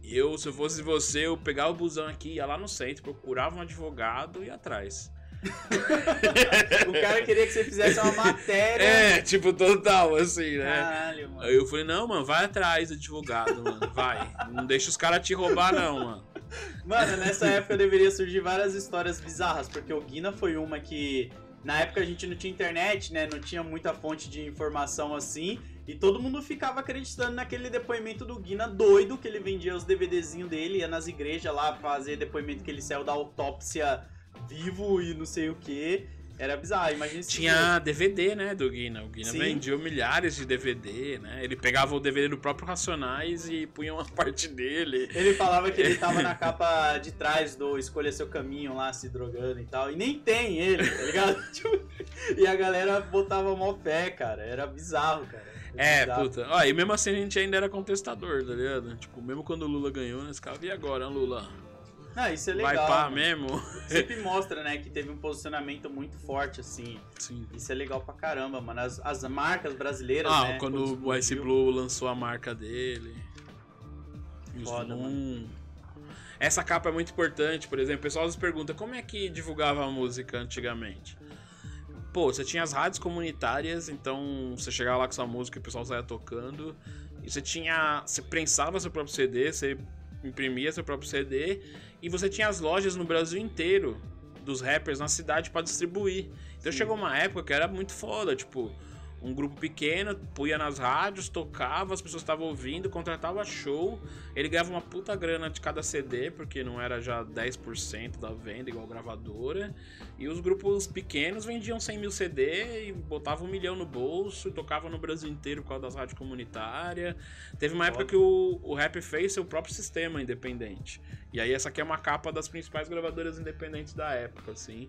E eu, se eu fosse você, eu pegava o busão aqui, ia lá no centro, procurava um advogado e ia atrás. O cara queria que você fizesse uma matéria. É, tipo, total, assim, né? Caralho, mano. Aí eu falei, não, mano, vai atrás do advogado, mano. Vai. Não deixa os caras te roubar, não, mano. Mano, nessa época deveria surgir várias histórias bizarras, porque o Guina foi uma que. Na época a gente não tinha internet, né? Não tinha muita fonte de informação assim. E todo mundo ficava acreditando naquele depoimento do Guina doido, que ele vendia os DVDzinhos dele, ia nas igrejas lá fazer depoimento que ele saiu da autópsia vivo e não sei o que. Era bizarro, imagina se Tinha DVD, né, do Guina. O Guina Sim. vendia milhares de DVD, né? Ele pegava o DVD do próprio Racionais e punha uma parte dele. Ele falava que ele tava na capa de trás do Escolha Seu Caminho lá, se drogando e tal. E nem tem ele, tá ligado? Tipo, e a galera botava mó fé, cara. Era bizarro, cara. É, bizarro. puta. Ó, e mesmo assim a gente ainda era contestador, tá ligado? Tipo, mesmo quando o Lula ganhou, né? Esse cara, e agora, Lula? Não, isso é legal. Vai pá mano. mesmo? Sempre mostra, né, que teve um posicionamento muito forte, assim. Sim. Isso é legal pra caramba, mano. As, as marcas brasileiras, Ah, né? quando o Ice. Blue lançou a marca dele. Foda, Zoom. Essa capa é muito importante, por exemplo, o pessoal se pergunta como é que divulgava a música antigamente. Pô, você tinha as rádios comunitárias, então você chegava lá com sua música e o pessoal saia tocando. E você tinha. Você prensava seu próprio CD, você imprimia seu próprio CD. E você tinha as lojas no Brasil inteiro dos rappers na cidade pra distribuir. Então Sim. chegou uma época que era muito foda, tipo, um grupo pequeno, punha nas rádios, tocava, as pessoas estavam ouvindo, contratava show, ele ganhava uma puta grana de cada CD, porque não era já 10% da venda, igual gravadora, e os grupos pequenos vendiam 100 mil CD e botavam um milhão no bolso, e tocavam no Brasil inteiro por causa das rádios comunitárias. Teve uma época que o, o rap fez seu próprio sistema independente. E aí essa aqui é uma capa das principais gravadoras independentes da época, assim,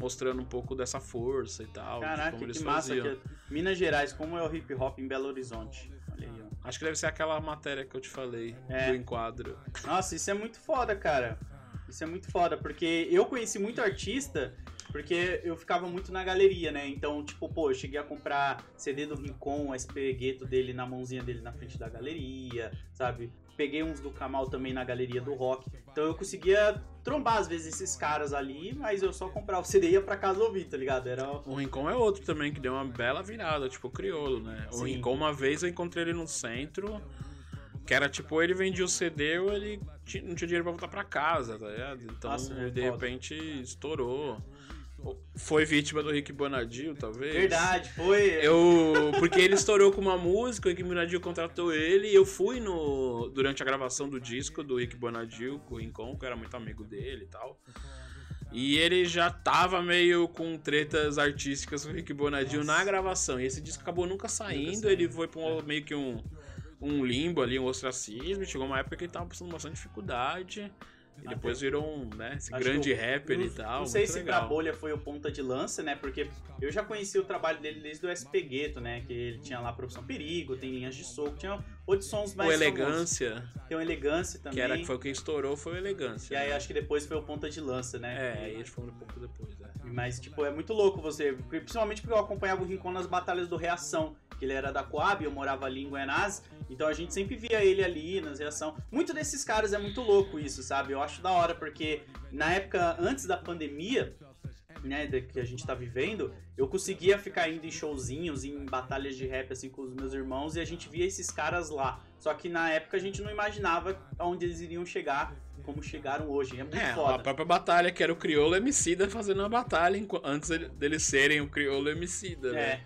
mostrando um pouco dessa força e tal, Caraca, como eles que massa. faziam. Que... Minas Gerais, como é o hip hop em Belo Horizonte. Olha aí, ó. Acho que deve ser aquela matéria que eu te falei É. do enquadro. Nossa, isso é muito foda, cara. Isso é muito foda, porque eu conheci muito artista, porque eu ficava muito na galeria, né? Então, tipo, pô, eu cheguei a comprar CD do Rincon, SP Gueto dele na mãozinha dele na frente da galeria, sabe? Peguei uns do Kamal também na galeria do rock. Então eu conseguia trombar às vezes esses caras ali, mas eu só comprava o CD e ia pra casa ouvir, tá ligado? Era O Rincon é outro também que deu uma bela virada, tipo o crioulo, né? O Sim. Rincon, uma vez eu encontrei ele no centro, que era tipo, ele vendia o CD ou ele não tinha dinheiro pra voltar pra casa, tá ligado? Então, Nossa, é de repente, estourou. Foi vítima do Rick Bonadil, talvez. verdade, foi. Eu, porque ele estourou com uma música, o Rick Bonadil contratou ele, e eu fui no durante a gravação do disco do Rick Bonadil com o Rincon, que eu era muito amigo dele e tal. E ele já tava meio com tretas artísticas com o Rick Bonadil na gravação. E esse disco acabou nunca saindo, saindo. ele foi pra um, meio que um, um limbo ali, um ostracismo. Chegou uma época que ele tava passando bastante dificuldade. E depois virou um, né, esse Acho grande eu- rapper não, e tal. Não sei se legal. pra bolha foi o ponta de lança, né? Porque eu já conheci o trabalho dele desde o SP Gueto, né? Que ele tinha lá Profissão Perigo, tem Linhas de Soco, tinha outros sons mais O famosos. Elegância, Tem o Elegância também. que era que foi o que estourou, foi o Elegância. E aí né? acho que depois foi o ponta de lança, né? É, aí eles foram um pouco depois, é. Mas, tipo, é muito louco você. Principalmente porque eu acompanhava o Rincon nas batalhas do Reação. Que ele era da Coab, eu morava ali em Guanás. Então a gente sempre via ele ali nas reação. Muito desses caras é muito louco isso, sabe? Eu acho da hora, porque na época antes da pandemia, né, que a gente tá vivendo, eu conseguia ficar indo em showzinhos, em batalhas de rap assim com os meus irmãos e a gente via esses caras lá. Só que na época a gente não imaginava aonde eles iriam chegar, como chegaram hoje. É muito É, a foda. própria batalha, que era o Criolo Emicida fazendo uma batalha antes ele- deles serem o Criolo Emicida, né? É.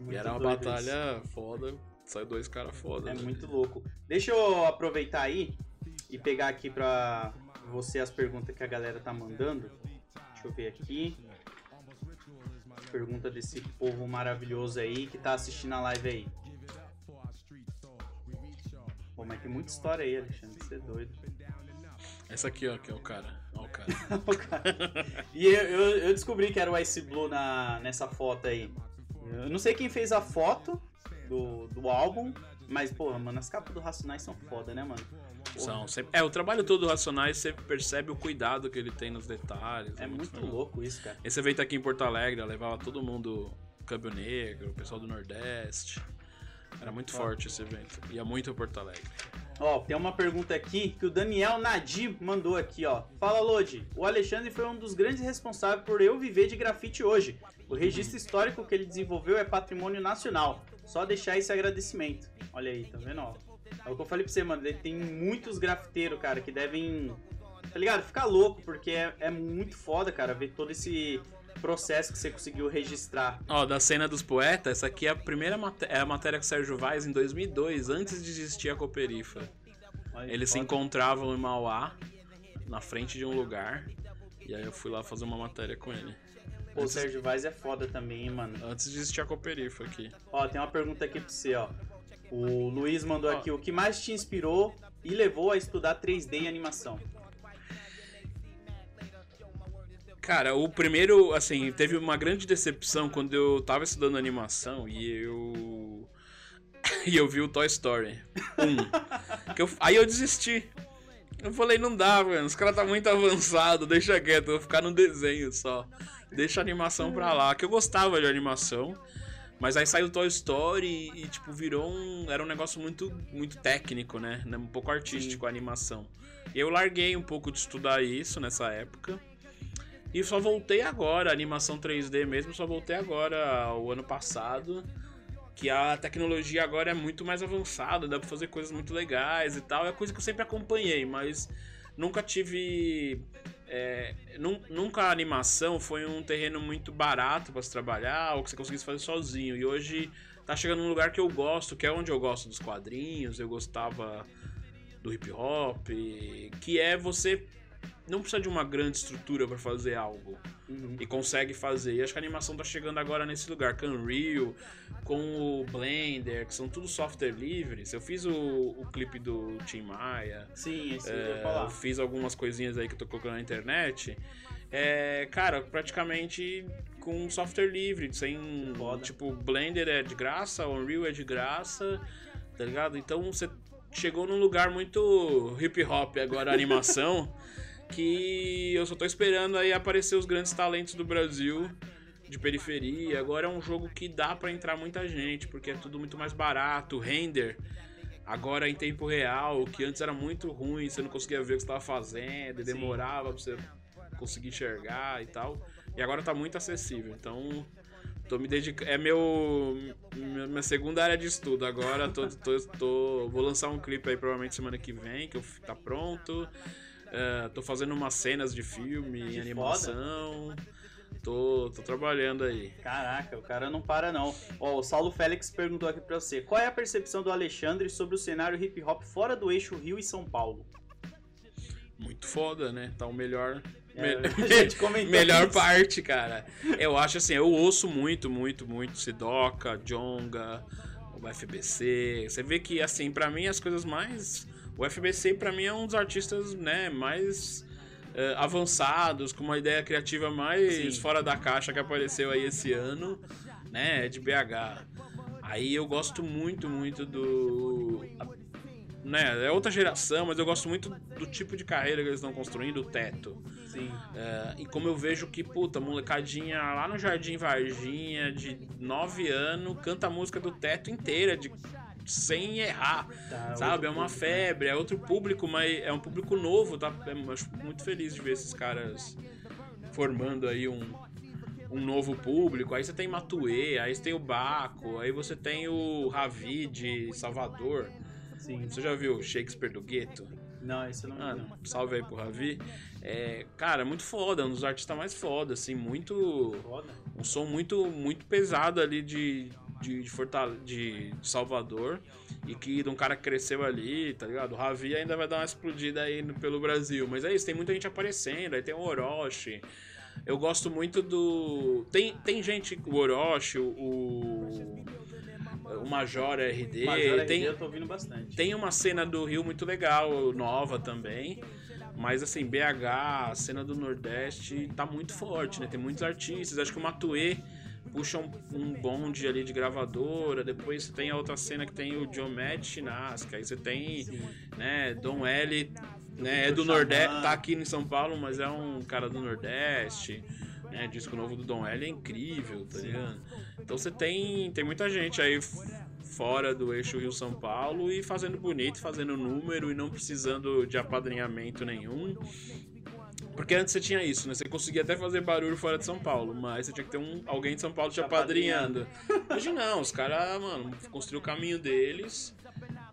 E muito era uma doido isso. batalha foda, saiu dois caras foda. É né? muito louco. Deixa eu aproveitar aí e pegar aqui pra você as perguntas que a galera tá mandando. Deixa eu ver aqui. Pergunta desse povo maravilhoso aí que tá assistindo a live aí. Pô, mas tem muita história aí, Alexandre. Você é doido. Essa aqui, ó, que é o cara. Ó, o cara. O cara- e eu, eu, eu descobri que era o Ice Blue na, nessa foto aí. Eu não sei quem fez a foto do, do álbum, mas, porra, mano, as capas do Racionais são foda, né, mano? Porra, São sempre... É, o trabalho todo do Racionais, você percebe o cuidado que ele tem nos detalhes. É muito legal. louco isso, cara. Esse evento aqui em Porto Alegre, levava todo mundo, Câmbio Negro, o pessoal do Nordeste. Era muito forte esse evento. Ia muito a Porto Alegre. Ó, tem uma pergunta aqui que o Daniel Nadir mandou aqui, ó. Fala, Lodi. O Alexandre foi um dos grandes responsáveis por eu viver de grafite hoje. O registro histórico que ele desenvolveu é patrimônio nacional. Só deixar esse agradecimento. Olha aí, tá vendo, ó? É o que eu falei pra você, mano. Tem muitos grafiteiros, cara, que devem. Tá ligado? Ficar louco, porque é, é muito foda, cara, ver todo esse processo que você conseguiu registrar. Ó, da cena dos poetas, essa aqui é a primeira matéria, é a matéria com o Sérgio Vaz em 2002, antes de existir a Cooperifa. Olha, Eles se encontravam em Mauá, na frente de um lugar. E aí eu fui lá fazer uma matéria com ele. Pô, o Sérgio Vaz é foda também, hein, mano. Antes de existir a Cooperifa aqui. Ó, tem uma pergunta aqui pra você, ó. O Luiz mandou Ó. aqui o que mais te inspirou e levou a estudar 3D e animação. Cara, o primeiro, assim, teve uma grande decepção quando eu tava estudando animação e eu. e eu vi o Toy Story 1. que eu- aí eu desisti. Eu falei, não dá, mano. Os caras tá muito avançado, deixa quieto, eu vou ficar no desenho só. Deixa a animação pra lá. Que eu gostava de animação. Mas aí saiu Toy Story e, tipo, virou um. Era um negócio muito, muito técnico, né? Um pouco artístico a animação. E eu larguei um pouco de estudar isso nessa época. E só voltei agora, a animação 3D mesmo, só voltei agora, o ano passado. Que a tecnologia agora é muito mais avançada, dá pra fazer coisas muito legais e tal. É coisa que eu sempre acompanhei, mas nunca tive. É, nun- nunca a animação foi um terreno muito barato pra se trabalhar, ou que você conseguisse fazer sozinho. E hoje tá chegando num lugar que eu gosto, que é onde eu gosto dos quadrinhos, eu gostava do hip hop, que é você não precisa de uma grande estrutura pra fazer algo Uhum. e consegue fazer. E acho que a animação tá chegando agora nesse lugar, com o Unreal, com o Blender, que são tudo software livres. Eu fiz o, o clipe do Tim Maia, Sim, esse eu é, ia eu falar. fiz algumas coisinhas aí que eu tô colocando na internet. É, cara, praticamente com software livre, sem. Foda. Tipo, Blender é de graça, Unreal é de graça, tá ligado? Então você chegou num lugar muito hip hop agora, a animação, que eu só tô esperando aí aparecer os grandes talentos do Brasil de periferia. Agora é um jogo que dá pra entrar muita gente, porque é tudo muito mais barato, render agora em tempo real, que antes era muito ruim, você não conseguia ver o que você estava fazendo, e demorava pra você conseguir enxergar e tal. E agora tá muito acessível. Então, tô me dedicando. É meu. Minha minha segunda área de estudo. Agora tô, tô, tô- vou lançar um clipe aí provavelmente semana que vem, que eu, tá pronto. É, tô fazendo umas cenas de filme, Que animação. Tô, tô trabalhando aí. Caraca, o cara não para não. Ó, o Saulo Félix perguntou aqui pra você: qual é a percepção do Alexandre sobre o cenário hip hop fora do eixo Rio e São Paulo? Muito foda, né? Tá o melhor. É, melhor isso. parte, cara. Eu acho assim, eu ouço muito, muito, muito Sidoca, Jonga, o FBC. Você vê que, assim, pra mim as coisas mais. O FBC, pra mim, é um dos artistas, né, mais eh, avançados, com uma ideia criativa mais Sim. fora da caixa que apareceu aí esse ano, né? É de BH. Aí eu gosto muito, muito do. Né, é outra geração, mas eu gosto muito do tipo de carreira que eles estão construindo, o teto. Sim. É, e como eu vejo que, puta, molecadinha lá no Jardim Varginha, de 9 anos, canta a música do teto inteira, de, sem errar. Tá, sabe? outro É uma público, febre, é outro público, mas é um público novo, tá? Eu acho muito feliz de ver esses caras formando aí um, um novo público. Aí você tem Matuê, aí você tem o Baco, aí você tem o Ravi de Salvador. Sim. Você já viu Shakespeare do Gueto? Não, esse eu não Ah, não. salve aí pro Ravi. É, cara, muito foda, um dos artistas mais foda, assim, muito. Foda. Um som muito, muito pesado ali de, de, de, Fortale- de, de Salvador. E que de um cara que cresceu ali, tá ligado? O Ravi ainda vai dar uma explodida aí no- pelo Brasil. Mas é isso, tem muita gente aparecendo, aí tem o Orochi. Eu gosto muito do. Tem, tem gente, o Orochi, o. O Major RD. Major tem, RD eu tô ouvindo bastante. tem uma cena do Rio muito legal, nova também. Mas assim, BH, a cena do Nordeste tá muito forte, né? Tem muitos artistas. Acho que o Matuê puxa um, um bonde ali de gravadora. Depois você tem a outra cena que tem o John Matt Chinasca. Aí você tem, né, Dom L, né? É do. Nordeste, tá aqui em São Paulo, mas é um cara do Nordeste. Né, disco novo do Dom L é incrível, tá ligado? Então você tem, tem muita gente aí fora do eixo Rio-São Paulo e fazendo bonito, fazendo número e não precisando de apadrinhamento nenhum. Porque antes você tinha isso, né? Você conseguia até fazer barulho fora de São Paulo, mas você tinha que ter um, alguém de São Paulo te apadrinhando. Hoje não, os caras, mano, construíram o caminho deles,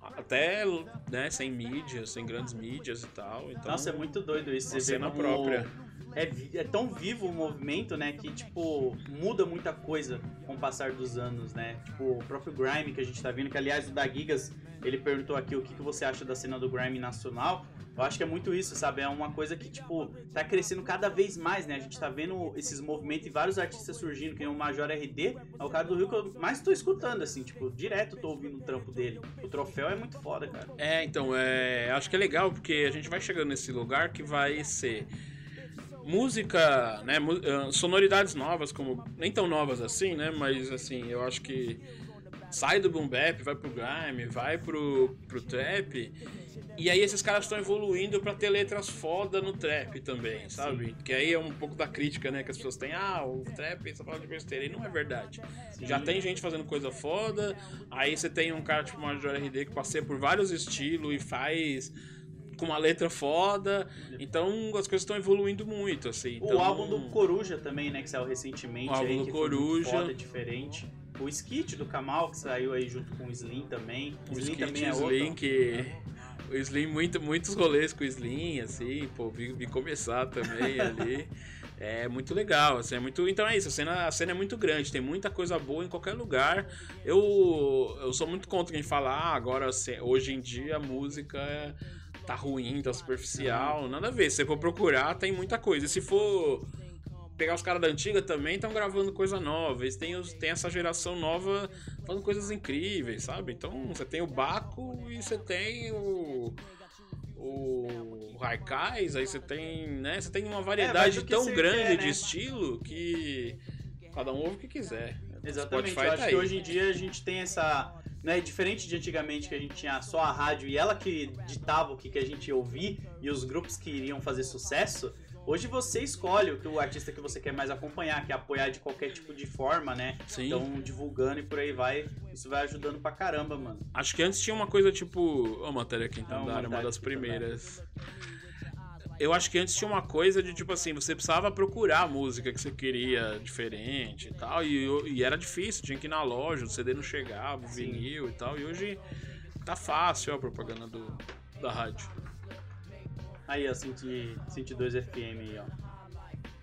até, né, sem mídias, sem grandes mídias e tal. Então, Nossa, é muito doido isso. Você cena própria. É, é tão vivo o movimento, né, que, tipo, muda muita coisa com o passar dos anos, né? Tipo, o próprio Grime que a gente tá vendo, que aliás o da Gigas, ele perguntou aqui o que, que você acha da cena do Grime nacional. Eu acho que é muito isso, sabe? É uma coisa que, tipo, tá crescendo cada vez mais, né? A gente tá vendo esses movimentos e vários artistas surgindo, que nem o Major RD, é o cara do Rio que eu mais tô escutando, assim, tipo, direto tô ouvindo o trampo dele. O troféu é muito foda, cara. É, então, é, acho que é legal porque a gente vai chegando nesse lugar que vai ser música, né, ah, sonoridades novas, como nem tão novas assim, né, mas assim, eu acho que sai do boom bap, vai pro grime, vai pro, pro trap, e aí esses caras estão evoluindo pra ter letras foda no trap também, sabe? Que aí é um pouco da crítica, né, que as pessoas têm, ah, o trap só fala de besteira, e não é verdade. Já tem gente fazendo coisa foda, aí você tem um cara tipo Major RD que passeia por vários estilos e faz com uma letra foda, então as coisas estão evoluindo muito, assim. O Então, álbum do Coruja também, né, que saiu recentemente O álbum aí, do Coruja. foda, diferente. O Skit do Kamal, que saiu aí junto com o Slim também. O O Slim Skit também é Slim, outro. que. O Slim, muito, muitos rolês com o Slim, assim, pô, vi, vi começar também ali. É muito legal, assim, é muito. Então é isso, a cena, a cena é muito grande, tem muita coisa boa em qualquer lugar. Eu, eu sou muito contra quem fala, ah, agora hoje em dia a música é- tá ruim, tá superficial. Nada a ver. Se você for procurar, tem muita coisa. E se for pegar os caras da antiga também estão gravando coisa nova. Eles têm, os- tem essa geração nova fazendo coisas incríveis, sabe? Então você tem o Baco e você tem o. O Raikais, aí você tem, né? Você tem uma variedade É, tão grande quer, de né? estilo que cada um ouve o que quiser. Exatamente, Spotify eu acho tá que hoje em dia a gente tem essa. Né, diferente de antigamente que a gente tinha só a rádio e ela que ditava o que, que a gente ia ouvir e os grupos que iriam fazer sucesso, hoje você escolhe o que o artista que você quer mais acompanhar, que é apoiar de qualquer tipo de forma, né? Sim. Então, divulgando e por aí vai, isso vai ajudando pra caramba, mano. Acho que antes tinha uma coisa tipo. Ó, matéria aqui em Não, Tandara, uma matéria das primeiras. Eu acho que antes tinha uma coisa de tipo assim, você precisava procurar a música que você queria diferente e tal, e, e era difícil, tinha que ir na loja, o CD não chegava, o vinil e tal, e hoje tá fácil ó, a propaganda do, da rádio. Aí, ó, 100 102 FM aí, ó.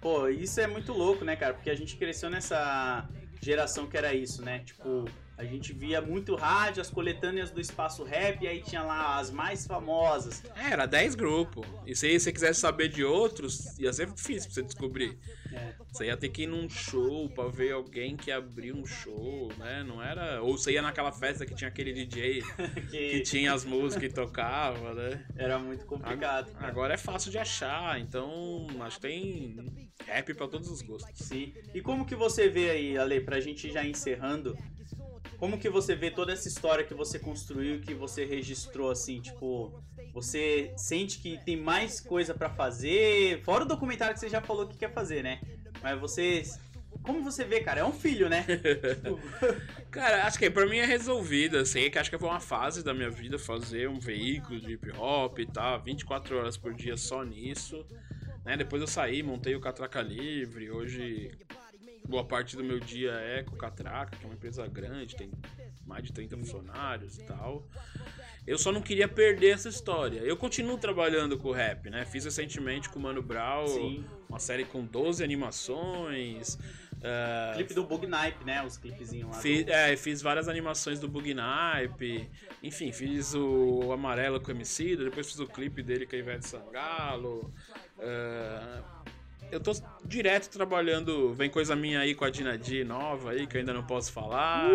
Pô, isso é muito louco, né, cara? Porque a gente cresceu nessa geração que era isso, né? Tipo, a gente via muito rádio, as coletâneas do espaço rap, e aí tinha lá as mais famosas. É, era 10 grupos. E se você quisesse saber de outros, ia ser difícil pra você descobrir. É. Você ia ter que ir num show pra ver alguém que abriu um show, né? Não era. Ou você ia naquela festa que tinha aquele DJ que Que tinha as músicas e tocava, né? era muito complicado. cara. Agora é fácil de achar, então acho que tem rap pra todos os gostos. Sim. E como que você vê aí, Ale, pra gente já encerrando, como que você vê toda essa história que você construiu, que você registrou assim, tipo, você sente que tem mais coisa pra fazer, fora o documentário que você já falou que quer fazer, né? Mas você como você vê, cara? É um filho, né? Tipo, Cara, acho que pra mim é resolvido, assim, que acho que foi uma fase da minha vida fazer um veículo de hip hop e tal, 24 horas por dia só nisso. Né? Depois eu saí, montei o Catraca Livre, hoje boa parte do meu dia é com o Catraca, que é uma empresa grande, tem mais de 30 funcionários e tal. Eu só não queria perder essa história. Eu continuo trabalhando com o rap, né? Fiz recentemente com o Mano Brown Sim. uma série com 12 animações. ah, clipe do Bug Nipe, né? Os clipezinhos lá. Fiz, do- é, fiz várias animações do Bug Nipe, enfim, fiz o Amarelo com o MC, depois fiz o clipe dele com a Ivete Sangalo. é, eu tô direto trabalhando, vem coisa minha aí com a Dinadi nova aí, que eu ainda não posso falar.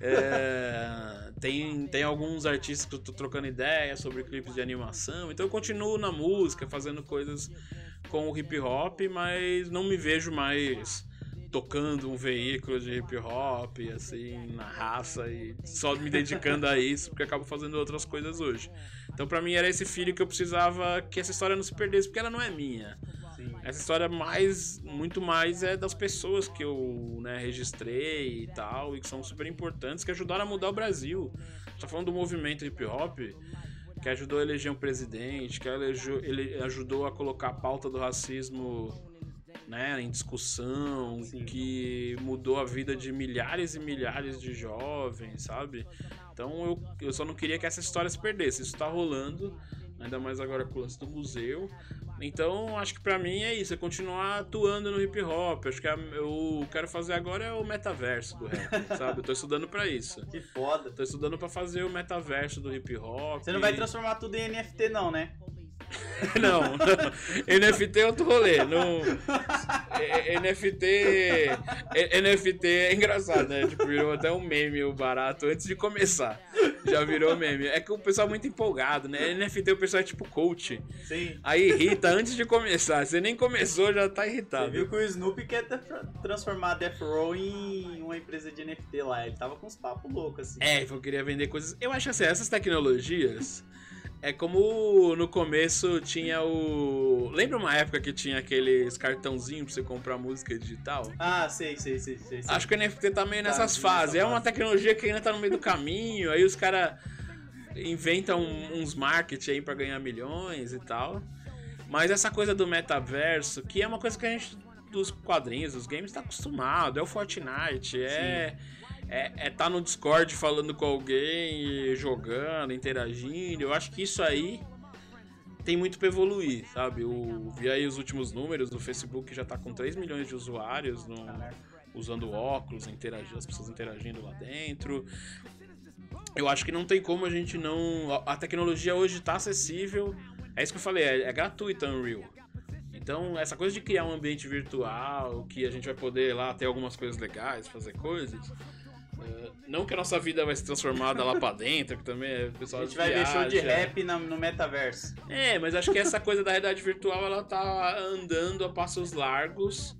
É, tem, tem alguns artistas que eu tô trocando ideia sobre clipes de animação, então eu continuo na música, fazendo coisas com o hip hop, mas não me vejo mais tocando um veículo de hip hop, assim, na raça e só me dedicando a isso, porque acabo fazendo outras coisas hoje. Então, pra mim, era esse filho que eu precisava que essa história não se perdesse, porque ela não é minha. Essa história mais, muito mais é das pessoas que eu né, registrei e tal, e que são super importantes, que ajudaram a mudar o Brasil. Tá falando do movimento hip hop, que ajudou a eleger um presidente, que elegeu, ele ajudou a colocar a pauta do racismo né, em discussão, Sim. que mudou a vida de milhares e milhares de jovens, sabe? Então eu, eu só não queria que essa história se perdesse. Isso tá rolando, ainda mais agora com o lance do museu. Então acho que pra mim é isso, é continuar atuando no hip hop. Acho que eu quero fazer agora é o metaverso do rap, sabe? Eu tô estudando pra isso. Que foda. Tô estudando pra fazer o metaverso do hip hop. Você não vai transformar tudo em NFT, não, né? Não, não. NFT é outro rolê. Não... é- é- NFT. é- NFT é engraçado, né? Tipo, virou até um meme o barato antes de começar. Já virou meme. É que o pessoal é muito empolgado, né? NFT o pessoal é tipo coach. Sim. Aí irrita antes de começar. Você nem começou, já tá Você irritado. viu que o Snoopy quer tra- transformar a Death Row em uma empresa de NFT lá. Ele tava com uns papos loucos, assim. É, eu queria vender coisas. Eu acho assim, essas tecnologias. É como no começo tinha o. Lembra uma época que tinha aqueles cartãozinhos pra você comprar música digital? Ah, sei, sei, sei, sei. sei. Acho que o NFT tá meio Tá, nessas nessa fases. É uma tecnologia que ainda tá no meio do caminho, aí os caras inventam uns marketing aí pra ganhar milhões e tal. Mas essa coisa do metaverso, que é uma coisa que a gente dos quadrinhos, dos games, tá acostumado. É o Fortnite, é. É, é tá no Discord falando com alguém, jogando, interagindo. Eu acho que isso aí tem muito pra evoluir, sabe? Eu vi aí os últimos números, o Facebook já tá com 3 milhões de usuários no, usando óculos, interagindo, as pessoas interagindo lá dentro. Eu acho que não tem como a gente não. a- A tecnologia hoje tá acessível. É isso que eu falei, é, é gratuita Unreal. Então, essa coisa de criar um ambiente virtual, que a gente vai poder lá ter algumas coisas legais, fazer coisas. É, não que a nossa vida vai ser transformada lá pra dentro, que também é o pessoal A gente vai ver show de viaja. rap na- no metaverso. É, mas acho que essa coisa da realidade virtual ela tá andando a passos largos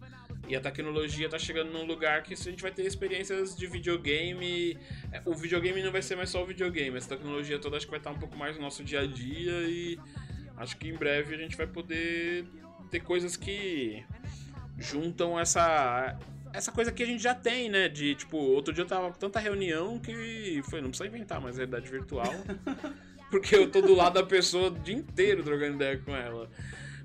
e a tecnologia tá chegando num lugar que a gente vai ter experiências de videogame. é, O videogame não vai ser mais só o videogame, essa tecnologia toda acho que vai estar um pouco mais no nosso dia a dia e acho que em breve a gente vai poder ter coisas que juntam essa essa coisa que a gente já tem, né? De tipo, outro dia eu tava com tanta reunião que foi, não precisa inventar mais realidade virtual. Porque eu tô do lado da pessoa o dia inteiro trocando ideia com ela.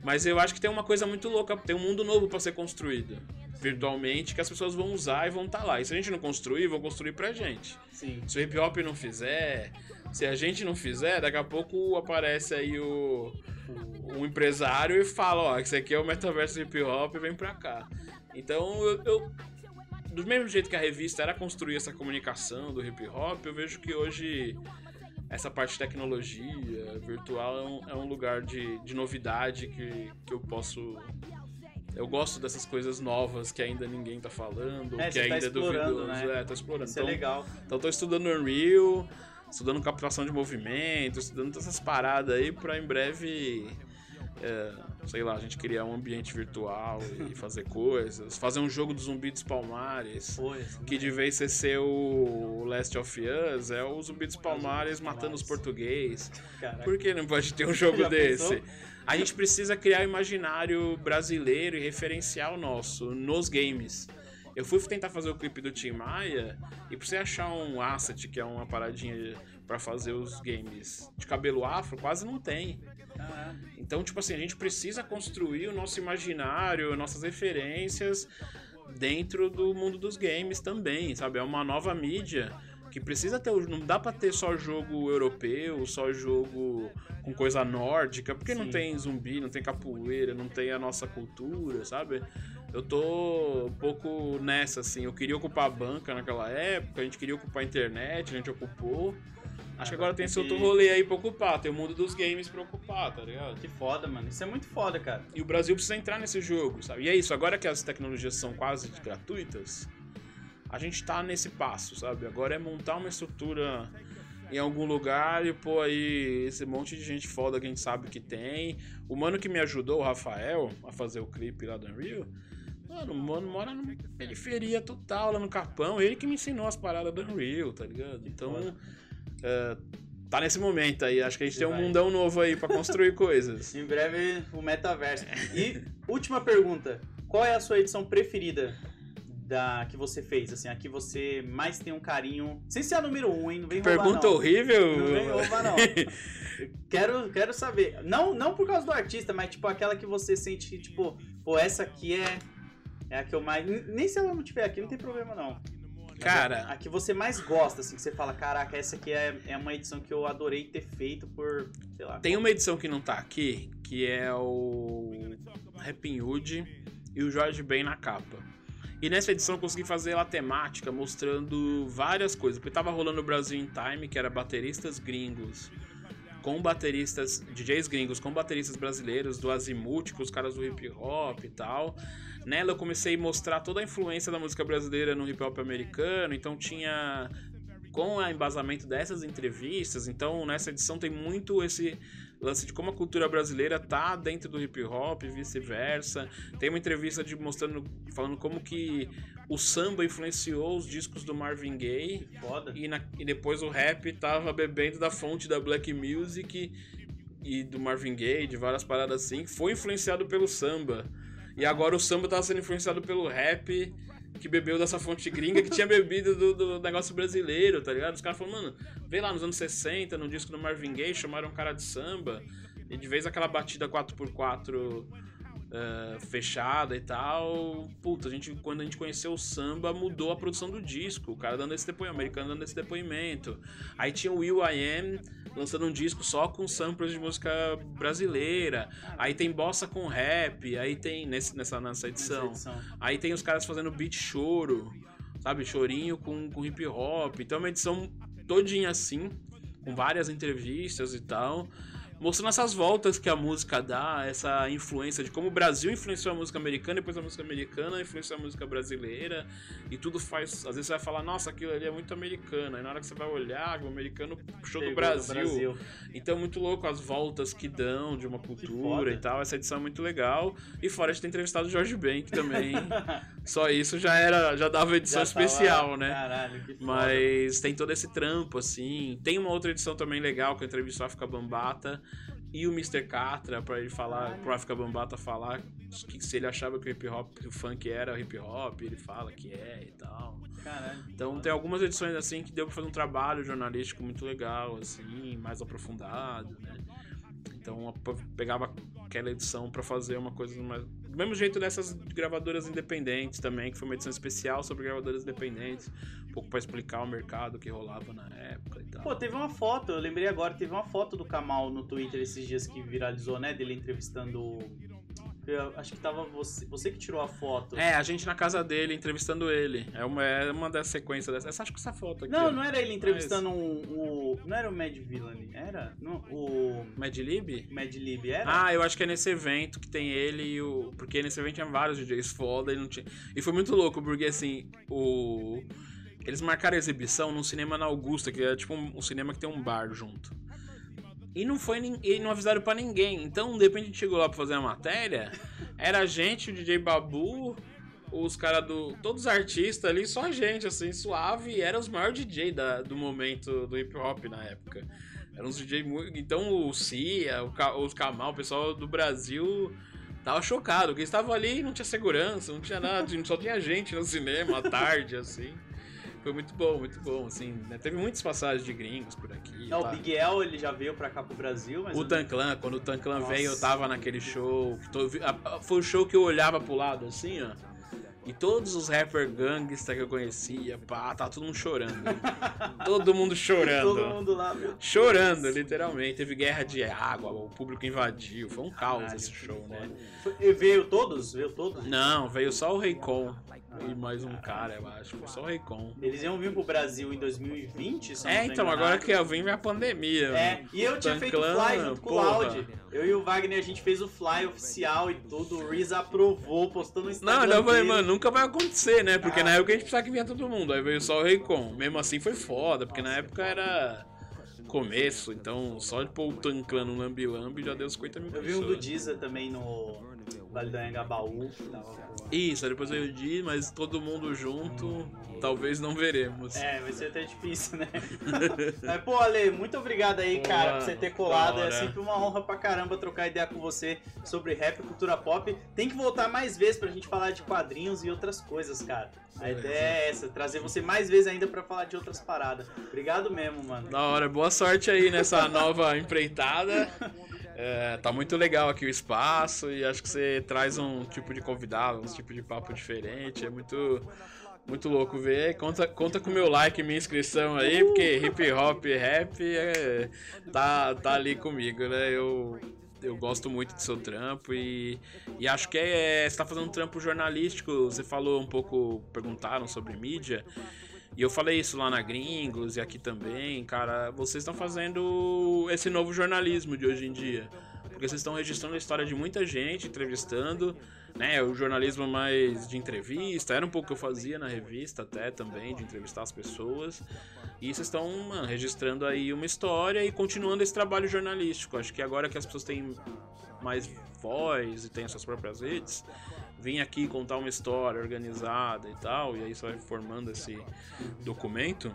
Mas eu acho que tem uma coisa muito louca, tem um mundo novo pra ser construído virtualmente que as pessoas vão usar e vão estar lá. E se a gente não construir, vão construir pra gente. Sim. Se o hip hop não fizer, se a gente não fizer, daqui a pouco aparece aí o, o, um empresário e fala, ó, esse aqui é o metaverso hip hop, vem pra cá. Então eu, eu, do mesmo jeito que a revista era construir essa comunicação do hip hop, eu vejo que hoje essa parte de tecnologia virtual é um, é um lugar de, de novidade que, que eu posso. Eu gosto dessas coisas novas que ainda ninguém tá falando, É, que tá ainda é explorando, duvidoso. né? É, tô explorando. Isso é Então, legal. então tô estudando Unreal, estudando captação de movimento, estudando todas essas paradas aí pra em breve, é, sei lá, a gente criar um ambiente virtual e fazer coisas. Fazer um jogo do zumbi dos palmares. Foi. Que de vez de ser o Last of Us, é o zumbi dos palmares matando os português. Caraca. Por que não pode ter um jogo desse? A gente precisa criar imaginário brasileiro e referencial nosso nos games. Eu fui tentar fazer o clipe do Tim Maia e pra você achar um asset, que é uma paradinha pra fazer os games de cabelo afro, quase não tem. Então, tipo assim, a gente precisa construir o nosso imaginário, nossas referências dentro do mundo dos games também, sabe? É uma nova mídia que precisa ter. Não dá pra ter só jogo europeu, só jogo com coisa nórdica, porque não Sim. tem zumbi, não tem capoeira, não tem a nossa cultura, sabe? Eu tô um pouco nessa, assim. Eu queria ocupar a banca naquela época, a gente queria ocupar a internet, a gente ocupou. Acho que agora tem esse outro rolê aí pra ocupar, tem o mundo dos games pra ocupar, tá ligado? Que foda, mano. Isso é muito foda, cara. E o Brasil precisa entrar nesse jogo, sabe? E é isso, agora que as tecnologias são quase gratuitas, a gente tá nesse passo, sabe? Agora é montar uma estrutura em algum lugar e pôr aí esse monte de gente foda que a gente sabe que tem. O mano que me ajudou, o Rafael, a fazer o clipe lá do Unreal, mano, o mano mora na periferia total, lá no Capão. Ele que me ensinou as paradas do Unreal, tá ligado? Então, é, tá nesse momento aí. Acho que a gente tem um Vai. mundão novo aí pra construir coisas. Em breve, o metaverso. E última pergunta. Qual é a sua edição preferida da que você fez? Assim, a que você mais tem um carinho. Sem ser a número um, hein? Não vem roubar, Pergunta não. horrível. Não vem roubar, não. quero, quero saber. Não, não por causa do artista, mas tipo aquela que você sente que, tipo, pô, essa aqui é, é a que eu mais. Nem se ela não tiver aqui, não tem problema, não. Cara, A que você mais gosta, assim, que você fala, caraca, essa aqui é, é uma edição que eu adorei ter feito por, sei lá. tem uma edição que não tá aqui, que é o Rapping Hood e o Jorge Ben na capa. E nessa edição eu consegui fazer ela temática, mostrando várias coisas. Porque tava rolando o Brasil in Time, que era bateristas gringos com bateristas, DJs gringos com bateristas brasileiros, do Azimuth, com os caras do hip hop e tal. Nela eu comecei a mostrar toda a influência da música brasileira no hip hop americano, então tinha com o embasamento dessas entrevistas, então nessa edição tem muito esse lance de como a cultura brasileira tá dentro do hip hop e vice-versa. Tem uma entrevista de mostrando falando como que o samba influenciou os discos do Marvin Gaye e, na- e depois o rap tava bebendo da fonte da black music e do Marvin Gaye, de várias paradas assim, que foi influenciado pelo samba. E agora o samba tava sendo influenciado pelo rap, que bebeu dessa fonte gringa, que tinha bebido do, do negócio brasileiro, tá ligado? Os caras falaram, mano, vê lá nos anos 60, no disco do Marvin Gaye, chamaram um cara de samba, e de vez aquela batida 4x4 eh, fechada e tal. Puta, a gente, quando a gente conheceu o samba, mudou a produção do disco. O cara dando esse depoimento, o americano dando esse depoimento. Aí tinha o Will I Am lançando um disco só com samples de música brasileira. Aí tem bossa com rap. Aí tem nesse, nessa, nessa edição. Nessa edição. Aí tem os caras fazendo beat choro, sabe? Chorinho com, com hip hop. Então é uma edição todinha assim, com várias entrevistas e tal. Mostrando essas voltas que a música dá, essa influência de como o Brasil influenciou a música americana, depois a música americana influenciou a música brasileira, e tudo faz. Às vezes você vai falar, nossa, aquilo ali é muito americano, aí na hora que você vai olhar, o americano puxou do Brasil. Então, muito louco as voltas que dão de uma cultura e tal. Essa edição é muito legal. E fora de ter entrevistado o Jorge Ben, que também. só isso já era. Já dava edição Já tava- especial, né? Caralho, que foda. Mas tem todo esse trampo, assim. Tem uma outra edição também legal que eu entrevisto o África Bambata e o Mr. Catra pra ele falar, pro África Bambata falar que se ele achava que o hip hop, que o funk era hip hop, ele fala que é e tal. Caralho. Então tem algumas edições assim que deu pra fazer um trabalho jornalístico muito legal, assim, mais aprofundado, né? Então pegava aquela edição pra fazer uma coisa mais. Do mesmo jeito dessas gravadoras independentes também, que foi uma edição especial sobre gravadoras independentes, um pouco pra explicar o mercado que rolava na época e tal. Pô, teve uma foto, eu lembrei agora, teve uma foto do Kamal no Twitter esses dias que viralizou, né? Dele entrevistando Eu acho que tava você. Você que tirou a foto. É, a gente na casa dele, entrevistando ele. É uma, é uma das sequências dessa. Essa, acho que essa foto aqui. Não, ó. não era ele entrevistando um, o. Não era o Mad Villain, era? Não, o. Mad Lib? Mad Lib era? Ah, eu acho que é nesse evento que tem ele e o. Porque nesse evento tinha vários DJs foda e não tinha. E foi muito louco, porque assim, o. Eles marcaram a exibição num cinema na Augusta, que é tipo um, um cinema que tem um bar junto. E não foi e não avisaram pra ninguém. Então, de repente a gente chegou lá pra fazer a matéria. Era a gente, o DJ Babu, os caras do. Todos os artistas ali, só a gente, assim, suave. E era os maiores DJ da, do momento do hip hop na época. Eram uns DJ muito. Então o Cia, o, os Kamal, o pessoal do Brasil. Tava chocado, porque eles estavam ali e não tinha segurança, não tinha nada, só tinha gente no cinema à tarde, assim. Foi muito bom, muito bom, assim. né? Teve muitas passagens de gringos por aqui. Não, o Big El ele já veio pra cá pro Brasil, mas. O Tanclan, quando o Tanclan Nossa. veio, eu tava naquele show. Foi o show que eu olhava pro lado assim, ó. E todos os rapper gangsta que eu conhecia, pá, tá todo mundo chorando. todo mundo chorando. Todo mundo lá, meu. Chorando, literalmente. Teve guerra de água, o público invadiu. Foi um caos Caralho, esse show, né? Foi- e Veio todos? Veio todos? Não, veio só o Raycon e mais um cara, eu acho. Foi só o Raycon. Eles iam vir pro Brasil em 2020, se eu não É, então, agora que eu vim, vem a pandemia. É, e eu tinha feito o fly junto com o. Audi. Eu e o Wagner, a gente fez o fly oficial e tudo. O Reese aprovou, postou no Instagram. Não, eu falei, mano, nunca vai acontecer, né? Porque Ah. na época a gente precisava que vinha todo mundo. Aí veio só o Raycon. Mesmo assim foi foda, porque na época era começo, então só de pôr o Tanclan no Lambi Lambi já deu 50 mil Eu vi pessoas. um do Diza também no Vale do Anhangabaú. que Tava. Isso, depois veio o Di, mas todo mundo junto, talvez não veremos. É, vai ser até difícil, né? Mas, pô, Ale, muito obrigado aí, cara, por você ter colado. É sempre uma honra pra caramba trocar ideia com você sobre rap e cultura pop. Tem que voltar mais vezes pra gente falar de quadrinhos e outras coisas, cara. A ideia é essa, trazer você mais vezes ainda pra falar de outras paradas. Obrigado mesmo, mano. Da hora, boa sorte aí nessa nova empreitada. É, tá muito legal aqui o espaço e acho que você traz um tipo de convidado, um tipo de papo diferente. É muito, muito louco ver. Conta, conta com o meu like e minha inscrição aí, porque hip hop rap é, tá, tá ali comigo, né? Eu, eu gosto muito do seu trampo e, e acho que é, você tá fazendo um trampo jornalístico. Você falou um pouco, perguntaram sobre mídia. E eu falei isso lá na Gringos e aqui também, cara. Vocês estão fazendo esse novo jornalismo de hoje em dia. Porque vocês estão registrando a história de muita gente, entrevistando, né? O jornalismo mais de entrevista. Era um pouco que eu fazia na revista até também, de entrevistar as pessoas. E vocês estão mano, registrando aí uma história e continuando esse trabalho jornalístico. Acho que agora que as pessoas têm mais voz e têm as suas próprias redes, vim aqui contar uma história organizada e tal, e aí você vai formando esse documento,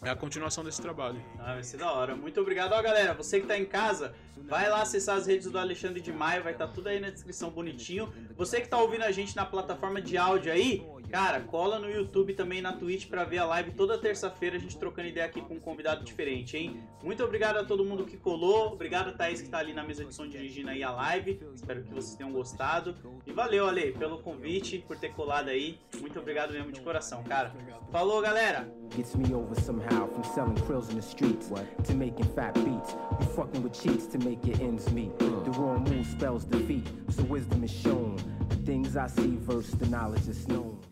é a continuação desse trabalho. Ah, vai ser da hora. Muito obrigado. Ó, galera, você que tá em casa, vai lá acessar as redes do Alexandre de Maio, vai estar tudo aí na descrição bonitinho. Você que tá ouvindo a gente na plataforma de áudio aí, cara, cola no YouTube também na Twitch pra ver a live toda terça-feira, a gente trocando ideia aqui com um convidado diferente, hein? Muito obrigado a todo mundo que colou, obrigado a Thaís que tá ali na mesa de som dirigindo aí a live. Espero que vocês tenham gostado. E valeu, Ale, pelo convite, por ter colado aí. Muito obrigado mesmo de coração, cara. Falou, galera! Gets me over somehow from selling krills in the streets to making fat beats. You fucking with cheats to make your ends meet. The wrong move spells defeat, so wisdom is shown. The things I see versus the knowledge known.